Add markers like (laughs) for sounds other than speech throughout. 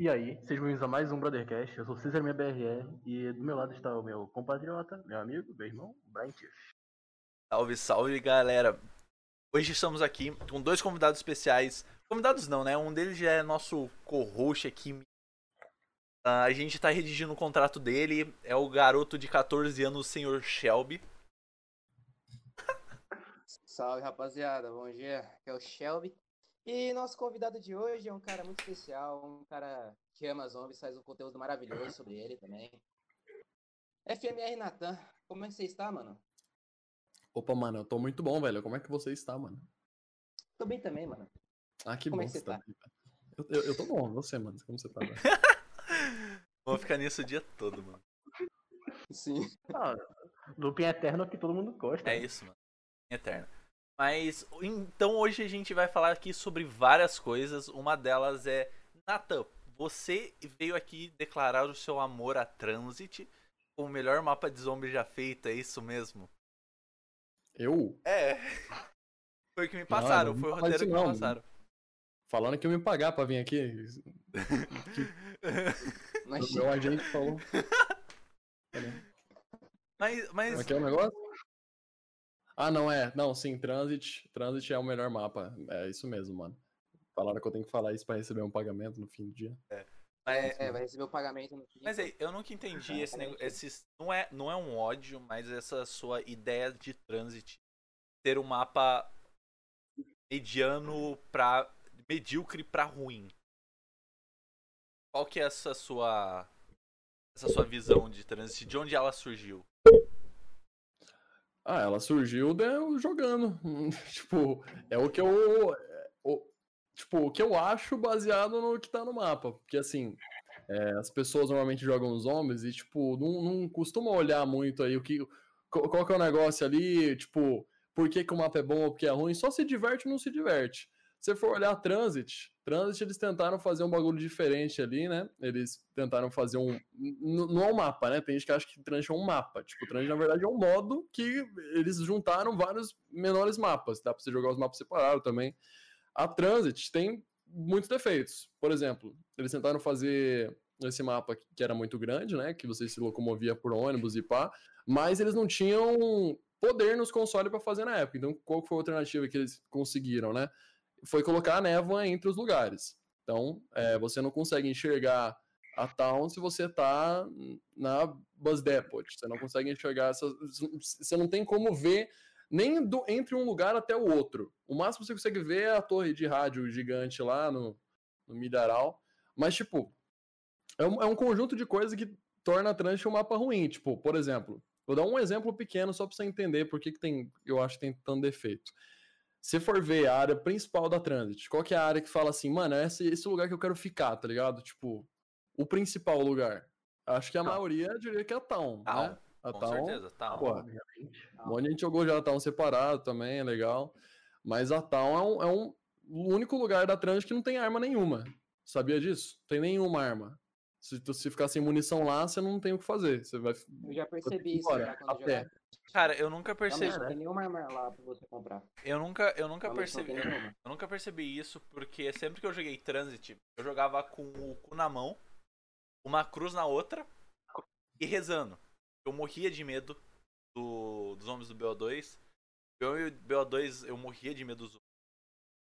E aí, sejam bem-vindos a mais um Brothercast. Eu sou César minha BRR e do meu lado está o meu compatriota, meu amigo, meu irmão, Brian Tiff. Salve, salve galera! Hoje estamos aqui com dois convidados especiais. Convidados não, né? Um deles já é nosso co-host aqui. Uh, a gente tá redigindo o contrato dele. É o garoto de 14 anos, o senhor Shelby. Salve rapaziada, bom dia. Aqui é o Shelby. E nosso convidado de hoje é um cara muito especial, um cara que ama zombies, faz um conteúdo maravilhoso sobre ele também. FMR Natan, como é que você está, mano? Opa, mano, eu tô muito bom, velho. Como é que você está, mano? Tô bem também, mano. Ah, que Como bom é que você tá tá? Eu, eu, eu tô bom, você, mano. Como você tá, velho? (laughs) Vou ficar nisso o dia todo, mano. Sim. Ah, looping eterno que todo mundo gosta. É isso, mano. Eterno. Mas então hoje a gente vai falar aqui sobre várias coisas. Uma delas é Nathan, você veio aqui declarar o seu amor a Transit, o melhor mapa de zombie já feito, é isso mesmo? Eu? É. Foi o que me passaram, não foi o roteiro que me não. passaram. Falando que eu me pagar pra vir aqui. Mas, (laughs) O meu agente falou. (laughs) mas, Como mas é que é o negócio? Ah, não, é. Não, sim, Transit. Transit é o melhor mapa. É isso mesmo, mano. Falaram que eu tenho que falar isso pra receber um pagamento no fim do dia. mas- é, vai receber o pagamento no fim. Mas aí, eu nunca entendi Ah, esse peraí. negócio. Esses, não, é, não é um ódio, mas essa sua ideia de transit. Ter um mapa mediano pra. medíocre pra ruim. Qual que é essa sua. Essa sua visão de transit? De onde ela surgiu? Ah, ela surgiu né, jogando. (laughs) tipo, é o que eu. o- tipo, o que eu acho baseado no que tá no mapa. Porque assim, é, as pessoas normalmente jogam zombies e, tipo, não, não costumam olhar muito aí o que. Qual, qual que é o negócio ali, tipo, por que, que o mapa é bom ou porque é ruim, só se diverte ou não se diverte. Se você for olhar Transit, Transit eles tentaram fazer um bagulho diferente ali, né? Eles tentaram fazer um. Não é um mapa, né? Tem gente que acha que Transit é um mapa. Tipo, Transit na verdade é um modo que eles juntaram vários menores mapas. Dá pra você jogar os mapas separados também. A Transit tem muitos defeitos. Por exemplo, eles tentaram fazer esse mapa que era muito grande, né? Que você se locomovia por ônibus e pá. Mas eles não tinham poder nos consoles para fazer na época. Então, qual foi a alternativa que eles conseguiram, né? Foi colocar a névoa entre os lugares. Então, é, você não consegue enxergar a town se você tá na bus depot. Você não consegue enxergar essas. Você não tem como ver nem do, entre um lugar até o outro. O máximo que você consegue ver é a torre de rádio gigante lá no, no Midaral. Mas, tipo, é um, é um conjunto de coisas que torna a Transit um mapa ruim. Tipo, por exemplo, vou dar um exemplo pequeno só pra você entender por que, que tem, eu acho que tem tanto defeito. Se for ver a área principal da Transit, qual que é a área que fala assim, mano, é esse, esse lugar que eu quero ficar, tá ligado? Tipo, o principal lugar. Acho que a Town. maioria diria que é a Town, Town, né? A Com Town, certeza, tá. pô, Obviamente. um monte de gente jogou já a Town separado também, é legal. Mas a Town é um, é um o único lugar da Transit que não tem arma nenhuma. Sabia disso? Não tem nenhuma arma. Se tu se ficar sem munição lá, você não tem o que fazer. Você vai. Eu já percebi isso já quando a pé. Cara, eu nunca percebi. não tem nenhuma arma lá pra você comprar. Eu nunca, eu nunca não percebi. Eu nunca percebi isso porque sempre que eu joguei Transit, eu jogava com o cu na mão, uma cruz na outra e rezando. Eu morria de medo do, dos homens do BO2. Eu e o BO2 eu morria de medo dos zombies.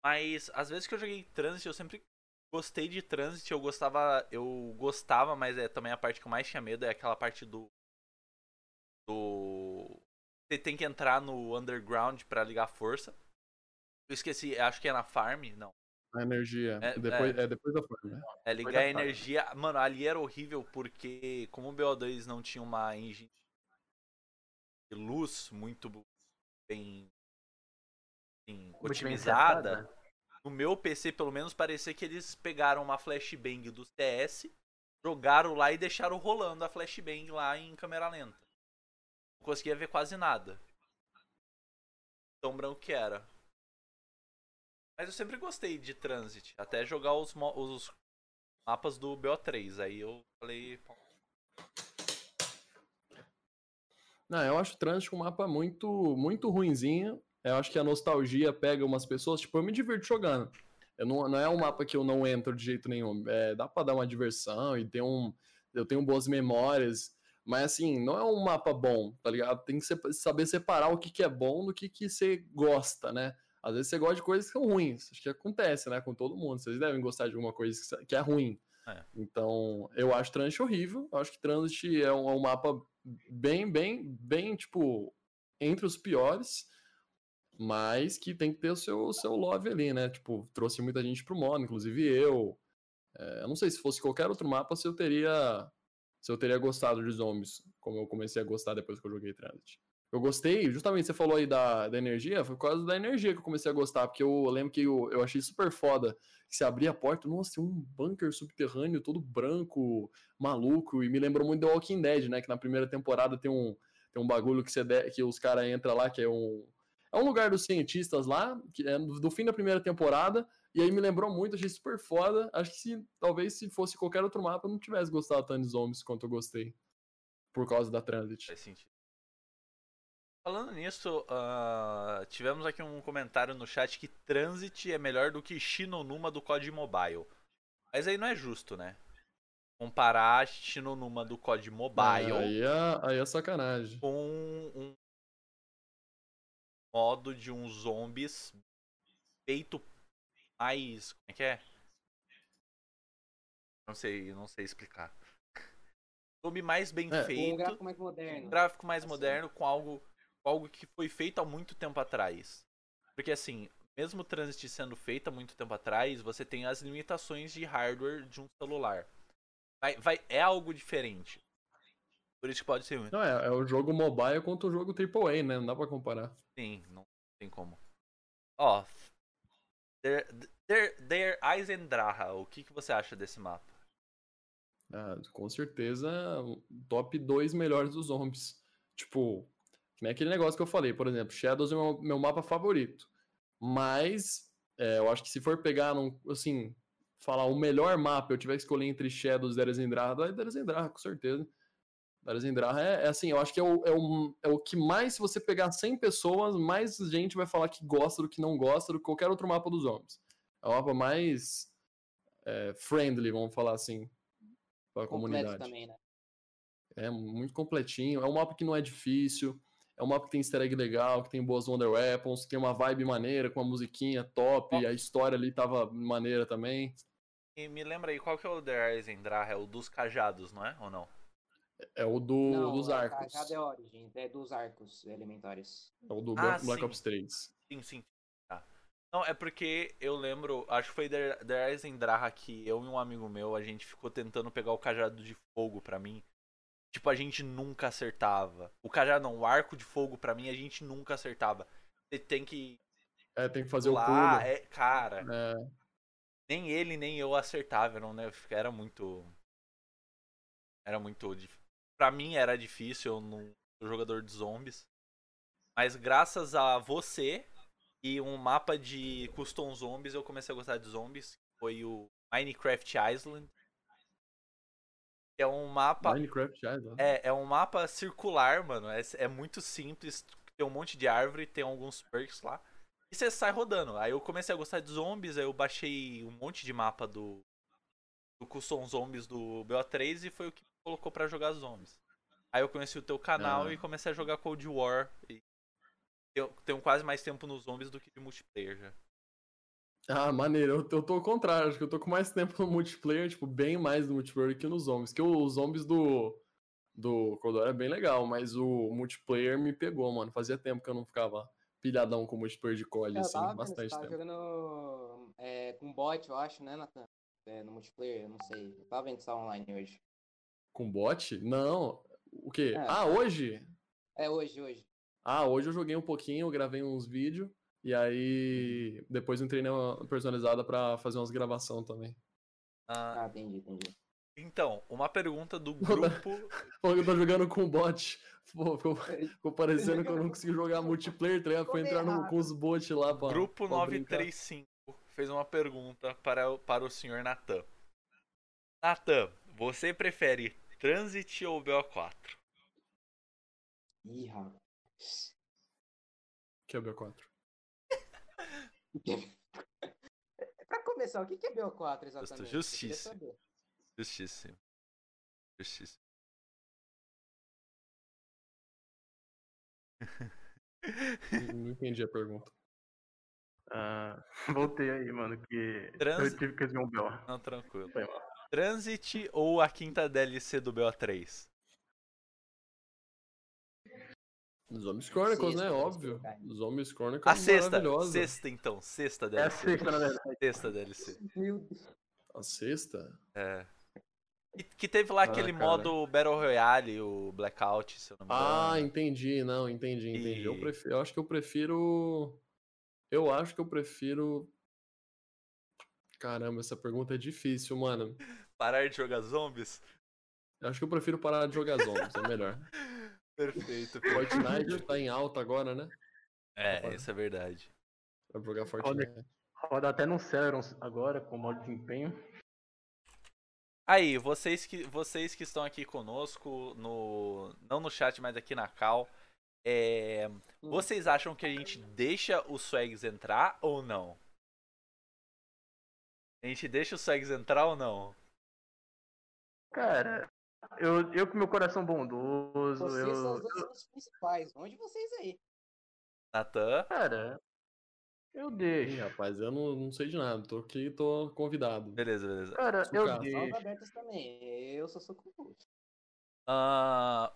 Mas às vezes que eu joguei Transit, eu sempre gostei de Transit, eu gostava, eu gostava, mas é também a parte que eu mais tinha medo é aquela parte do do você tem que entrar no underground pra ligar a força. Eu esqueci, acho que é na farm, não. A energia. É, depois, é. é. depois da forma, né? É ligar a farm. energia. Mano, ali era horrível porque como o BO2 não tinha uma engine de luz muito bem, bem otimizada. No meu PC pelo menos parecia que eles pegaram uma flashbang do CS, jogaram lá e deixaram rolando a flashbang lá em câmera lenta. Não conseguia ver quase nada. Tão branco que era. Mas eu sempre gostei de Transit, até jogar os, os mapas do BO3. Aí eu falei, Não, eu acho o Transit um mapa muito, muito ruinzinho. Eu acho que a nostalgia pega umas pessoas. Tipo, eu me divirto jogando. Eu não, não é um mapa que eu não entro de jeito nenhum. É, dá pra dar uma diversão e ter um. Eu tenho boas memórias. Mas assim, não é um mapa bom, tá ligado? Tem que saber separar o que, que é bom do que, que você gosta, né? Às vezes você gosta de coisas que são ruins. Acho que acontece, né? Com todo mundo. Vocês devem gostar de alguma coisa que é ruim. É. Então, eu acho Transit horrível. Eu acho que Transit é um, é um mapa bem, bem, bem, tipo, entre os piores mas que tem que ter o seu, seu love ali, né? Tipo, trouxe muita gente pro mono, inclusive eu. É, eu não sei se fosse qualquer outro mapa se eu teria se eu teria gostado de zombies, como eu comecei a gostar depois que eu joguei Transit. Eu gostei, justamente você falou aí da, da energia, foi por causa da energia que eu comecei a gostar, porque eu lembro que eu, eu achei super foda que você abria a porta, nossa, tem um bunker subterrâneo todo branco, maluco, e me lembrou muito do Walking Dead, né? Que na primeira temporada tem um, tem um bagulho que, você de, que os caras entram lá, que é um, é um lugar dos cientistas lá, que é do fim da primeira temporada, e aí me lembrou muito, achei super foda. Acho que se, talvez se fosse qualquer outro mapa, eu não tivesse gostado tanto de zombies quanto eu gostei. Por causa da Transit. Faz sentido. Falando nisso, uh, tivemos aqui um comentário no chat que Transit é melhor do que Shinonuma do COD Mobile. Mas aí não é justo, né? Comparar Shinonuma do COD Mobile. Ah, aí, é, aí é sacanagem. Com um modo de uns zombies feito mais. Como é que é? Não sei, não sei explicar. (laughs) Zombie mais bem é, feito. Um gráfico mais moderno. Um gráfico mais assim. moderno com algo, com algo que foi feito há muito tempo atrás. Porque assim, mesmo o Transit sendo feito há muito tempo atrás, você tem as limitações de hardware de um celular. Vai, vai, é algo diferente. Por isso que pode ser muito. Não, é, é o jogo mobile contra o jogo AAA, né? Não dá pra comparar. Sim, não tem como. Ó, Der, Der, Der Eisendraha, o que, que você acha desse mapa? Ah, com certeza, top 2 melhores dos zombies. Tipo, que nem aquele negócio que eu falei, por exemplo, Shadows é o meu, meu mapa favorito. Mas, é, eu acho que se for pegar, num, assim, falar o melhor mapa, eu tiver que escolher entre Shadows e Derezendraha, é Derezendraha, com certeza. Darazendra é, é assim, eu acho que é o, é, o, é o que mais, se você pegar 100 pessoas, mais gente vai falar que gosta do que não gosta do que qualquer outro mapa dos zombies. É o mapa mais é, friendly, vamos falar assim, para a comunidade. Também, né? É muito completinho, é um mapa que não é difícil, é um mapa que tem easter egg legal, que tem boas Wonder Weapons, que tem uma vibe maneira, com uma musiquinha top, oh. a história ali tava maneira também. E me lembra aí, qual que é o The Zendrar? É o dos cajados, não é? Ou não? É o do, não, dos arcos. Cajado é Origin, é dos arcos elementares. É o do ah, Black Ops 3. Sim, sim. Tá. Não, é porque eu lembro, acho que foi The Eisendraha que eu e um amigo meu, a gente ficou tentando pegar o cajado de fogo pra mim. Tipo, a gente nunca acertava. O cajado não, o arco de fogo pra mim a gente nunca acertava. Você tem que. É, tem que fazer pular, o pulo. É, cara. É. Nem ele, nem eu acertava, não, né? Era muito. Era muito difícil para mim era difícil, eu não sou jogador de zombies. Mas graças a você e um mapa de custom zombies, eu comecei a gostar de zombies. Foi o Minecraft Island. É um mapa. Minecraft Island? É, é um mapa circular, mano. É, é muito simples. Tem um monte de árvore, tem alguns perks lá. E você sai rodando. Aí eu comecei a gostar de zombies, aí eu baixei um monte de mapa do, do Custom Zombies do BO3 e foi o que colocou para jogar zombies. Aí eu conheci o teu canal ah. e comecei a jogar Cold War. E eu tenho quase mais tempo nos zombies do que de multiplayer já. Ah, maneiro. Eu, eu tô ao contrário. Acho que eu tô com mais tempo no multiplayer, tipo, bem mais no multiplayer que nos zombies. Que os zombies do, do Cold War é bem legal, mas o multiplayer me pegou, mano. Fazia tempo que eu não ficava pilhadão com multiplayer de COD, assim, bastante tempo. Você tava jogando é, com bot, eu acho, né, Nathan? É, no multiplayer, eu não sei. Eu tava vendo isso online hoje. Com bot? Não. O quê? É. Ah, hoje? É, hoje, hoje. Ah, hoje eu joguei um pouquinho, gravei uns vídeos. E aí, depois entrei na personalizada pra fazer umas gravação também. Ah, ah entendi, entendi. Então, uma pergunta do (laughs) grupo. eu tô jogando com bot. Pô, ficou, (laughs) ficou parecendo que eu não consegui jogar multiplayer, tá Foi entrar no, com os bots lá pra. Grupo pra 935 brincar. fez uma pergunta para, para o senhor Natan. Natan, você prefere Transit ou BO4? Ih, rapaz. Que é o BO4? (laughs) Pra começar, o que é BO4 exatamente? Justiça. Justíssimo. Justíssimo. Não entendi a pergunta. Ah, voltei aí, mano, que Trans- eu tive que resolver um B.O. Não, tranquilo. Foi mal. Transit ou a quinta DLC do BO3? Zombies Chronicles, Sexta, né? vamos Óbvio. Zombies Chronicles A sexta. maravilhosa. Sexta, então. Sexta É a DLC. sexta, na verdade. Sexta DLC. Meu Deus. A sexta? É. Que, que teve lá Ah, aquele cara. modo Battle Royale, o Blackout, se eu não me engano. Ah, entendi. Não, entendi, entendi. Eu, E- prefiro, eu acho que eu prefiro. Eu acho que eu prefiro. Caramba, essa pergunta é difícil, mano. Parar de jogar zombies? Eu acho que eu prefiro parar de jogar zombies, é melhor. (laughs) Perfeito. Fortnite tá em alta agora, né? É, isso é verdade. Pra jogar Fortnite. Roda até no Celeron agora, com modo de desempenho. Aí, vocês que, vocês que estão aqui conosco, no, não no chat, mas aqui na cal, é, Hum. vocês acham que a gente deixa os swags entrar ou não? A gente deixa os swags entrar ou não? Cara, eu, eu com meu coração bondoso, Vocês são os eu. dois principais. Onde vocês aí? Natan? Cara, eu Ih, deixo. rapaz, eu não, não sei de nada. Tô aqui tô convidado. Beleza, beleza. Cara, eu deixo. Abertas também. Eu só sou confuso. Ah,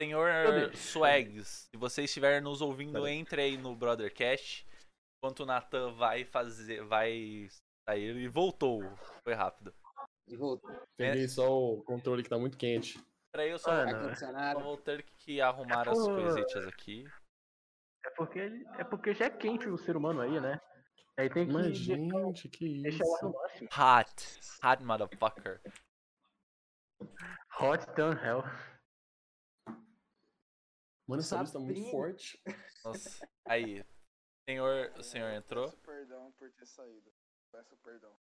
senhor. Swags, se você estiver nos ouvindo, entre aí no Brothercast. Enquanto o Natan vai fazer. vai sair e voltou. Foi rápido. E voltou. Peguei só o controle que tá muito quente. Peraí, eu só, Ah, não. vou ter que arrumar as Pô. coisitas aqui. É porque, ele- é porque já é quente o ser humano aí, né? Aí tem que Mas, gente, que deixar o ar no isso. Hot. Hot motherfucker. Hot than hell. Mano, essa luz tá muito forte. Nossa. Aí. Senhor, o senhor entrou? Peço perdão por ter saído. Peço perdão.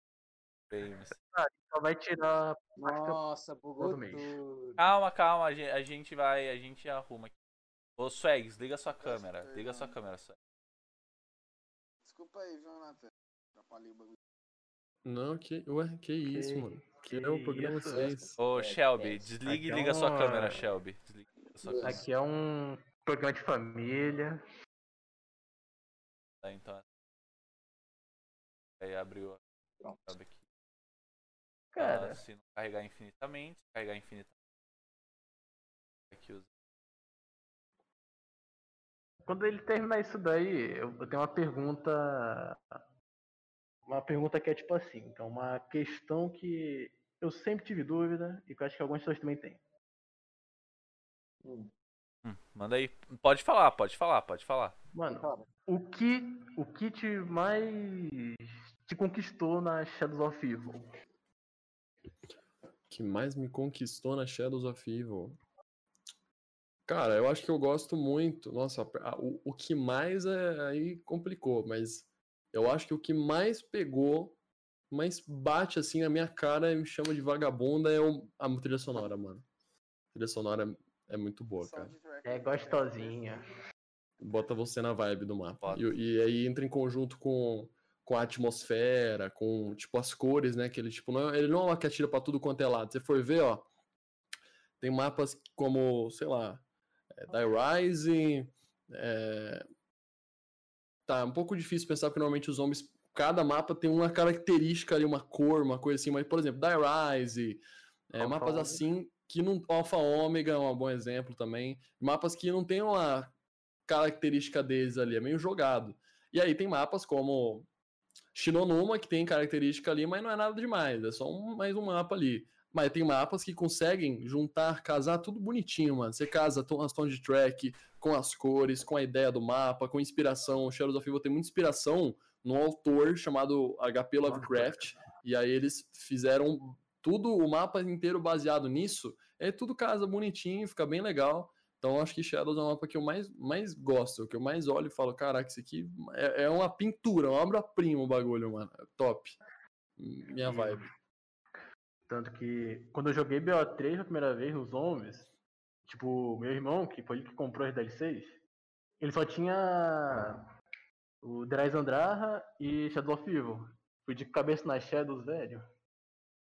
Bem, mas- Só vai tirar. Nossa, bugou Todo mês. tudo. Calma, calma, a gen- a gente vai, a gente arruma aqui. Ô, Swags, liga sua câmera. Liga sua câmera, Swags. Desculpa aí, viu, Nathan? Atrapalhei o bagulho. Não, que. Ué, que isso, Que- mano. Que é o programa isso? 6. Ô, É, Shelby, é. desligue e Aqui é liga sua câmera, Shelby. Desliga liga sua câmera. Aqui é um programa de família. Tá, então. Aí abriu a Pronto. Shelby aqui. Cara, Ah, se não carregar infinitamente, carregar infinitamente. Aqui os quando ele terminar isso daí, eu tenho uma pergunta. Uma pergunta que é tipo assim, então uma questão que eu sempre tive dúvida e que eu acho que algumas pessoas também têm. Hum. Hum, manda aí. Pode falar, pode falar, pode falar. Mano, o que, o que te mais te conquistou na Shadows of Evil? que mais me conquistou na Shadows of Evil? Cara, eu acho que eu gosto muito. Nossa, o, o que mais é, aí complicou, mas eu acho que o que mais pegou, mais bate assim na minha cara e me chama de vagabunda é o- a trilha sonora, mano. A trilha sonora é muito boa, cara. É do gostosinha. Bota você na vibe do mapa. E, e aí entra em conjunto com, com a atmosfera, com, tipo, as cores, né? Que ele, tipo, não, é- ele não é uma que atira pra tudo quanto é lado. Se você for ver, ó, tem mapas como, sei lá, é, Die Rising, é... Tá, um pouco difícil pensar, porque normalmente os zombies, cada mapa tem uma característica ali, uma cor, uma coisa assim, mas, por exemplo, Die Rise, é, mapas Omega. assim, que não... Alpha Ômega é um bom exemplo também. Mapas que não tem uma característica deles ali, é meio jogado. E aí tem mapas como Shinonuma, que tem característica ali, mas não é nada demais, é só um, mais um mapa ali. Mas tem mapas que conseguem juntar, casar tudo bonitinho, mano. Você casa as tons de track com as cores, com a ideia do mapa, com inspiração. O Shadows of Evil tem muita inspiração num autor chamado HP Lovecraft. E aí eles fizeram tudo, o mapa inteiro baseado nisso. É tudo casa bonitinho, fica bem legal. Então eu acho que Shadows é o mapa que eu mais, mais gosto, que eu mais olho e falo, caraca, isso aqui é, é uma pintura, uma obra-prima o bagulho, mano. É top. Minha vibe. Tanto que quando eu joguei BO3 a primeira vez nos Zombies, tipo, meu irmão, que foi ele que comprou as DLCs, ele só tinha o Drais Andraha e Shadow of Evil. Fui de cabeça nas Shadows, velho.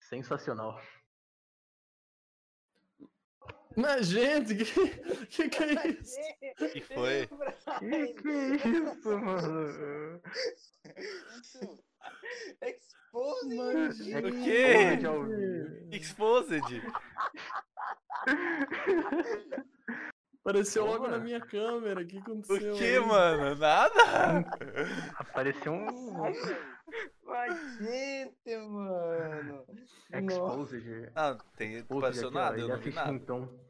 Sensacional. Mas, gente, que que, que é isso? que foi? Que que é isso, mano? Expose! Mas, O quê? Exposed. Apareceu logo Porra. na minha câmera. O que O aconteceu? que, aí? mano? Nada? Apareceu um Mas, gente, mano! Exposed. Não, tem Exposed apareceu aqui, ó, nada, eu não vi nada. então.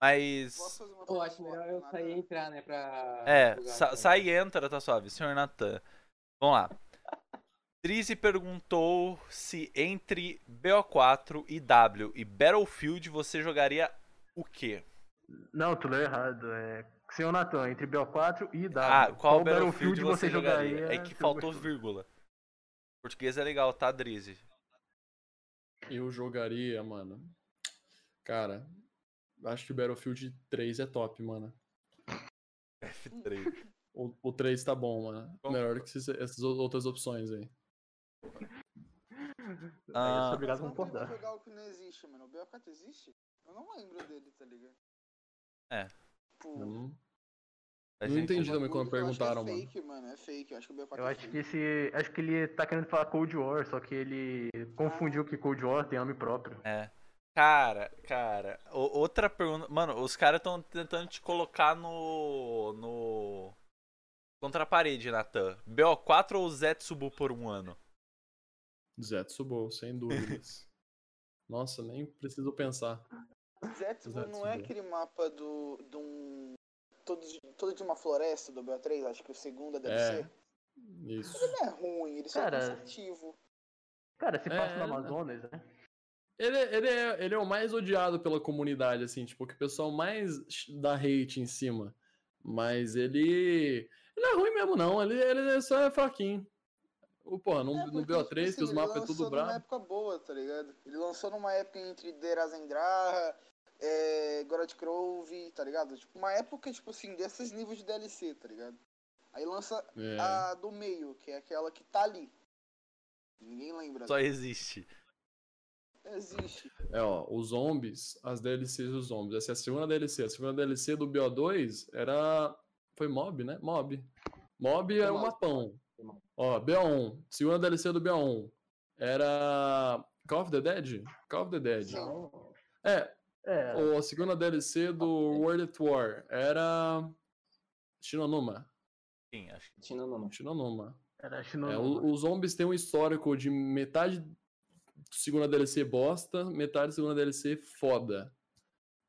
Mas. fazer uma Pô, acho melhor eu sair e entrar, né? Pra. É, sa sai e entra, tá suave. Senhor Natan. Vamos lá. Trizzy perguntou se entre BO4 e W e Battlefield você jogaria o quê? Não, tu leu errado. É... Senhor Natan, entre BO4 e W. Ah, qual, Battlefield, você jogaria? jogaria? É que eu faltou gostou? vírgula. Português é legal, tá, Drizzy? Eu jogaria, mano. Cara, acho que o Battlefield 3 é top, mano. F3. O, o 3 tá bom, mano. Bom. Melhor que esses- essas outras opções aí. (laughs) Aí eu Ah. sou obrigado a Não tem como concordar. jogar o que não existe, mano. O BO4 existe? Eu não lembro dele, tá ligado? É. Tipo, Eu não, entendi também quando perguntaram, é mano. fake, mano. É fake. Eu acho que o BO4 Eu é acho fake. que esse. Acho que ele tá querendo falar Cold War, só que ele confundiu que Cold War tem nome próprio. É. Cara, cara, o- outra pergunta. Mano, os caras estão tentando te colocar no. no. Contra a parede, Natan. BO4 ou Zetsubu por um ano? Zetsubo, sem dúvidas. (laughs) Nossa, nem preciso pensar. Zetsubo não é aquele mapa do. de um. Todo de, todo de uma floresta do BO3, acho que o segundo deve É. ser. Isso. Ele não é ruim, ele só Cara, é cansativo. Cara, se passa É, no Amazonas, né? Ele, é- ele, é, ele é o mais odiado pela comunidade, assim, tipo, que o pessoal mais dá hate em cima. Mas ele. Ele não é ruim mesmo, não. Ele, ele só é fraquinho. O, porra, no, É, no porque, BO3, tipo que assim, os ele mapas é lançou tudo numa brabo. época boa, tá ligado? Ele lançou numa época entre Derazendraha, é, Gorod Grove, tá ligado? Tipo, uma época, tipo assim, desses níveis de DLC, tá ligado? Aí lança É. a do meio, que é aquela que tá ali. Ninguém lembra. Só existe. Existe. É, ó, os zombies, as DLCs dos zombies. Essa é a segunda DLC. A segunda DLC do BO2 era. Foi Mob, né? Mob. Mob é o Mob. mapão. Ó, BO1. Segunda DLC do BO1 era. Call of the Dead? Call of the Dead. Sim. É, É. o- a segunda DLC do World at War era. Shinonuma. Sim, acho que. Nome. Shinonuma. Era É, Shinobu. o- os zombies têm um histórico de metade segunda DLC bosta, metade segunda DLC foda.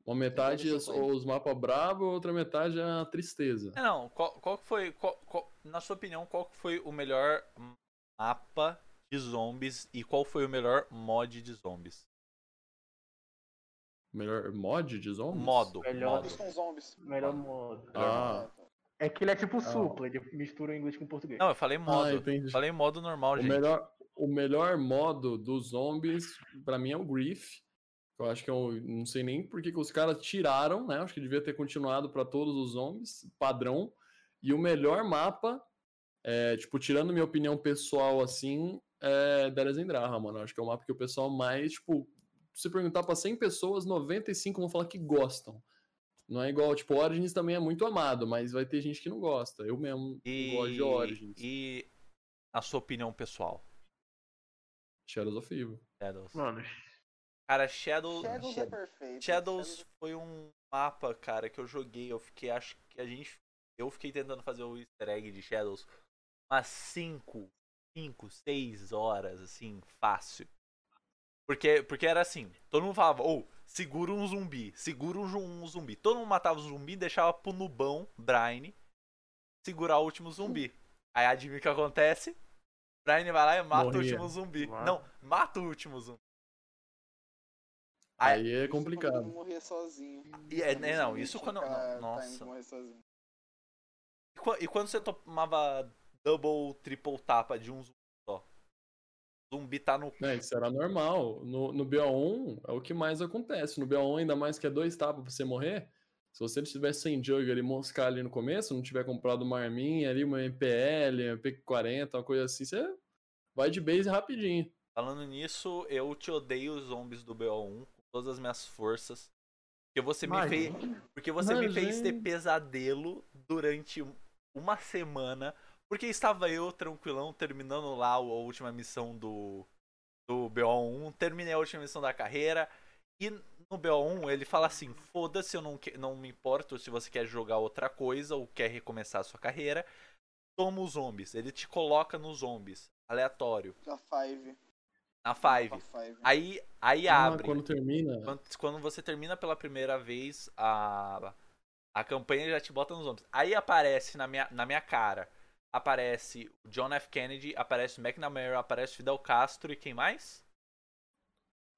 Uma metade DLC os, mapas brabo, outra metade a tristeza. É, não, qual, qual que foi. qual- qual- na sua opinião, qual que foi o melhor mapa de zombies e qual foi o melhor mod de zombies? Melhor mod de zombies? Modo. Melhor modo. São zombies. Melhor modo. Ah. É que ele é tipo supla, ele mistura o inglês com o português. Não, eu falei modo. Ah, falei modo normal, O gente. melhor, o melhor modo dos zombies, pra mim, é o Grief. Eu acho que eu não sei nem por que os caras tiraram, né? Acho que devia ter continuado pra todos os zombies, padrão. E o melhor mapa, é, tipo, tirando minha opinião pessoal assim, é Delezendraha, mano. Eu Acho que é o mapa que o pessoal mais, tipo, se você perguntar pra 100 pessoas, 95 vão falar que gostam. Não é igual, tipo, Origins também é muito amado, mas vai ter gente que não gosta. Eu mesmo E, gosto de Origins. e a sua opinião pessoal? Shadows of Evil. Shadows. Mano, Cara, Shadows. Shadows é perfeito. Shadows foi um mapa, cara, que eu joguei. Eu fiquei, acho que a gente. Eu fiquei tentando fazer o easter egg de Shadows umas 5, 5, 6 horas, assim, fácil. Porque, porque era assim, todo mundo falava, ou, segura um zumbi, segura um, zu- um zumbi. Todo mundo matava o zumbi e deixava pro nubão, Brian, segurar o último zumbi. Aí adivinha o que acontece? Brian vai lá e mata o Morria. último zumbi. Mata. Não, mata o último zumbi. Aí- Aí é complicado. morrer sozinho. E é- né, não, isso quando- não, tá nossa. E E quando você tomava double, triple tapa de um zumbi? Zumbi tá no. É, isso era normal. No, no BO1 é o que mais acontece. No BO1, ainda mais que é dois tapas pra você morrer. Se você estivesse sem jug ali, moscar ali no começo, não tiver comprado uma arminha ali, uma MPL, uma P40, uma coisa assim, você vai de base rapidinho. Falando nisso, eu te odeio os zombies do BO1 com todas as minhas forças. Porque você me fez, porque você me fez ter pesadelo durante uma semana. Porque estava eu tranquilão terminando lá a última missão do, do BO1, terminei a última missão da carreira. E no BO1 ele fala assim: foda-se, eu não, que- não me importo se você quer jogar outra coisa ou quer recomeçar a sua carreira. Toma os zombies. Ele te coloca nos zombies, aleatório, A Five. na A 5. Five. Aí, aí Ah, abre. quando termina. Quando, quando você termina pela primeira vez, a, a campanha já te bota nos zombies. Aí aparece na minha, na minha cara. Aparece o John F. Kennedy, aparece o McNamara, aparece o Fidel Castro e quem mais?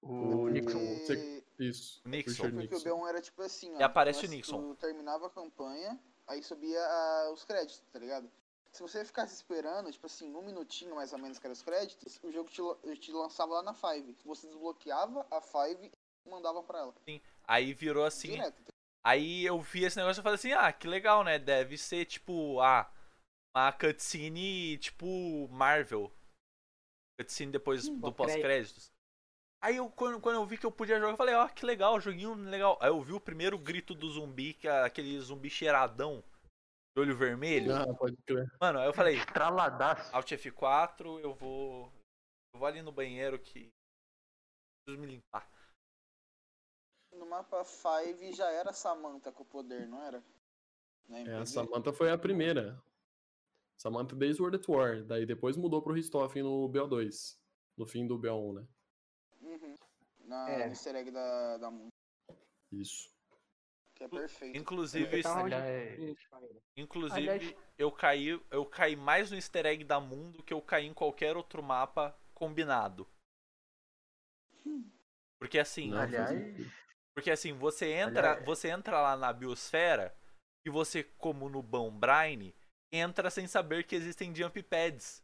O Nixon. você- Isso. O Nixon. Porque o B1 era tipo assim, ó. E aparece o nós- Nixon. Tu terminava a campanha, aí subia ah, os créditos, tá ligado? Se você ficasse esperando, tipo assim, um minutinho mais ou menos que era os créditos, o jogo te, te lançava lá na Five. Você desbloqueava a Five e mandava pra ela. Aí virou assim. Direto. Aí eu vi esse negócio e falei assim: ah, que legal, né? Deve ser tipo, ah, uma cutscene tipo Marvel. Cutscene depois do pós-crédito. pós-créditos. Aí eu, quando, quando eu vi que eu podia jogar, eu falei, ó, que legal, joguinho legal. Aí eu vi o primeiro grito do zumbi, que é aquele zumbi cheiradão, de olho vermelho. Ah, pode crer. Mano, aí eu falei, Estraladaço. Alt F4, eu vou. Eu vou ali no banheiro que. Preciso me limpar. No mapa Five já era Samantha com o poder, não era? É, a Samantha foi a primeira. Samantha desde World at War. Daí depois mudou pro Richthofen no BO2. No fim do BO1, né? Uhum. Na, É. no easter egg da, da Moon, Isso. que é perfeito. Inclusive, Eu tava onde- Aliás, Gente, família. inclusive aliás, eu caí. Eu caí mais no easter egg da Moon do que eu caí em qualquer outro mapa combinado. Porque assim. Aliás, Porque assim, você entra, Aliás- você entra lá na biosfera e você, como no Bão Brine, entra sem saber que existem jump pads.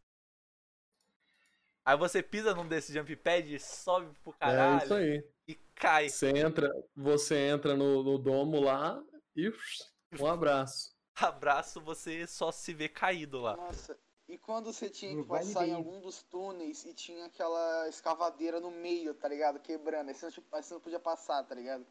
Aí você pisa num desses jump pads, sobe pro É caralho isso aí. e cai. Você entra, você entra no, no domo lá e um abraço. (laughs) Abraço, você só se vê caído lá. Nossa, e quando você tinha que passar em algum dos túneis e tinha aquela escavadeira no meio, tá ligado? Quebrando, aí você não, tipo, aí você não podia passar, tá ligado?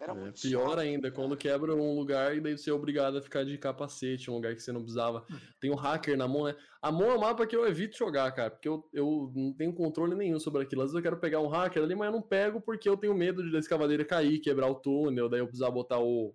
Era É, pior chato, ainda, cara. quando quebra um lugar e daí você é obrigado a ficar de capacete, um lugar que você não precisava. Tem um hacker na mão, né? A mão é um mapa que eu evito jogar, cara, porque eu, eu não tenho controle nenhum sobre aquilo. Às vezes eu quero pegar um hacker ali, mas eu não pego porque eu tenho medo de da escavadeira cair, quebrar o túnel, daí eu precisar botar o.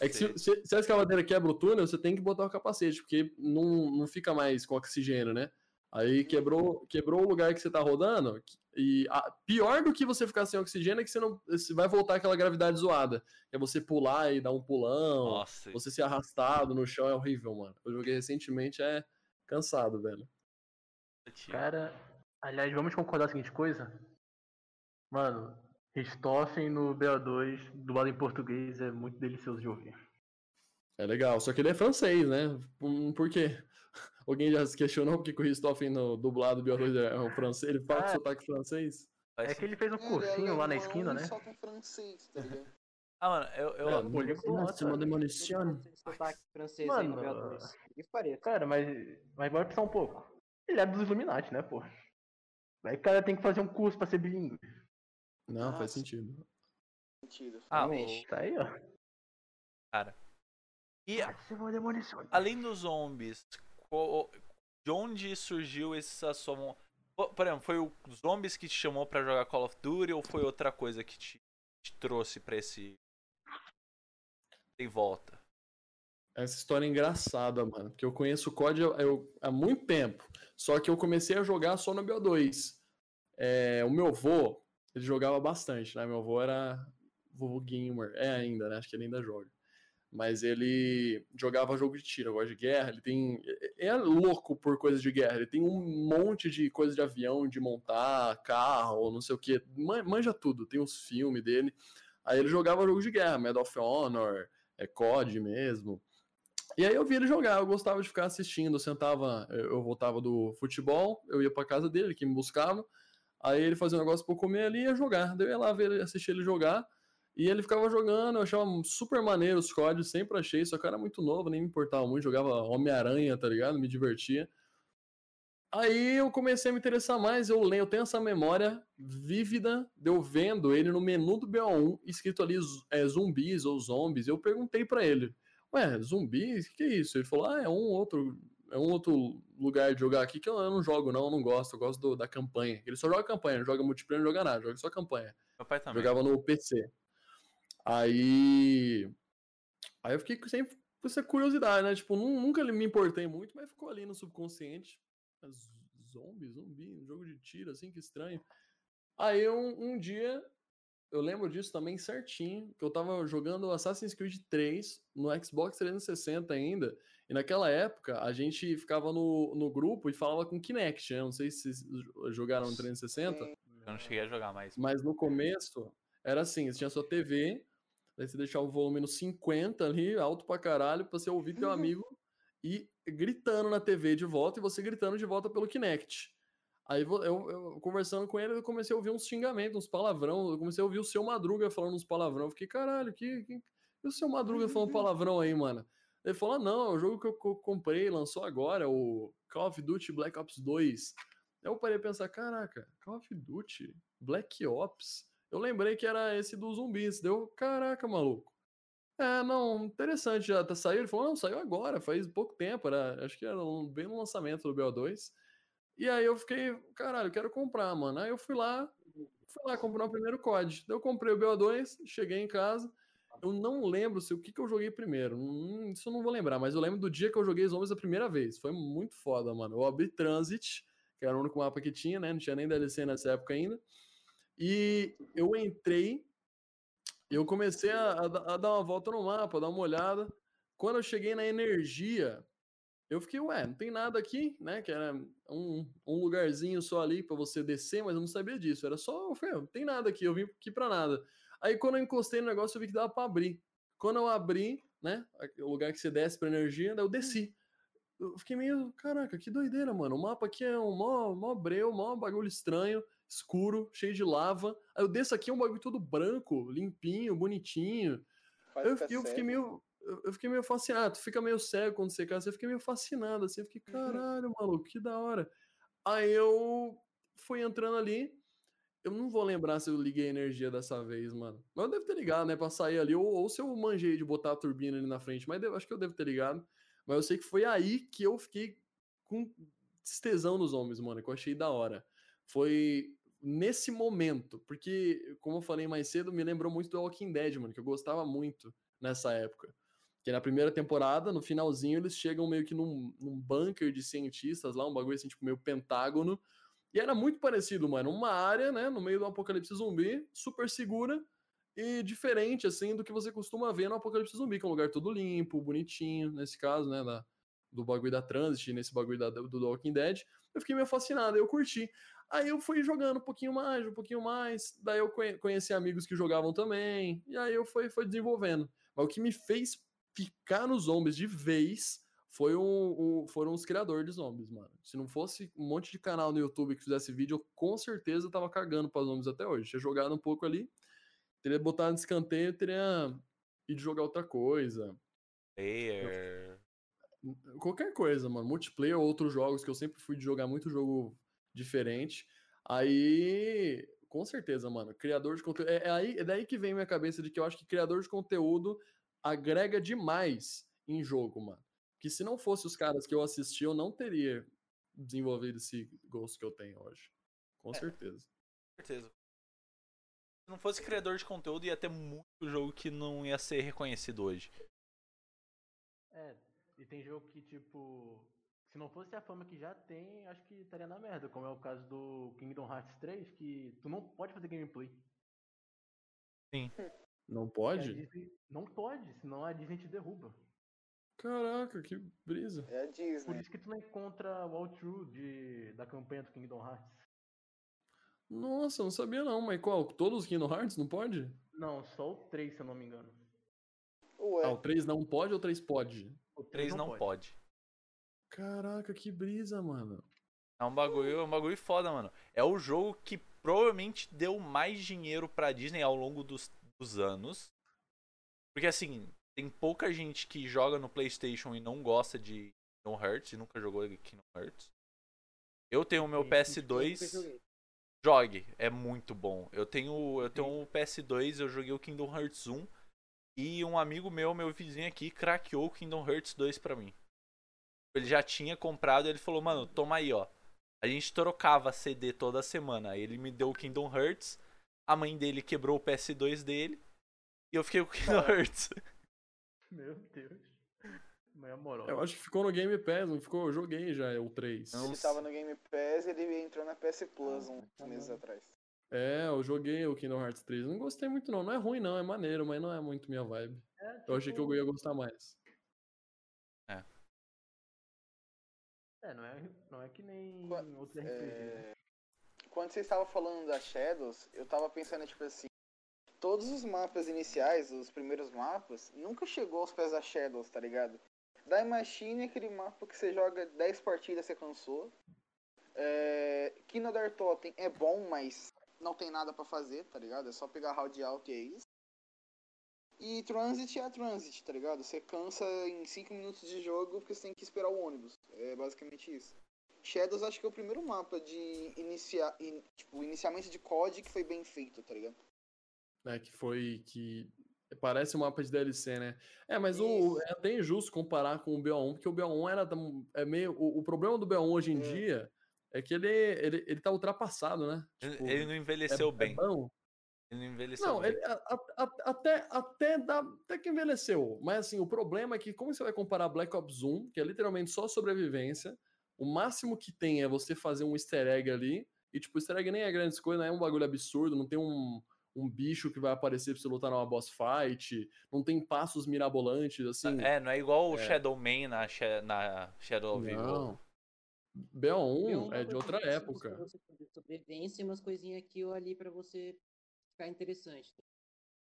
É que se, se- se a escavadeira quebra o túnel, você tem que botar o capacete, porque não, não fica mais com oxigênio, né? Aí quebrou, quebrou o lugar que você tá rodando, e a- pior do que você ficar sem oxigênio é que você não você vai voltar aquela gravidade zoada. É você pular e dar um pulão, Nossa, você ser arrastado no chão é horrível, mano. Eu joguei recentemente, é cansado, velho. cara, aliás, vamos concordar a seguinte coisa? Mano, Richthofen no BO2, dublado em português, é muito delicioso de ouvir. É legal, só que ele é francês, né? Por quê? Alguém já se questionou por que o Ristoffen no dublado BO2 é um francês? Ele fala com Ah. sotaque francês? Faz É que ele fez um é cursinho lá na alemão esquina, e né? Só com francês, tá ligado? Ah, mano, eu. eu- É, pô, ele não gosta. se manda munição. Esse sotaque francês aí no Mano, BO2. Que faria. Cara, mas, mas bora pensar um pouco. Ele é dos Illuminati, né, pô? Aí o cara tem que fazer um curso pra ser bilíngue. Não, faz Nossa. sentido. Mentira. ah, o- Tá aí, ó. E Você vai demolição. além dos zombies, de onde surgiu essa sua. Por exemplo, foi os zombies que te chamou pra jogar Call of Duty ou foi outra coisa que te, te trouxe pra esse. Em volta? Essa história é engraçada, mano. Porque eu conheço o COD eu- há muito tempo. Só que eu comecei a jogar só no BO2. É, o meu avô, ele jogava bastante, né? Meu avô era vovô gamer. É ainda, né? Acho que ele ainda joga. Mas ele jogava jogo de tiro, gosta de guerra. Ele tem. É louco por coisas de guerra. Ele tem um monte de coisa de avião, de montar, carro, não sei o. Man- Manja tudo. Tem os filmes dele. Aí ele jogava jogo de guerra, Medal of Honor, é COD mesmo. E aí eu vi ele jogar, eu gostava de ficar assistindo, eu sentava, eu voltava do futebol, eu ia pra casa dele, que me buscava, aí ele fazia um negócio eu comer ali e ia jogar. Daí eu ia lá ver assistir ele jogar, e ele ficava jogando, eu achava super maneiro os códigos, sempre achei, só que eu era muito novo, nem me importava muito, jogava Homem-Aranha, tá ligado? Me divertia. Aí eu comecei a me interessar mais, eu lembro, eu tenho essa memória vívida de eu vendo ele no menu do BO1, escrito ali é, zumbis ou zombies. Eu perguntei para ele, ué, zumbis? O que é isso? Ele falou, ah, é um outro, é um outro lugar de jogar aqui que eu, não jogo, não, eu não gosto, eu gosto do, da campanha. Ele só joga campanha, não joga multiplayer, não joga nada, joga só campanha. Meu pai também. Jogava no PC. Aí. Aí eu fiquei sempre com essa curiosidade, né? Tipo, nunca me importei muito, mas ficou ali no subconsciente. Zombie, zumbi, um jogo de tiro, assim, que estranho. Aí um, um dia, eu lembro disso também certinho, que eu tava jogando Assassin's Creed 3 no Xbox 360 ainda, e naquela época a gente ficava no, no grupo e falava com Kinect, né? Não sei se vocês jogaram no 360. Eu não cheguei a jogar mais. Mas no começo, era assim, você tinha sua TV, Daí você deixar o volume no 50 ali, alto pra caralho, pra você ouvir teu amigo e gritando na TV de volta e você gritando de volta pelo Kinect. Aí eu, eu, conversando com ele, eu comecei a ouvir uns xingamentos, uns palavrão. Eu comecei a ouvir o seu Madruga falando uns palavrão. Eu fiquei, caralho, que, que... E o seu Madruga falando palavrão aí, mano? Ele falou: ah, não, é o jogo que eu, comprei, lançou agora, o Call of Duty Black Ops 2. Aí eu parei a pensar: caraca, Call of Duty Black Ops? Eu lembrei que era esse dos zumbis. Deu, caraca, maluco. É, não, interessante já. Tá, saiu? Ele falou, não, saiu agora, faz pouco tempo. Era, acho que era bem no lançamento do BO2. E aí eu fiquei, caralho, quero comprar, mano. Aí eu fui lá, fui lá comprar o primeiro COD. Eu comprei o BO2, cheguei em casa. Eu não lembro se o que, que eu joguei primeiro. Hum, isso eu não vou lembrar, mas eu lembro do dia que eu joguei Zombies a primeira vez. Foi muito foda, mano. Eu abri Transit, que era o único mapa que tinha, né? Não tinha nem DLC nessa época ainda. E eu entrei, eu comecei a, a, dar uma volta no mapa, dar uma olhada. Quando eu cheguei na energia, eu fiquei, ué, não tem nada aqui, né? Que era um, um lugarzinho só ali para você descer, mas eu não sabia disso. Era só, eu falei, não tem nada aqui, eu vim aqui para nada. Aí quando eu encostei no negócio, eu vi que dava para abrir. Quando eu abri, né? O lugar que você desce para energia, daí eu desci. Eu fiquei meio, caraca, que doideira, mano. O mapa aqui é um mó, mó breu, mó bagulho estranho escuro, cheio de lava. Aí eu desço aqui, é um bagulho todo branco, limpinho, bonitinho. Eu, eu, fiquei meio. Eu fiquei meio fascinado. Tu fica meio cego quando você casa. Eu fiquei meio fascinado, assim. Eu fiquei, uhum. caralho, maluco, que da hora. Aí eu fui entrando ali. Eu não vou lembrar se eu liguei a energia dessa vez, mano. Mas eu devo ter ligado, né? Pra sair ali. Ou, ou se eu manjei de botar a turbina ali na frente. Mas eu, acho que eu devo ter ligado. Mas eu sei que foi aí que eu fiquei com tesão nos homens, mano. Que eu achei da hora. Foi nesse momento, porque, como eu falei mais cedo, me lembrou muito do Walking Dead, mano, que eu gostava muito nessa época. Que na primeira temporada, no finalzinho, eles chegam meio que num, num bunker de cientistas lá, um bagulho assim, tipo, meio pentágono. E era muito parecido, mano. Uma área, né, no meio do apocalipse zumbi, super segura e diferente, assim, do que você costuma ver no apocalipse zumbi, que é um lugar todo limpo, bonitinho, nesse caso, né, da, do bagulho da Transit, nesse bagulho da, do, do Walking Dead. Eu fiquei meio fascinado, eu curti. Aí eu fui jogando um pouquinho mais, um pouquinho mais. Daí eu conheci amigos que jogavam também. E aí eu fui, fui desenvolvendo. Mas o que me fez ficar nos zombies de vez foi um, um, foram os criadores de zombies, mano. Se não fosse um monte de canal no YouTube que fizesse vídeo, eu com certeza tava cagando para zombies até hoje. Tinha jogado um pouco ali, teria botado no escanteio, teria ido jogar outra coisa. Player. Qualquer coisa, mano. Multiplayer, outros jogos que eu sempre fui de jogar muito jogo diferente. Aí, com certeza, mano, criador de conteúdo. É, é, aí, é daí que vem minha cabeça de que eu acho que criador de conteúdo agrega demais em jogo, mano. Que se não fosse os caras que eu assisti, eu não teria desenvolvido esse gosto que eu tenho hoje. Com é, certeza. Com certeza. Se não fosse criador de conteúdo, ia ter muito jogo que não ia ser reconhecido hoje. É, e tem jogo que, tipo, se não fosse a fama que já tem, acho que estaria na merda, como é o caso do Kingdom Hearts 3, que tu não pode fazer gameplay. Sim. (laughs) Não pode? Disney, não pode, senão a Disney te derruba. Caraca, que brisa. É a Disney. Por isso que tu não encontra o walkthrough de, da campanha do Kingdom Hearts. Nossa, não sabia não, mas qual? Todos os Kingdom Hearts não pode? Não, só o 3, se eu não me engano. Ué. Ah, o 3 não pode ou o 3 pode? O 3 não, não pode. pode. Caraca, que brisa, mano. É um bagulho, é um bagulho foda, mano. É o jogo que provavelmente deu mais dinheiro pra Disney ao longo dos, dos anos. Porque assim, tem pouca gente que joga no PlayStation e não gosta de Kingdom Hearts e nunca jogou Kingdom Hearts. Eu tenho o meu Nunca PS2. joguei. Jogue, é muito bom. Eu tenho, eu tenho um PS2, eu joguei o Kingdom Hearts 1 e um amigo meu, meu vizinho aqui, craqueou o Kingdom Hearts 2 pra mim. Ele já tinha comprado, ele falou: "Mano, toma aí, ó". A gente trocava CD toda semana. Aí ele me deu o Kingdom Hearts, a mãe dele quebrou o PS2 dele e eu fiquei com o Kingdom Hearts. (laughs) Meu Deus. Mãe amorosa. Eu acho que ficou no Game Pass, não ficou? Eu joguei já o 3. Não Ele tava no Game Pass e ele entrou na PS Plus Ah, uns meses atrás. É, eu joguei o Kingdom Hearts 3. Não gostei muito, não. Não é ruim, não. É maneiro, mas não é muito minha vibe. É, Eu achei que eu tipo, ia gostar mais. É, não é, não é que nem Qua- outros RPG. né? É, Quando você estava falando da Shadows, eu tava pensando, tipo assim, todos os mapas iniciais, os primeiros mapas, nunca chegou aos pés da Shadows, tá ligado? Da Machine é aquele mapa que você joga 10 partidas você cansou. É, Kinodar Totem é bom, mas não tem nada pra fazer, tá ligado? É só pegar round alto e é isso. E Transit é Transit, tá ligado? Você cansa em 5 minutos de jogo porque você tem que esperar o ônibus. É basicamente isso. Shadows acho que é o primeiro mapa de iniciar, in, tipo, iniciamento de COD que foi bem feito, tá ligado? né, que foi que parece um mapa de DLC, né? É, mas o, Isso. é até injusto comparar com o BO1, porque o BO1 era tão- é meio o, o problema do BO1 hoje em É. dia é que ele, ele ele tá ultrapassado, né? Ele- Tipo, ele não é- envelheceu é bem. bom. Ele não envelheceu Não, ele, a- a- até, até, dá, até que envelheceu. Mas assim, o problema é que, como você vai comparar Black Ops 1, que é literalmente só sobrevivência, o máximo que tem é você fazer um easter egg ali, e tipo, o easter egg nem é grandes coisas, não é um bagulho absurdo, não tem um, um bicho que vai aparecer pra você lutar numa boss fight, não tem passos mirabolantes, assim. É, não é igual o é. Shadow Man na, na Shadow of Evil. não. BO1 Tem é de outra época. você Sobrevivência e umas coisinhas aqui ou ali pra você ficar interessante.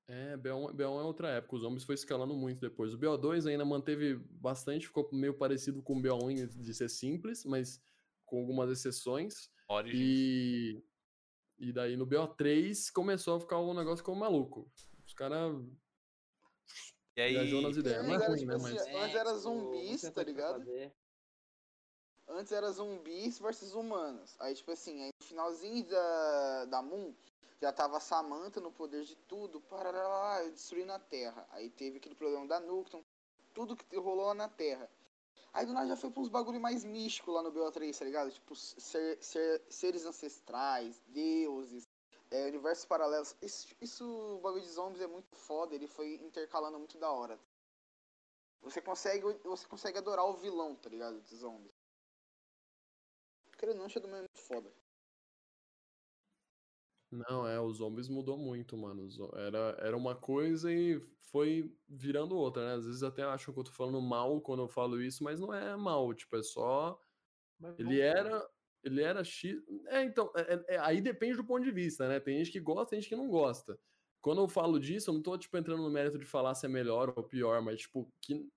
É, BO1, BO1 é outra época, os zombies foi escalando muito depois. O BO2 ainda manteve bastante, ficou meio parecido com o BO1 de ser simples, mas com algumas exceções. Origins. E, e daí no BO3 começou a ficar um negócio ficou maluco. Os caras E aí, viajou nas ideias. Não é ruim, tipo né? assim, Mas Antes era tipo, zumbis, tá ligado? Antes era zumbis versus humanos. Aí, tipo assim, aí no finalzinho da, da Moon, já tava Samantha no poder de tudo, parará, destruindo a Terra. Aí teve aquele problema da Nucleon, tudo que rolou lá na Terra. Aí do nada já foi pra uns bagulho mais místico lá no BO3, tá ligado? Tipo, ser, ser- seres ancestrais, deuses, é, universos paralelos. Isso, o bagulho de zombies é muito foda, ele foi intercalando muito da hora. Você consegue, você consegue adorar o vilão, tá ligado? De zombies. Ou não, é muito foda. Não, é, os zombies mudou muito, mano. Zo- Era, era uma coisa e foi virando outra, né? Às vezes até acham que eu tô falando mal quando eu falo isso, mas não é mal, tipo, é só Mas Ele era. Ele era X. É, então, é- é- é- aí depende do ponto de vista, né? Tem gente que gosta, tem gente que não gosta. Quando eu falo disso, eu não tô, tipo, entrando no mérito de falar se é melhor ou pior, mas, tipo, que.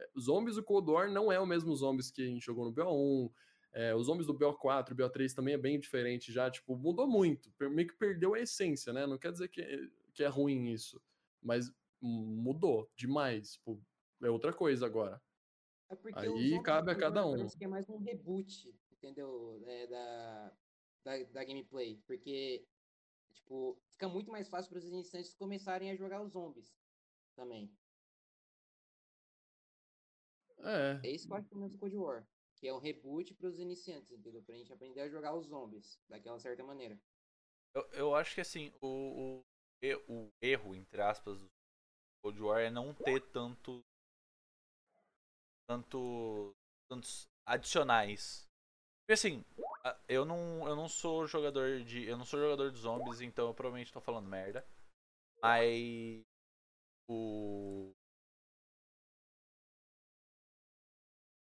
é, Zombies do Cold War não é o mesmo zombies que a gente jogou no BO1. É, os zombies do BO4, BO3 também é bem diferente já, tipo, mudou muito. Meio que perdeu a essência, né? Não quer dizer que, é- que é ruim isso. Mas mudou demais. Tipo, é outra coisa agora. É Aí cabe a cada um. Parece que é mais um reboot, entendeu? É, da, da, da gameplay. Porque, tipo, fica muito mais fácil para os iniciantes começarem a jogar os zombies também. É. É isso que eu acho que é o Cold War. Que é um reboot para os iniciantes, entendeu? Pra gente aprender a jogar os zombies daquela certa maneira. eu, eu acho que assim, o, o, o erro, entre aspas, do Cold War é não ter tanto. Tanto. Tantos adicionais. Porque assim, eu não, eu não sou jogador de. Eu não sou jogador de zombies, então eu provavelmente tô falando merda. Mas. O.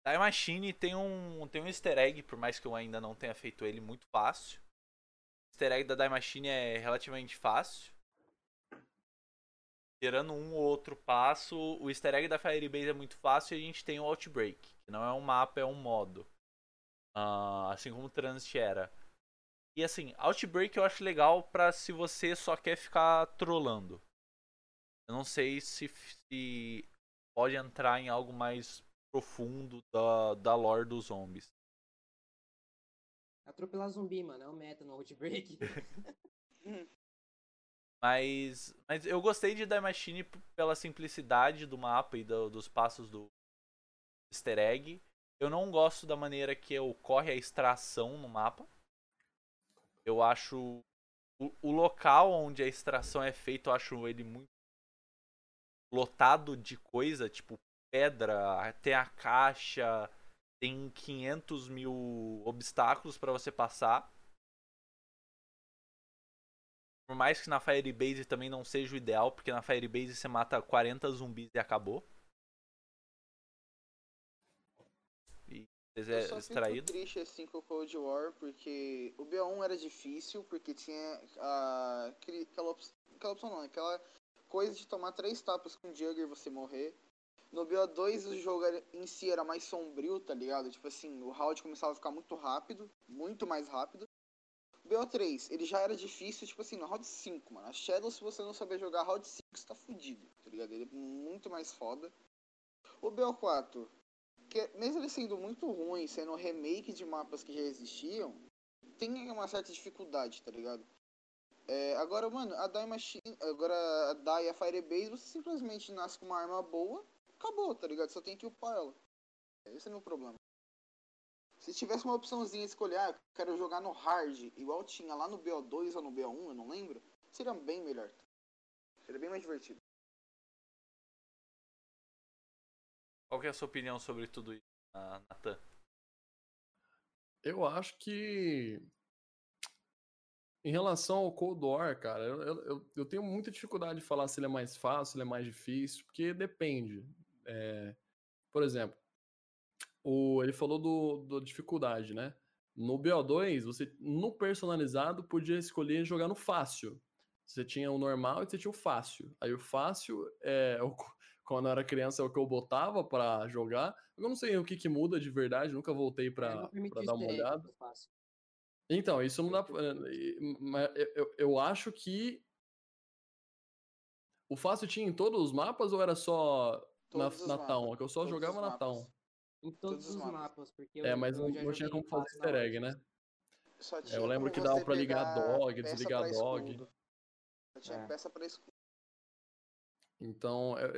Time Machine tem um, tem um easter egg, por mais que eu ainda não tenha feito ele muito fácil. O easter egg da Die Machine é relativamente fácil. Tirando um ou outro passo, o easter egg da Firebase é muito fácil e a gente tem o Outbreak, que não é um mapa, é um modo. Ah, assim como o Transit era. E assim, Outbreak eu acho legal pra se você só quer ficar trolando. Eu não sei se, se pode entrar em algo mais profundo da, da lore dos zombies. Atropelar zumbi, mano, é o meta no Outbreak. (laughs) Mas, mas eu gostei de Die Machine pela simplicidade do mapa e do- dos passos do easter egg. Eu não gosto da maneira que ocorre a extração no mapa. Eu acho o, o local onde a extração é feita, eu acho ele muito lotado de coisa, tipo pedra, tem a caixa, tem 500 mil obstáculos pra você passar. Por mais que na Firebase também não seja o ideal, porque na Firebase você mata 40 zumbis e acabou. E você Eu é extraído. fico triste assim com o Cold War, porque o BO1 era difícil, porque tinha a, aquela, op- aquela opção não, aquela coisa de tomar três tapas com o Jugger e você morrer. No BO2 o jogo em si era mais sombrio, tá ligado? Tipo assim, o round começava a ficar muito rápido, muito mais rápido. O BO3, ele já era difícil, tipo assim, no round 5, mano. A Shadow, se você não saber jogar round 5, você tá fudido, tá ligado? Ele é muito mais foda. O BO4, que mesmo ele sendo muito ruim, sendo um remake de mapas que já existiam, tem uma certa dificuldade, tá ligado? É, agora, mano, a Die Machine, agora a Die e a Firebase, você simplesmente nasce com uma arma boa, acabou, tá ligado? Só tem que upar ela. Esse é o meu problema. Se tivesse uma opçãozinha de escolher, ah, eu quero jogar no hard, igual tinha lá no BO2 ou no BO1, eu não lembro, seria bem melhor. Seria bem mais divertido. Qual que é a sua opinião sobre tudo isso, Na- Natan? Eu acho que. Em relação ao Cold War, cara, eu, eu- eu, eu tenho muita dificuldade de falar se ele é mais fácil, se ele é mais difícil, porque depende. É, por exemplo, o, ele falou do, do dificuldade, né? No BO2, você, no personalizado, podia escolher jogar no fácil. Você tinha o normal e você tinha o fácil. Aí o fácil, é, (laughs) quando eu era criança, é o que eu botava pra jogar. Eu não sei o que, que muda de verdade, nunca voltei pra dar uma olhada. Então, isso não dá. pra- Mas eu- eu acho que. O fácil tinha em todos os mapas ou era só na, Todos os na Town? mapas, É que eu só todos jogava os na mapas. Town. Em Todos todos os mapas. mapas, porque É, eu, mas eu não, tinha como fazer easter egg, né? Só É, eu lembro que dava pra ligar dog, desligar pra dog. Só tinha É. peça pra escudo. Então, é,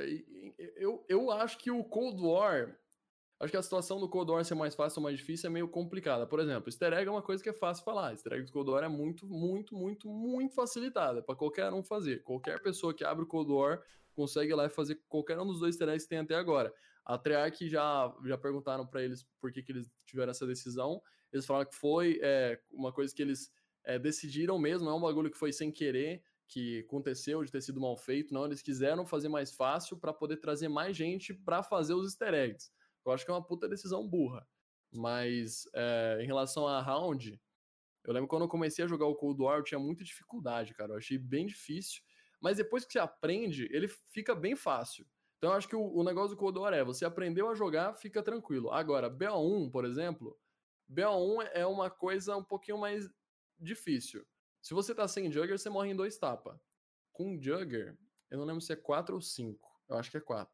eu, eu acho que o Cold War. Acho que a situação do Cold War ser mais fácil ou mais difícil é meio complicada. Por exemplo, easter egg é uma coisa que é fácil falar. Easter egg do Cold War é muito, muito, muito, muito facilitada para qualquer um fazer. Qualquer pessoa que abre o Cold War consegue lá fazer qualquer um dos dois easter eggs que tem até agora. A Treyarch já, já perguntaram para eles por que, que eles tiveram essa decisão. Eles falaram que foi é, uma coisa que eles é, decidiram mesmo, é um bagulho que foi sem querer, que aconteceu de ter sido mal feito. Não, eles quiseram fazer mais fácil para poder trazer mais gente para fazer os easter eggs. Eu acho que é uma puta decisão burra. Mas é, em relação a round, eu lembro quando eu comecei a jogar o Cold War, eu tinha muita dificuldade, cara. Eu achei bem difícil. Mas depois que você aprende, ele fica bem fácil. Então eu acho que o, o negócio do Cold War é, você aprendeu a jogar, fica tranquilo. Agora, BO1, por exemplo, BO1 é uma coisa um pouquinho mais difícil. Se você tá sem Jugger, você morre em dois tapas. Com Jugger, eu não lembro se é 4 ou 5. Eu acho que é 4.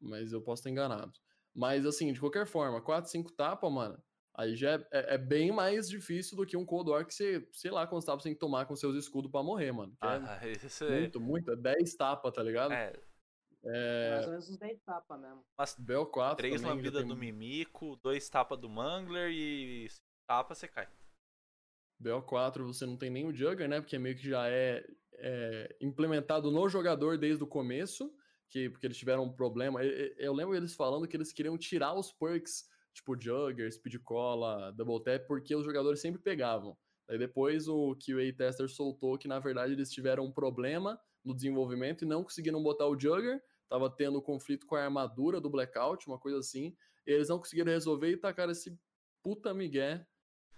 Mas eu posso estar enganado. Mas assim, de qualquer forma, 4, 5 tapas, mano, aí já é, é- é bem mais difícil do que um Cold War que você, sei lá, quantos tapas você tem que tomar com seus escudos pra morrer, mano. Que Ah, (laughs) isso é é. muito, muito, é 10 tapas, tá ligado? É, É, Mais ou menos uns 10 tapas mesmo. BO4 três também já lambidas tem do Mimico, dois tapas do Mangler e tapas você cai. BO4 você não tem nem o Jugger, né? Porque meio que já é, é, implementado no jogador desde o começo, que, porque eles tiveram um problema. Eu, eu- eu lembro eles falando que eles queriam tirar os perks, tipo Jugger, Speed Cola, Double Tap, porque os jogadores sempre pegavam. Daí depois o QA Tester soltou que, na verdade, eles tiveram um problema no desenvolvimento e não conseguiram botar o Jugger. Tava tendo conflito com a armadura do Blackout, uma coisa assim. E eles não conseguiram resolver e tacaram esse puta migué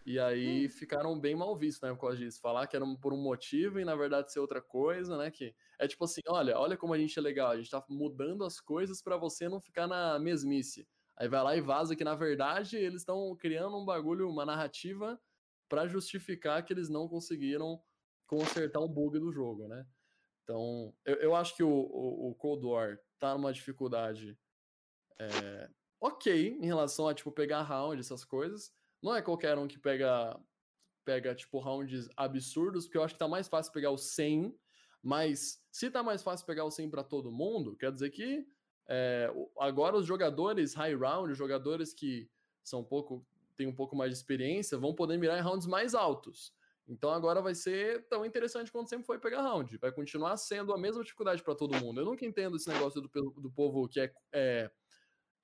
e aí ficaram bem mal vistos, né, por causa disso. Falar que era um- por um motivo e na verdade ser outra coisa, né, que é tipo assim, olha, olha como a gente é legal, a gente tá mudando as coisas pra você não ficar na mesmice. Aí vai lá e vaza que na verdade eles estão criando um bagulho, uma narrativa pra justificar que eles não conseguiram consertar um bug do jogo, né? Então, eu, eu acho que o, o, o Cold War tá numa dificuldade é, ok em relação a, tipo, pegar round, essas coisas, não é qualquer um que pega, pega tipo, rounds absurdos, porque eu acho que tá mais fácil pegar o 100, mas se tá mais fácil pegar o 100 para todo mundo, quer dizer que é, agora os jogadores high round, os jogadores que são um pouco, têm um pouco mais de experiência, vão poder mirar em rounds mais altos. Então agora vai ser tão interessante quanto sempre foi pegar round. Vai continuar sendo a mesma dificuldade para todo mundo. Eu nunca entendo esse negócio do, do povo que é, é,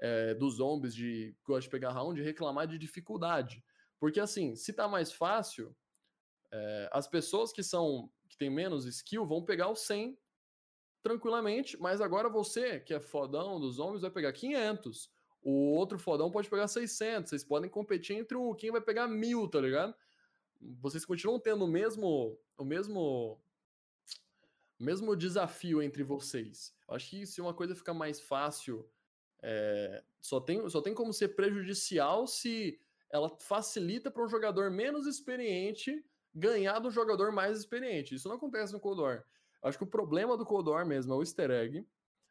é, dos zombies de gosta de pegar round reclamar de dificuldade. Porque assim, se tá mais fácil, é, as pessoas que são que tem menos skill vão pegar o 100 tranquilamente, mas agora você, que é fodão dos zombies, vai pegar 500. O outro fodão pode pegar 600. Vocês podem competir entre o quem vai pegar mil, tá ligado? vocês continuam tendo o mesmo, o mesmo, mesmo desafio entre vocês. Eu acho que se uma coisa fica mais fácil, é, só, tem, só tem como ser prejudicial se ela facilita para um jogador menos experiente ganhar do jogador mais experiente. Isso não acontece no Cold. Acho que o problema do Cold War mesmo é o easter egg.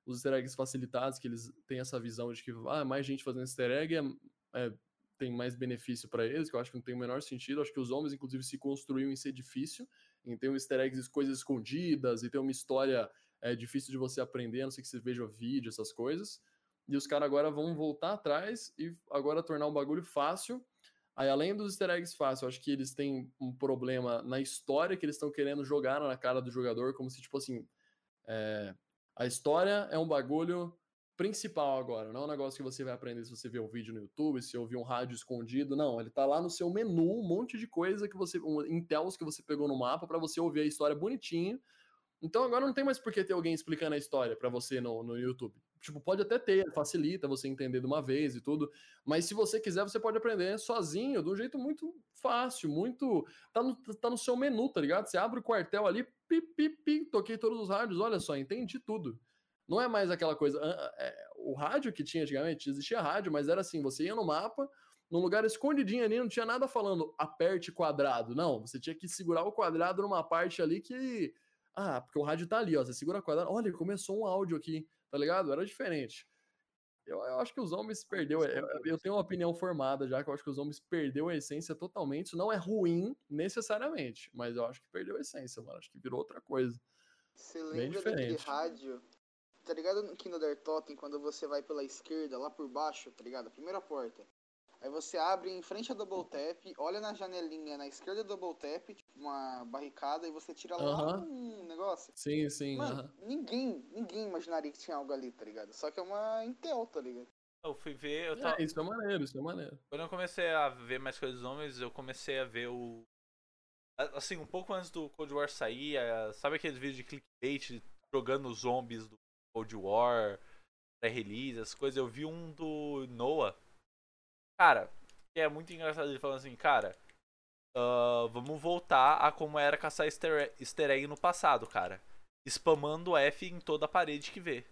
Os easter eggs facilitados, que eles têm essa visão de que ah, mais gente fazendo easter egg é, é tem mais benefício para eles, que eu acho que não tem o menor sentido. Acho que os homens, inclusive, se construíam em ser difícil, em ter um easter eggs, coisas escondidas, e ter uma história é, difícil de você aprender, a não ser que você veja o vídeo, essas coisas. E os caras agora vão voltar atrás e agora tornar um bagulho fácil. Aí, além dos easter eggs fáceis, eu acho que eles têm um problema na história que eles estão querendo jogar na cara do jogador, como se, tipo assim, é, a história é um bagulho principal agora. Não é um negócio que você vai aprender se você ver um vídeo no YouTube, se ouvir um rádio escondido. Não, ele tá lá no seu menu, um monte de coisa que você. Um, intels que você pegou no mapa para você ouvir a história bonitinho. Então agora não tem mais por que ter alguém explicando a história para você no, no YouTube. Tipo, pode até ter, facilita você entender de uma vez e tudo. Mas se você quiser, você pode aprender sozinho, de um jeito muito fácil, muito. Tá no, tá no seu menu, tá ligado? Você abre o quartel ali, pi, pi, pi, toquei todos os rádios, olha só, entendi tudo. Não é mais aquela coisa. É, o rádio que tinha antigamente, existia rádio, mas era assim: você ia no mapa, num lugar escondidinho ali, não tinha nada falando aperte quadrado. Não, você tinha que segurar o quadrado numa parte ali que. Ah, porque o rádio tá ali, ó. Você segura quadrado. Olha, começou um áudio aqui, tá ligado? Era diferente. Eu, eu acho que os homens perdeu. Eu, eu, tenho uma opinião formada já que eu acho que os homens perdeu a essência totalmente. Isso não é ruim necessariamente, mas eu acho que perdeu a essência, mano. Acho que virou outra coisa. Você lembra daquele rádio Tá ligado aqui no Der Totem, quando você vai pela esquerda, lá por baixo, tá ligado? A primeira porta. Aí você abre em frente a Double Tap, olha na janelinha na esquerda do Double Tap, tipo uma barricada, e você tira lá um negócio. Sim, sim. Mano, ninguém, ninguém imaginaria que tinha algo ali, tá ligado? Só que é uma Intel, tá ligado? Eu fui ver. Eu tava... É, isso é maneiro, isso é maneiro. Quando eu comecei a ver mais coisas dos homens, eu comecei a ver o. Assim, um pouco antes do Cold War sair, sabe aqueles vídeos de clickbait jogando zombies do Cold War, pré-release, as coisas. Eu vi um do Noah. Cara, que é muito engraçado ele falando assim, cara. Uh, vamos voltar a como era caçar easter, easter egg no passado, cara. Spamando F em toda a parede que vê.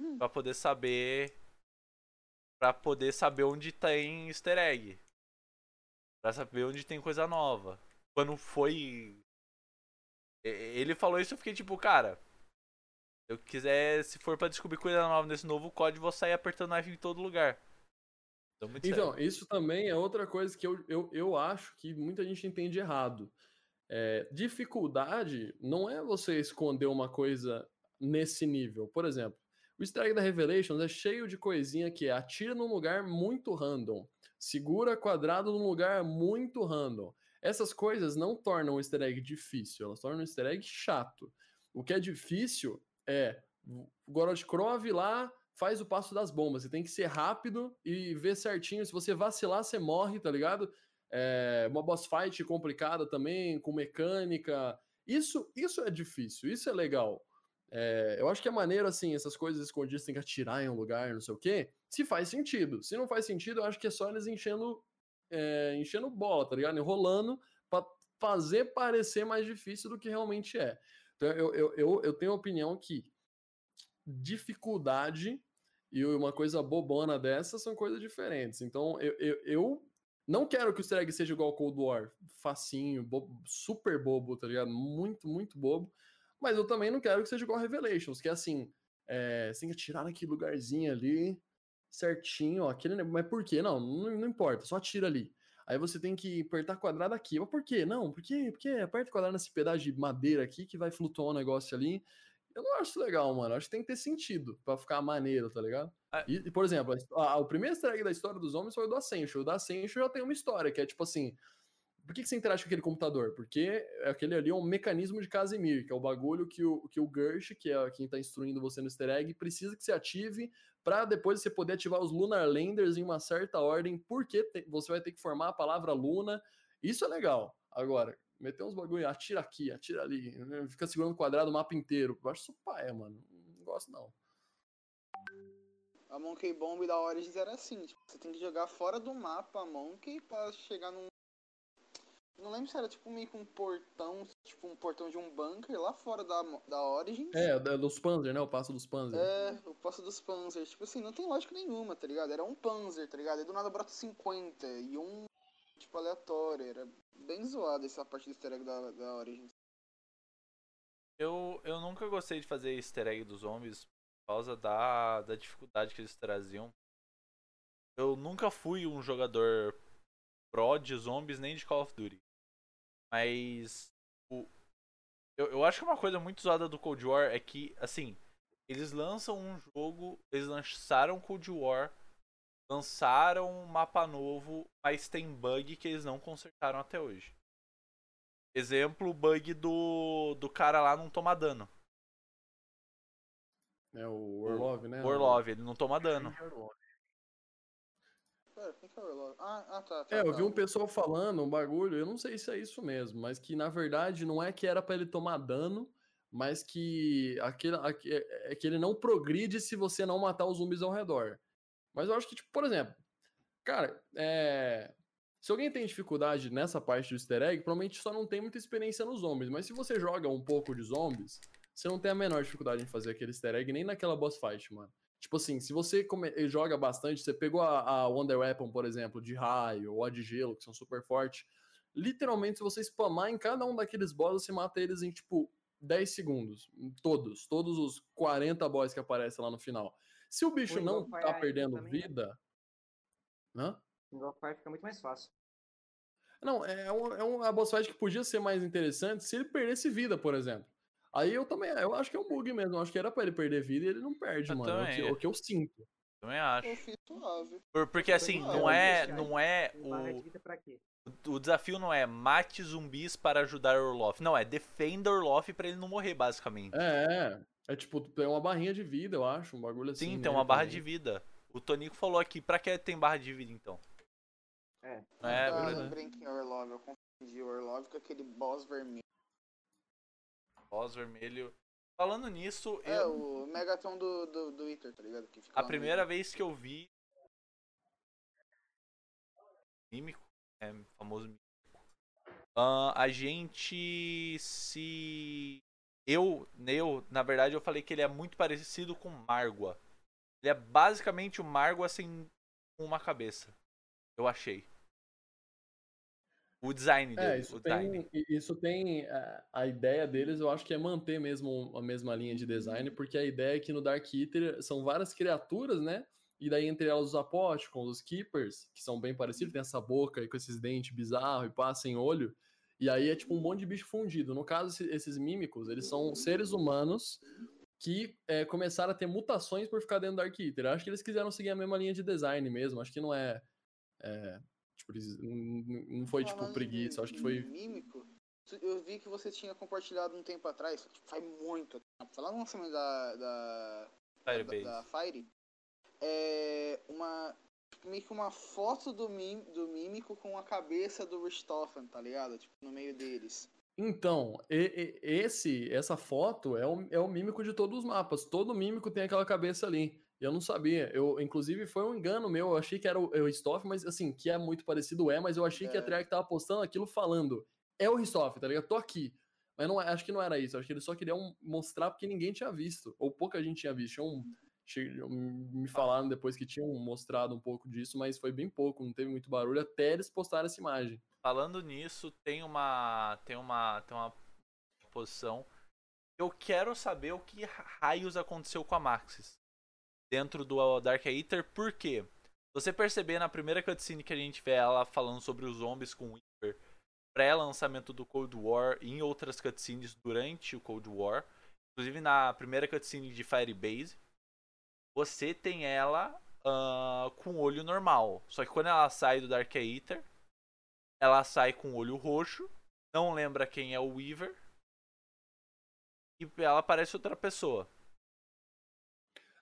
Hum. Pra poder saber. Pra poder saber onde tem easter egg. Pra saber onde tem coisa nova. Quando foi. Ele falou isso, eu fiquei tipo, cara eu quiser, se for para descobrir coisa nova nesse novo código, vou sair apertando F em todo lugar. Então, então isso também é outra coisa que eu, eu, eu acho que muita gente entende errado. É, dificuldade não é você esconder uma coisa nesse nível. Por exemplo, o easter egg da Revelations é cheio de coisinha que é atira num lugar muito random, segura quadrado num lugar muito random. Essas coisas não tornam o easter egg difícil, elas tornam o easter egg chato. O que é difícil é, o Gorod Krov lá faz o passo das bombas. Você tem que ser rápido e ver certinho. Se você vacilar, você morre, tá ligado? É, uma boss fight complicada também, com mecânica. Isso, isso é difícil, isso é legal. É, eu acho que é maneiro, assim, essas coisas escondidas, tem que atirar em um lugar, não sei o quê, se faz sentido. Se não faz sentido, eu acho que é só eles enchendo, é, enchendo bola, tá ligado? Enrolando para fazer parecer mais difícil do que realmente é. Então, eu, eu, eu, eu tenho a opinião que dificuldade e uma coisa bobona dessa são coisas diferentes. Então, eu, eu, eu não quero que o easter seja igual ao Cold War, facinho, bobo, super bobo, tá ligado? Muito, muito bobo. Mas eu também não quero que seja igual Revelations, que é assim, é, você tem que atirar naquele lugarzinho ali, certinho, ó, aquele, mas por quê? Não, não, não importa, só tira ali. Aí você tem que apertar quadrado aqui. Mas por quê? Não, por quê? Porque aperta quadrado nesse pedaço de madeira aqui que vai flutuar um negócio ali. Eu não acho legal, mano. Acho que tem que ter sentido pra ficar maneiro, tá ligado? Ah. E, e, por exemplo, a, a, o primeiro easter egg da história dos homens foi o do Ascension. O do Ascension já tem uma história, que é tipo assim. Por que, que você interage com aquele computador? Porque aquele ali é um mecanismo de Casimir, que é o bagulho que o, que o Gersh, que é quem tá instruindo você no easter egg, precisa que você ative para depois você poder ativar os Lunar Landers em uma certa ordem, porque você vai ter que formar a palavra Luna. Isso é legal. Agora, meter uns bagulho, atira aqui, atira ali, fica segurando o quadrado o mapa inteiro. Eu acho isso paia, mano. Não gosto não. A Monkey Bomb da Origins era assim, tipo, você tem que jogar fora do mapa a Monkey para chegar num não lembro se era tipo meio que um portão, tipo um portão de um bunker lá fora da, da Origins. É, dos Panzer, né? O passo dos Panzer. É, o passo dos Panzer. Tipo assim, não tem lógica nenhuma, tá ligado? Era um Panzer, tá ligado? E do nada brota 50 e um, tipo, aleatório. Era bem zoado essa parte do easter egg da, da Origins. Eu, eu nunca gostei de fazer easter egg dos zombies por causa da, da dificuldade que eles traziam. Eu nunca fui um jogador pro de zombies nem de Call of Duty. Mas o, eu, eu acho que uma coisa muito usada do Cold War é que, assim, eles lançam um jogo, eles lançaram Cold War, lançaram um mapa novo, mas tem bug que eles não consertaram até hoje. Exemplo, o bug do, do cara lá não tomar dano. É o Orlov, né? O Orlov, ele não toma dano. Pera, quem que é o? Ah, ah tá, tá, É, eu tá. vi um pessoal falando um bagulho, eu não sei se é isso mesmo, mas que na verdade não é que era para ele tomar dano, mas que aquele, aque- é que ele não progride se você não matar os zumbis ao redor. Mas eu acho que, tipo, por exemplo, cara, é, se alguém tem dificuldade nessa parte do easter egg, provavelmente só não tem muita experiência nos zombies. Mas se você joga um pouco de zombies, você não tem a menor dificuldade em fazer aquele easter egg, nem naquela boss fight, mano. Tipo assim, se você come- eh, joga bastante, você pegou a, a Wonder Weapon, por exemplo, de raio ou a de gelo, que são super fortes. Literalmente, se você spamar em cada um daqueles boss, você mata eles em, tipo, 10 segundos. Todos. Todos os 40 boss que aparecem lá no final. Se o bicho Ou não igual tá perdendo também, né? vida. Hã? No Fire fica muito mais fácil. Não, é, um, é uma boss fight que podia ser mais interessante se ele perdesse vida, por exemplo. Aí eu também, eu acho que é um bug mesmo. Eu acho que era pra ele perder vida e ele não perde, Eu mano. É o também. que, é o que eu sinto. Também acho. Eu fiz suave. Por- porque assim, não eu é, não é barra de o, vida pra quê? o desafio não é mate zumbis para ajudar Orloff. Não, é defenda Orloff pra ele não morrer, basicamente. É, é. É tipo, tem uma barrinha de vida, eu acho. Um bagulho assim. Sim, tem uma barra também. de vida. O Tonico falou aqui, pra que tem barra de vida então? É. Não é, verdade. lembrei que Orlov. Eu confundi o Orlov com aquele boss vermelho. Voz vermelho. Falando nisso, É, eu, o Megatron do, do, do Wither, tá ligado? A primeira vez que eu vi mímico, é famoso mímico. ah, a gente se eu, eu, na verdade, eu falei que ele é muito parecido com Margua. Ele é basicamente o Margua sem uma cabeça. Eu achei. O design dele, É, isso tem, isso tem a, a ideia deles, eu acho que é manter mesmo a mesma linha de design, porque a ideia é que no Dark Eater são várias criaturas, né? E daí entre elas os apóticos, os keepers, que são bem parecidos, tem essa boca e com esses dentes bizarros e passa em olho. E aí é tipo um monte de bicho fundido. No caso, esse- esses mímicos, eles são seres humanos que é, começaram a ter mutações por ficar dentro do Dark Eater. Eu acho que eles quiseram seguir a mesma linha de design mesmo. Acho que não é. é, tipo, eles- não- não foi tipo preguiça, acho que foi. Mímico. Eu vi que você tinha compartilhado um tempo atrás, tipo, faz muito tempo. Foi lá no lançamento da, da, da, Firebase. da Fire. É uma. tipo, Meio que uma foto do, mim, do mímico com a cabeça do Richthofen, tá ligado? Tipo, no meio deles. Então, e- e- esse, essa foto é o, é o mímico de todos os mapas. Todo mímico tem aquela cabeça ali. Eu não sabia. Eu, inclusive, foi um engano meu. Eu achei que era o, o Ristoff, mas assim, que é muito parecido, é, mas eu achei que a É. Treyarch tava postando aquilo falando. É o Ristoff, tá ligado? Tô aqui. Mas não, é- acho que não era isso. Acho que eles só queriam mostrar porque ninguém tinha visto. Ou pouca gente tinha visto. Che- me falaram depois que tinham mostrado um pouco disso, mas foi bem pouco, não teve muito barulho até eles postaram essa imagem. Falando nisso, tem uma tem uma tem uma posição. Eu quero saber o que raios aconteceu com a Maxis. Dentro do Dark Eater, por quê? você perceber na primeira cutscene que a gente vê ela falando sobre os zombies com Weaver, pré-lançamento do Cold War e em outras cutscenes durante o Cold War, inclusive na primeira cutscene de Firebase, você tem ela uh, com olho normal. Só que quando ela sai do Dark Eater, ela sai com olho roxo, não lembra quem é o Weaver, e ela parece outra pessoa.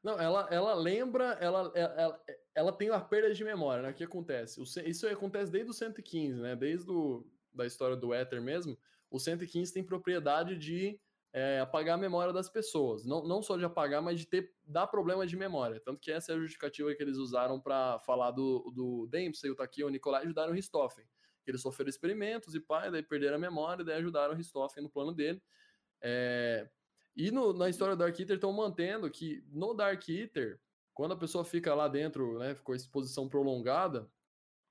Não, ela, ela lembra, ela, ela, ela tem uma perda de memória, né? O que acontece? Isso acontece desde o 115, né? Desde o, da história do Ether mesmo. O 115 tem propriedade de é, apagar a memória das pessoas. Não, não só de apagar, mas de ter dar problema de memória. Tanto que essa é a justificativa que eles usaram para falar do, do Dempsey, o Takio, o Nicolai ajudaram o Ristoffen. Eles sofreram experimentos e pai, daí perderam a memória, daí ajudaram o Ristoffen no plano dele. É, e no, na história do Dark Eater estão mantendo que no Dark Eater, quando a pessoa fica lá dentro, né, com a exposição prolongada,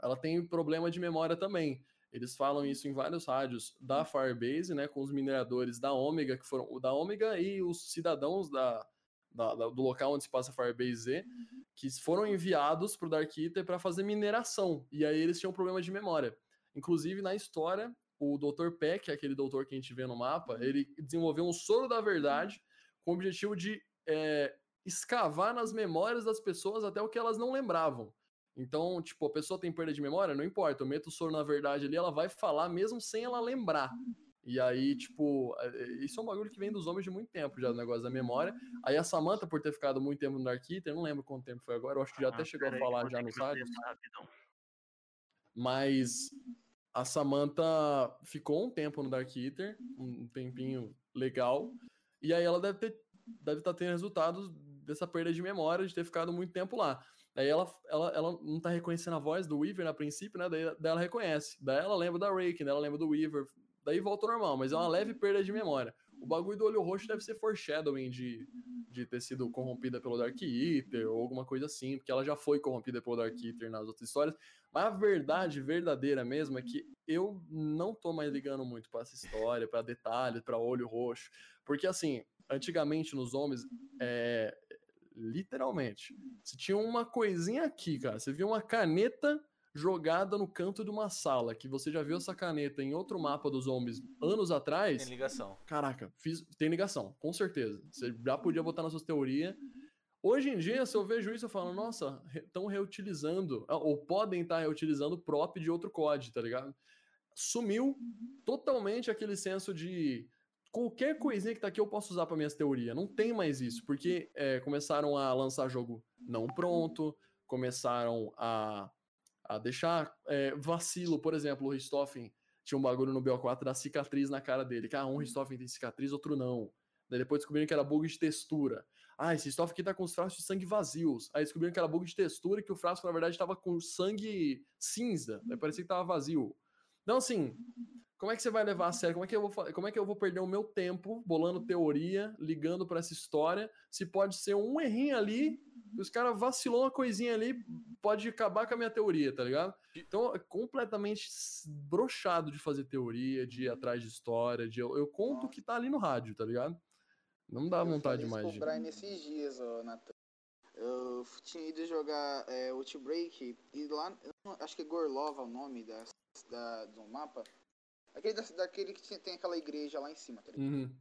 ela tem problema de memória também. Eles falam isso em vários rádios da Firebase, né, com os mineradores da Ômega, que foram o da Ômega e os cidadãos da, da, da, do local onde se passa Firebase Z, que foram enviados para o Dark Eater para fazer mineração. E aí eles tinham problema de memória. Inclusive, na história, o Dr. Peck, aquele doutor que a gente vê no mapa, uhum. ele desenvolveu um soro da verdade com o objetivo de é, escavar nas memórias das pessoas até o que elas não lembravam. Então, tipo, a pessoa tem perda de memória, não importa, eu meto o soro na verdade ali, ela vai falar mesmo sem ela lembrar. E aí, tipo, é, é, isso é um bagulho que vem dos homens de muito tempo já, o negócio da memória. Aí a Samantha, por ter ficado muito tempo no Dark Eater, não lembro quanto tempo foi agora, eu acho que já ah, até chegou a falar já no site. Mas a Samantha ficou um tempo no Dark Eater, um tempinho legal, e aí ela deve ter deve estar tá tendo resultados dessa perda de memória, de ter ficado muito tempo lá. Aí ela, ela, ela não está reconhecendo a voz do Weaver a princípio, né? Daí, daí ela reconhece. Daí ela lembra da Rake, daí ela lembra do Weaver. Daí volta ao normal, mas é uma leve perda de memória. O bagulho do olho roxo deve ser foreshadowing de, de ter sido corrompida pelo Dark Eater ou alguma coisa assim, porque ela já foi corrompida pelo Dark Eater nas outras histórias. Mas a verdade verdadeira mesmo é que eu não tô mais ligando muito para essa história, para detalhes, para olho roxo, porque assim, antigamente nos homens, é, literalmente, se tinha uma coisinha aqui, cara, você via uma caneta jogada no canto de uma sala, que você já viu essa caneta em outro mapa dos zombies anos atrás. Tem ligação. Caraca, fiz, tem ligação, com certeza. Você já podia botar nas suas teorias. Hoje em dia, se eu vejo isso, eu falo, nossa, estão reutilizando, ah, ou podem estar tá reutilizando o prop de outro código, tá ligado? Sumiu totalmente aquele senso de qualquer coisinha que tá aqui eu posso usar para minhas teorias. Não tem mais isso, porque é, começaram a lançar jogo não pronto, começaram a a deixar é, vacilo, por exemplo, o Ristoffen tinha um bagulho no BO4 da cicatriz na cara dele, que ah, um Ristoffen tem cicatriz, outro não. Daí depois descobriram que era bug de textura. Ah, esse Ristoffen aqui tá com os frascos de sangue vazios. Aí descobriram que era bug de textura e que o frasco, na verdade, estava com sangue cinza. Daí parecia que tava vazio. Então, assim, como é que você vai levar a sério? Como é que eu vou, como é que eu vou perder o meu tempo bolando teoria, ligando para essa história, se pode ser um errinho ali, os caras vacilou uma coisinha ali, pode acabar com a minha teoria, tá ligado? Então, é completamente brochado de fazer teoria, de ir atrás de história, de eu, eu conto o que tá ali no rádio, tá ligado? Não dá vontade mais. Eu comprar nesses dias, ó, Nathan. Eu tinha ido jogar é, Outbreak e lá, acho que é Gorlov é o nome da, da, do mapa. Aquele da, daquele que tem aquela igreja lá em cima, tá ligado? Uhum.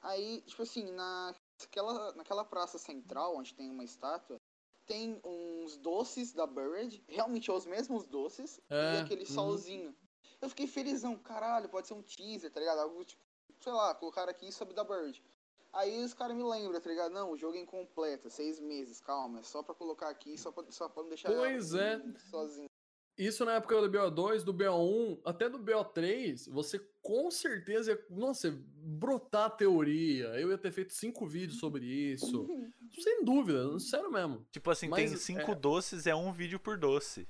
Aí, tipo assim, naquela, naquela praça central, onde tem uma estátua, tem uns doces da Bird, realmente é os mesmos doces, é, e aquele uhum. solzinho. Eu fiquei felizão, caralho, pode ser um teaser, tá ligado? Algo tipo, sei lá, colocar aqui sobre da Bird. Aí os caras me lembram, tá ligado? Não, o jogo é incompleto, seis meses, calma, é só pra colocar aqui, só pra, só pra não deixar pois é. sozinho. Isso na época do BO2, do BO1, até do BO3, você com certeza, nossa, brotar teoria. Eu ia ter feito cinco vídeos sobre isso. (laughs) Sem dúvida, sério mesmo. Tipo assim, Mas, tem cinco é... doces, é um vídeo por doce.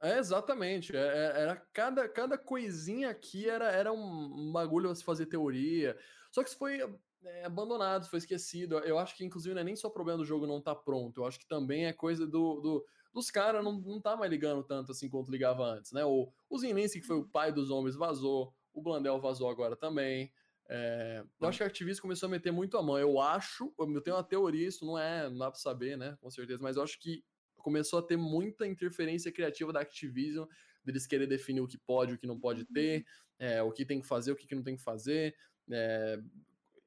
É, exatamente. É, é, era cada, cada coisinha aqui era, era um bagulho a se fazer teoria. Só que isso foi é, abandonado, foi esquecido. Eu acho que, inclusive, não é nem só problema do jogo não estar tá pronto. Eu acho que também é coisa do, do dos caras não, não tá mais ligando tanto assim quanto ligava antes, né? O, o Zinlinski, que foi o pai dos homens, vazou. O Blandel vazou agora também. É, eu acho que a Activision começou a meter muito a mão. Eu acho, eu tenho uma teoria, isso não é, não dá pra saber, né? Com certeza, mas eu acho que começou a ter muita interferência criativa da Activision, deles querer definir o que pode, o que não pode ter, é, o que tem que fazer, o que não tem que fazer. É,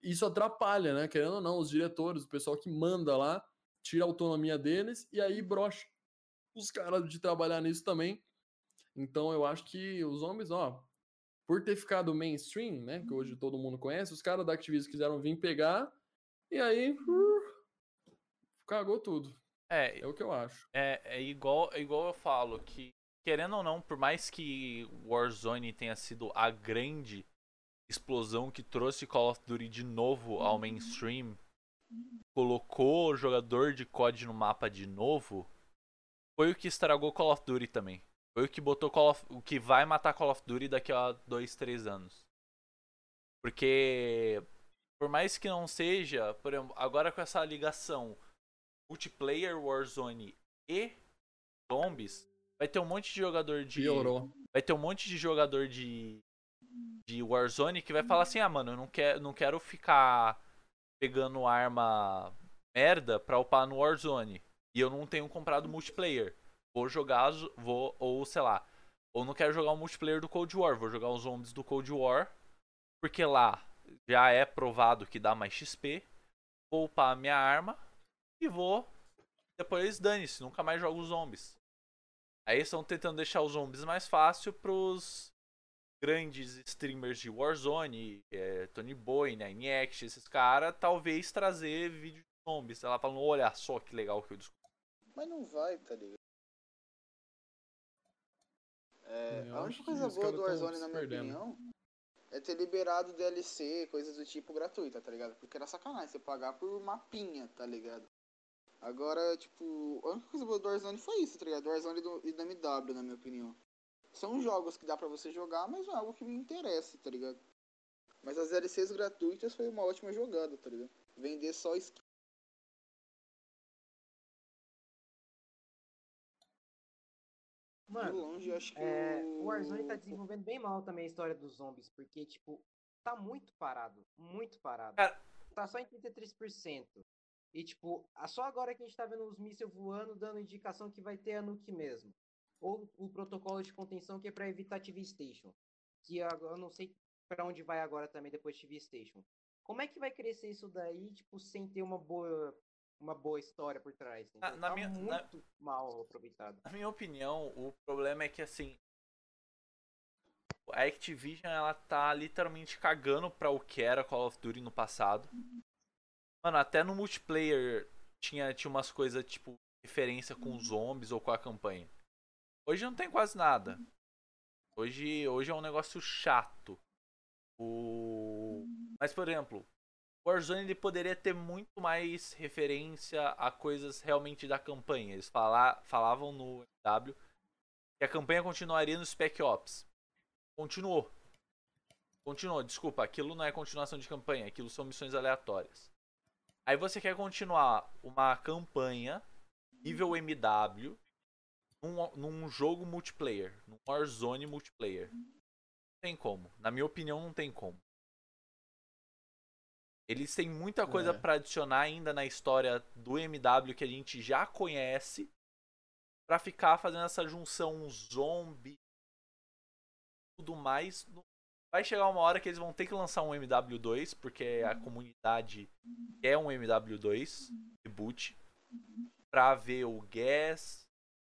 isso atrapalha, né? Querendo ou não, os diretores, o pessoal que manda lá, tira a autonomia deles e aí brocha os caras de trabalhar nisso também. Então eu acho que os homens, ó, por ter ficado mainstream, né, que hoje todo mundo conhece, os caras da Activision quiseram vir pegar e aí uh, cagou tudo. É, É o que eu acho. é, é igual, é igual eu falo, que querendo ou não, por mais que Warzone tenha sido a grande explosão que trouxe Call of Duty de novo ao mainstream, colocou o jogador de COD no mapa de novo, foi o que estragou Call of Duty também. Foi o que botou Call of, o que vai matar Call of Duty daqui a dois, três anos. Porque por mais que não seja, por exemplo, agora com essa ligação multiplayer Warzone e zombies, vai ter um monte de jogador de Piorou. vai ter um monte de jogador de de Warzone que vai falar assim: "Ah, mano, eu não quero não quero ficar pegando arma merda pra upar no Warzone e eu não tenho comprado multiplayer. Vou jogar vou ou sei lá, ou não quero jogar o multiplayer do Cold War, vou jogar os zombies do Cold War, porque lá já é provado que dá mais XP. Vou upar a minha arma e vou depois dane-se, nunca mais jogo os zombies. Aí estão tentando deixar os zombies mais fácil pros grandes streamers de Warzone, é, Tony Boy, Nine Act, esses caras, talvez trazer vídeo de zombies. Ela falando, olha só que legal que eu descobri. Mas não vai, tá ligado? É, Eu a única coisa boa do Warzone, na minha perdendo. opinião, é ter liberado DLC, coisas do tipo gratuita, tá ligado? Porque era sacanagem você pagar por mapinha, tá ligado? Agora, tipo, a única coisa boa do Warzone foi isso, tá ligado? Do Warzone e do, e do MW, na minha opinião. São jogos que dá pra você jogar, mas não é algo que me interessa, tá ligado? Mas as DLCs gratuitas foi uma ótima jogada, tá ligado? Vender só skin. De Mano, longe, eu acho que É, o... o Warzone tá desenvolvendo bem mal também a história dos zombies, porque, tipo, tá muito parado, muito parado. Cara- Tá só em 33%. E, tipo, a- só agora que a gente tá vendo os mísseis voando, dando indicação que vai ter a nuke mesmo. Ou o protocolo de contenção que é pra evitar TV Station. Que agora eu não sei pra onde vai agora também depois de TV Station. Como é que vai crescer isso daí, tipo, sem ter uma boa, uma boa história por trás? entendeu? na tá minha- na- muito mal aproveitado. Na minha opinião, o problema é que assim. A Activision ela tá literalmente cagando pra o que era Call of Duty no passado. Mano, até no multiplayer tinha, tinha umas coisas tipo referência com os zombies ou com a campanha. Hoje não tem quase nada. Hoje, hoje é um negócio chato. O... Mas, por exemplo, Warzone ele poderia ter muito mais referência a coisas realmente da campanha. Eles fala... falavam no W que a campanha continuaria no Spec Ops. Continuou. Continuou, desculpa, aquilo não é continuação de campanha, aquilo são missões aleatórias. Aí você quer continuar uma campanha nível MW num, num jogo multiplayer, num Warzone multiplayer. Não tem como. Na minha opinião, não tem como. Eles têm muita coisa É. pra adicionar ainda na história do MW que a gente já conhece pra ficar fazendo essa junção zombie tudo mais. Vai chegar uma hora que eles vão ter que lançar um MW2 porque a comunidade quer um MW2 reboot pra ver o Gas,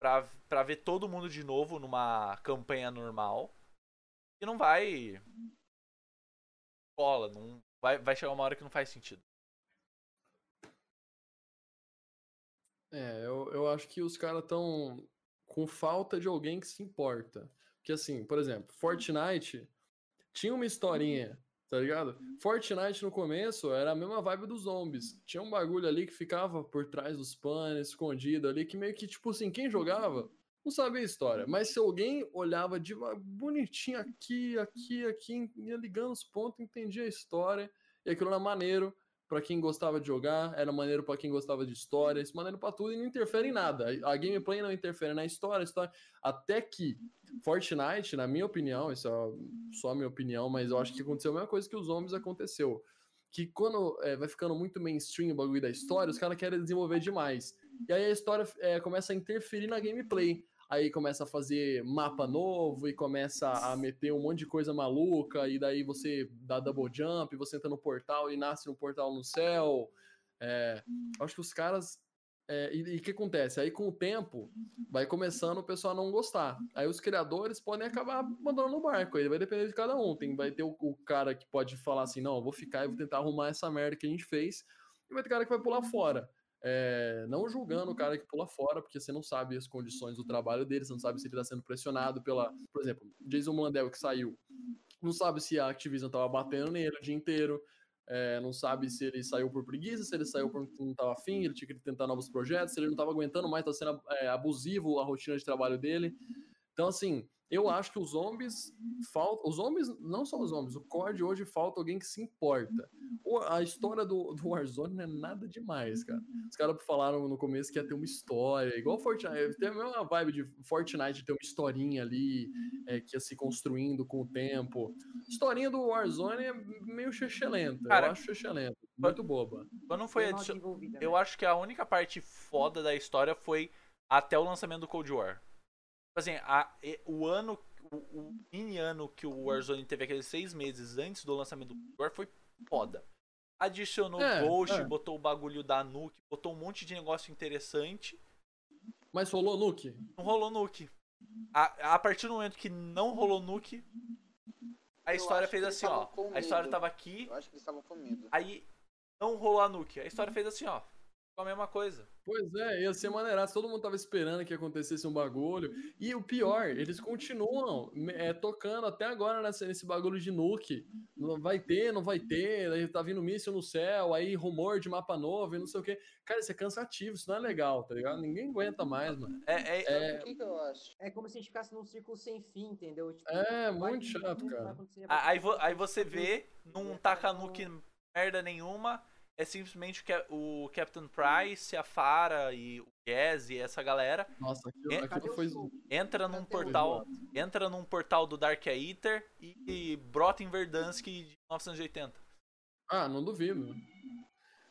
pra, pra ver todo mundo de novo numa campanha normal. E não vai. Cola, não. Vai, vai chegar uma hora que não faz sentido. É, eu, eu acho que os caras estão com falta de alguém que se importa. Porque, assim, por exemplo, Fortnite tinha uma historinha, tá ligado? Fortnite no começo era a mesma vibe dos zombies. Tinha um bagulho ali que ficava por trás dos panos, escondido ali, que meio que, tipo assim, quem jogava não sabia a história. Mas se alguém olhava de uma- bonitinho aqui, aqui, aqui, ia ligando os pontos, entendia a história, e aquilo era maneiro. pra quem gostava de jogar, era maneiro pra quem gostava de história, isso maneiro pra tudo e não interfere em nada. A gameplay não interfere na história, história até que Fortnite, na minha opinião, isso é só a minha opinião, mas eu acho que aconteceu a mesma coisa que os zombies aconteceu. Que quando é, vai ficando muito mainstream o bagulho da história, os caras querem desenvolver demais. E aí a história é, começa a interferir na gameplay. Aí começa a fazer mapa novo e começa a meter um monte de coisa maluca, e daí você dá double jump, você entra no portal e nasce um portal no céu. É, acho que os caras. é, e o que acontece? Aí com o tempo vai começando o pessoal a não gostar. Aí os criadores podem acabar abandonando o barco. Aí vai depender de cada um. Tem, vai ter o, o cara que pode falar assim: não, vou ficar e vou tentar arrumar essa merda que a gente fez. E vai ter cara que vai pular fora. É, não julgando o cara que pula fora, porque você não sabe as condições do trabalho dele, você não sabe se ele está sendo pressionado pela. Por exemplo, Jason Mandel que saiu, não sabe se a Activision tava batendo nele o dia inteiro, é, não sabe se ele saiu por preguiça, se ele saiu porque não tava afim, ele tinha que tentar novos projetos, se ele não tava aguentando mais, tá sendo é, abusivo a rotina de trabalho dele. Então, assim, eu acho que os zombies falta. Os zombies, não só os zombies, o COD hoje falta alguém que se importa. A história do, do Warzone não é nada demais, cara. Os caras falaram no começo que ia ter uma história, igual Fortnite. Tem a mesma vibe de Fortnite de ter uma historinha ali, é, que ia se construindo com o tempo. Historinha do Warzone é meio chechelenta. Cara, eu acho chechelenta. Muito boba. Quando foi Bem mal adicio- desenvolvida, Eu né? acho que a única parte foda da história foi até o lançamento do Cold War. Tipo Assim, a- o ano, o, o mini ano que o Warzone teve aqueles seis meses antes do lançamento do War foi foda. Adicionou É, Ghost, é. botou o bagulho da Nuke, botou um monte de negócio interessante. Mas rolou Nuke? Não rolou Nuke. A, a partir do momento que não rolou Nuke, a história fez assim, ó. A história tava aqui, Eu acho que eles estavam com medo. aí não rolou a Nuke. A história fez assim, ó. Ficou a mesma coisa. Pois é, ia ser maneiraço. Todo mundo tava esperando que acontecesse um bagulho. E o pior, eles continuam é, tocando até agora nessa, nesse bagulho de nuke. Não vai ter, não vai ter. Aí tá vindo míssil no céu, aí rumor de mapa novo e não sei o quê. Cara, isso é cansativo, isso não é legal, tá ligado? Ninguém aguenta mais, mano. É, é, É, O que, que eu acho? É como se a gente ficasse num círculo sem fim, entendeu? Tipo, É, muito chato, cara. Aí, aí você vê, não taca nuke merda nenhuma. É simplesmente o Cap- o Captain Price, a Fara e o Gaz e essa galera nossa, aquilo, É, aquilo foi. entra num portal, entra num portal do Dark Eater e, e brota em Verdansk de 1980. Ah, não duvido.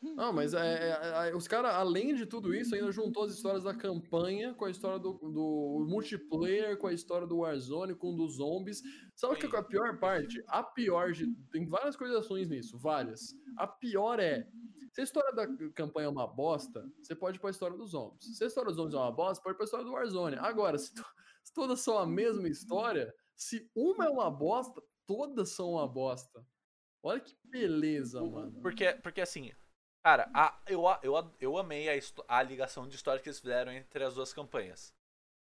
Não, mas é, é- é- os caras, além de tudo isso, ainda juntou as histórias da campanha com a história do, do multiplayer, com a história do Warzone, com dos zombies. Sabe o que é a pior parte? A pior de. Tem várias coisas ruins nisso, várias. A pior é. Se a história da campanha é uma bosta, você pode ir pra história dos zombies. Se a história dos zombies é uma bosta, pode ir pra história do Warzone. Agora, se, to- se todas são a mesma história, se uma é uma bosta, todas são uma bosta. Olha que beleza, mano. Porque, porque assim, cara, a- eu, eu, eu amei a, a ligação de história que eles fizeram entre as duas campanhas.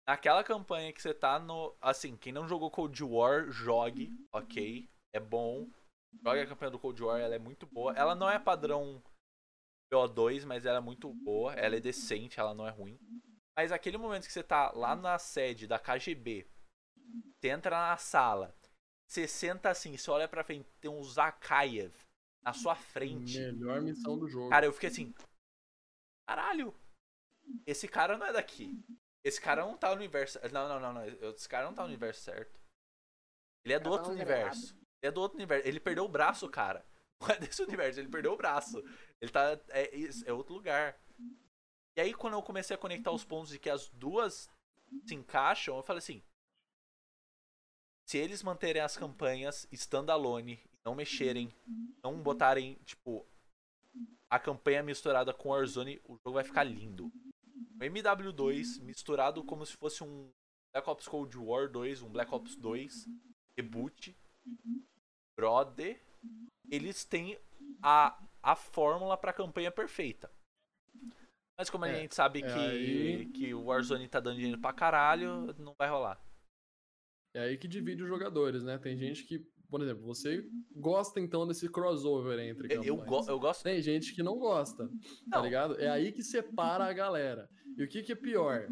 Naquela campanha que você tá no. Assim, quem não jogou Cold War, jogue, ok? É bom. Jogue a campanha do Cold War, ela é muito boa. Ela não é padrão BO2, mas ela é muito boa. Ela é decente, ela não é ruim. Mas aquele momento que você tá lá na sede da KGB, você entra na sala, você senta assim, você olha pra frente, tem um Zakayev na sua frente. Melhor missão do jogo. Cara, eu fiquei assim. Caralho! Esse cara não é daqui. Esse cara não tá no universo. Não, não, não, não. Esse cara não tá no universo certo. Ele é do outro no universo. Ele é do outro universo. Ele perdeu o braço, cara. (laughs) Não é desse universo, ele perdeu o braço. Ele tá. É, é outro lugar. E aí, quando eu comecei a conectar os pontos de que as duas se encaixam, eu falei assim. Se eles manterem as campanhas standalone não mexerem, não botarem, tipo, a campanha misturada com Warzone, o jogo vai ficar lindo. O MW2 misturado como se fosse um Black Ops Cold War 2, um Black Ops 2 reboot. Brother, eles têm a, a fórmula pra campanha perfeita. Mas como a É, gente sabe é que, aí- que o Warzone tá dando dinheiro pra caralho, não vai rolar. É aí que divide os jogadores, né? Tem gente que, por exemplo, você gosta então desse crossover entre Eu, eu, campanhas. go- eu gosto. Tem gente que não gosta, tá Não. ligado? É aí que separa a galera. E o que, que é pior?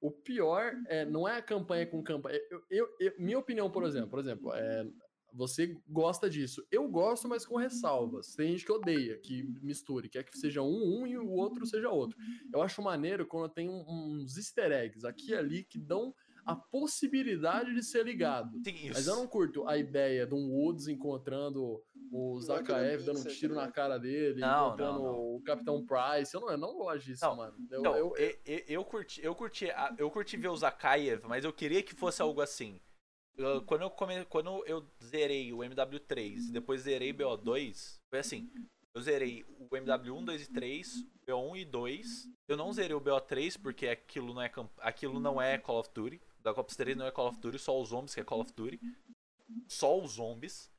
O pior é, não é a campanha com campanha. Eu, eu- eu- minha opinião, por exemplo, por exemplo, é, você gosta disso. Eu gosto, mas com ressalvas. Tem gente que odeia, que misture, quer que seja um, um e o outro seja outro. Eu acho maneiro quando tem uns easter eggs aqui e ali que dão a possibilidade de ser ligado. Sim, isso. Mas eu não curto a ideia de um Woods encontrando o Zakaev, dando um tiro na cara dele, Não, encontrando não, não. o Capitão Price. Eu não, eu não gosto disso, mano. Eu, Então, eu- eu, eu, eu curti, eu curti, eu curti ver o Zakaev, mas eu queria que fosse algo assim. Eu- quando eu come, quando eu zerei o MW3 e depois zerei o BO2, foi assim. Eu zerei o MW1, 2 e 3, o BO1 e 2. Eu não zerei o BO3 porque aquilo não é aquilo não é Call of Duty. Da Cops 3 não é Call of Duty, só os zombies que é Call of Duty. Só os zombies.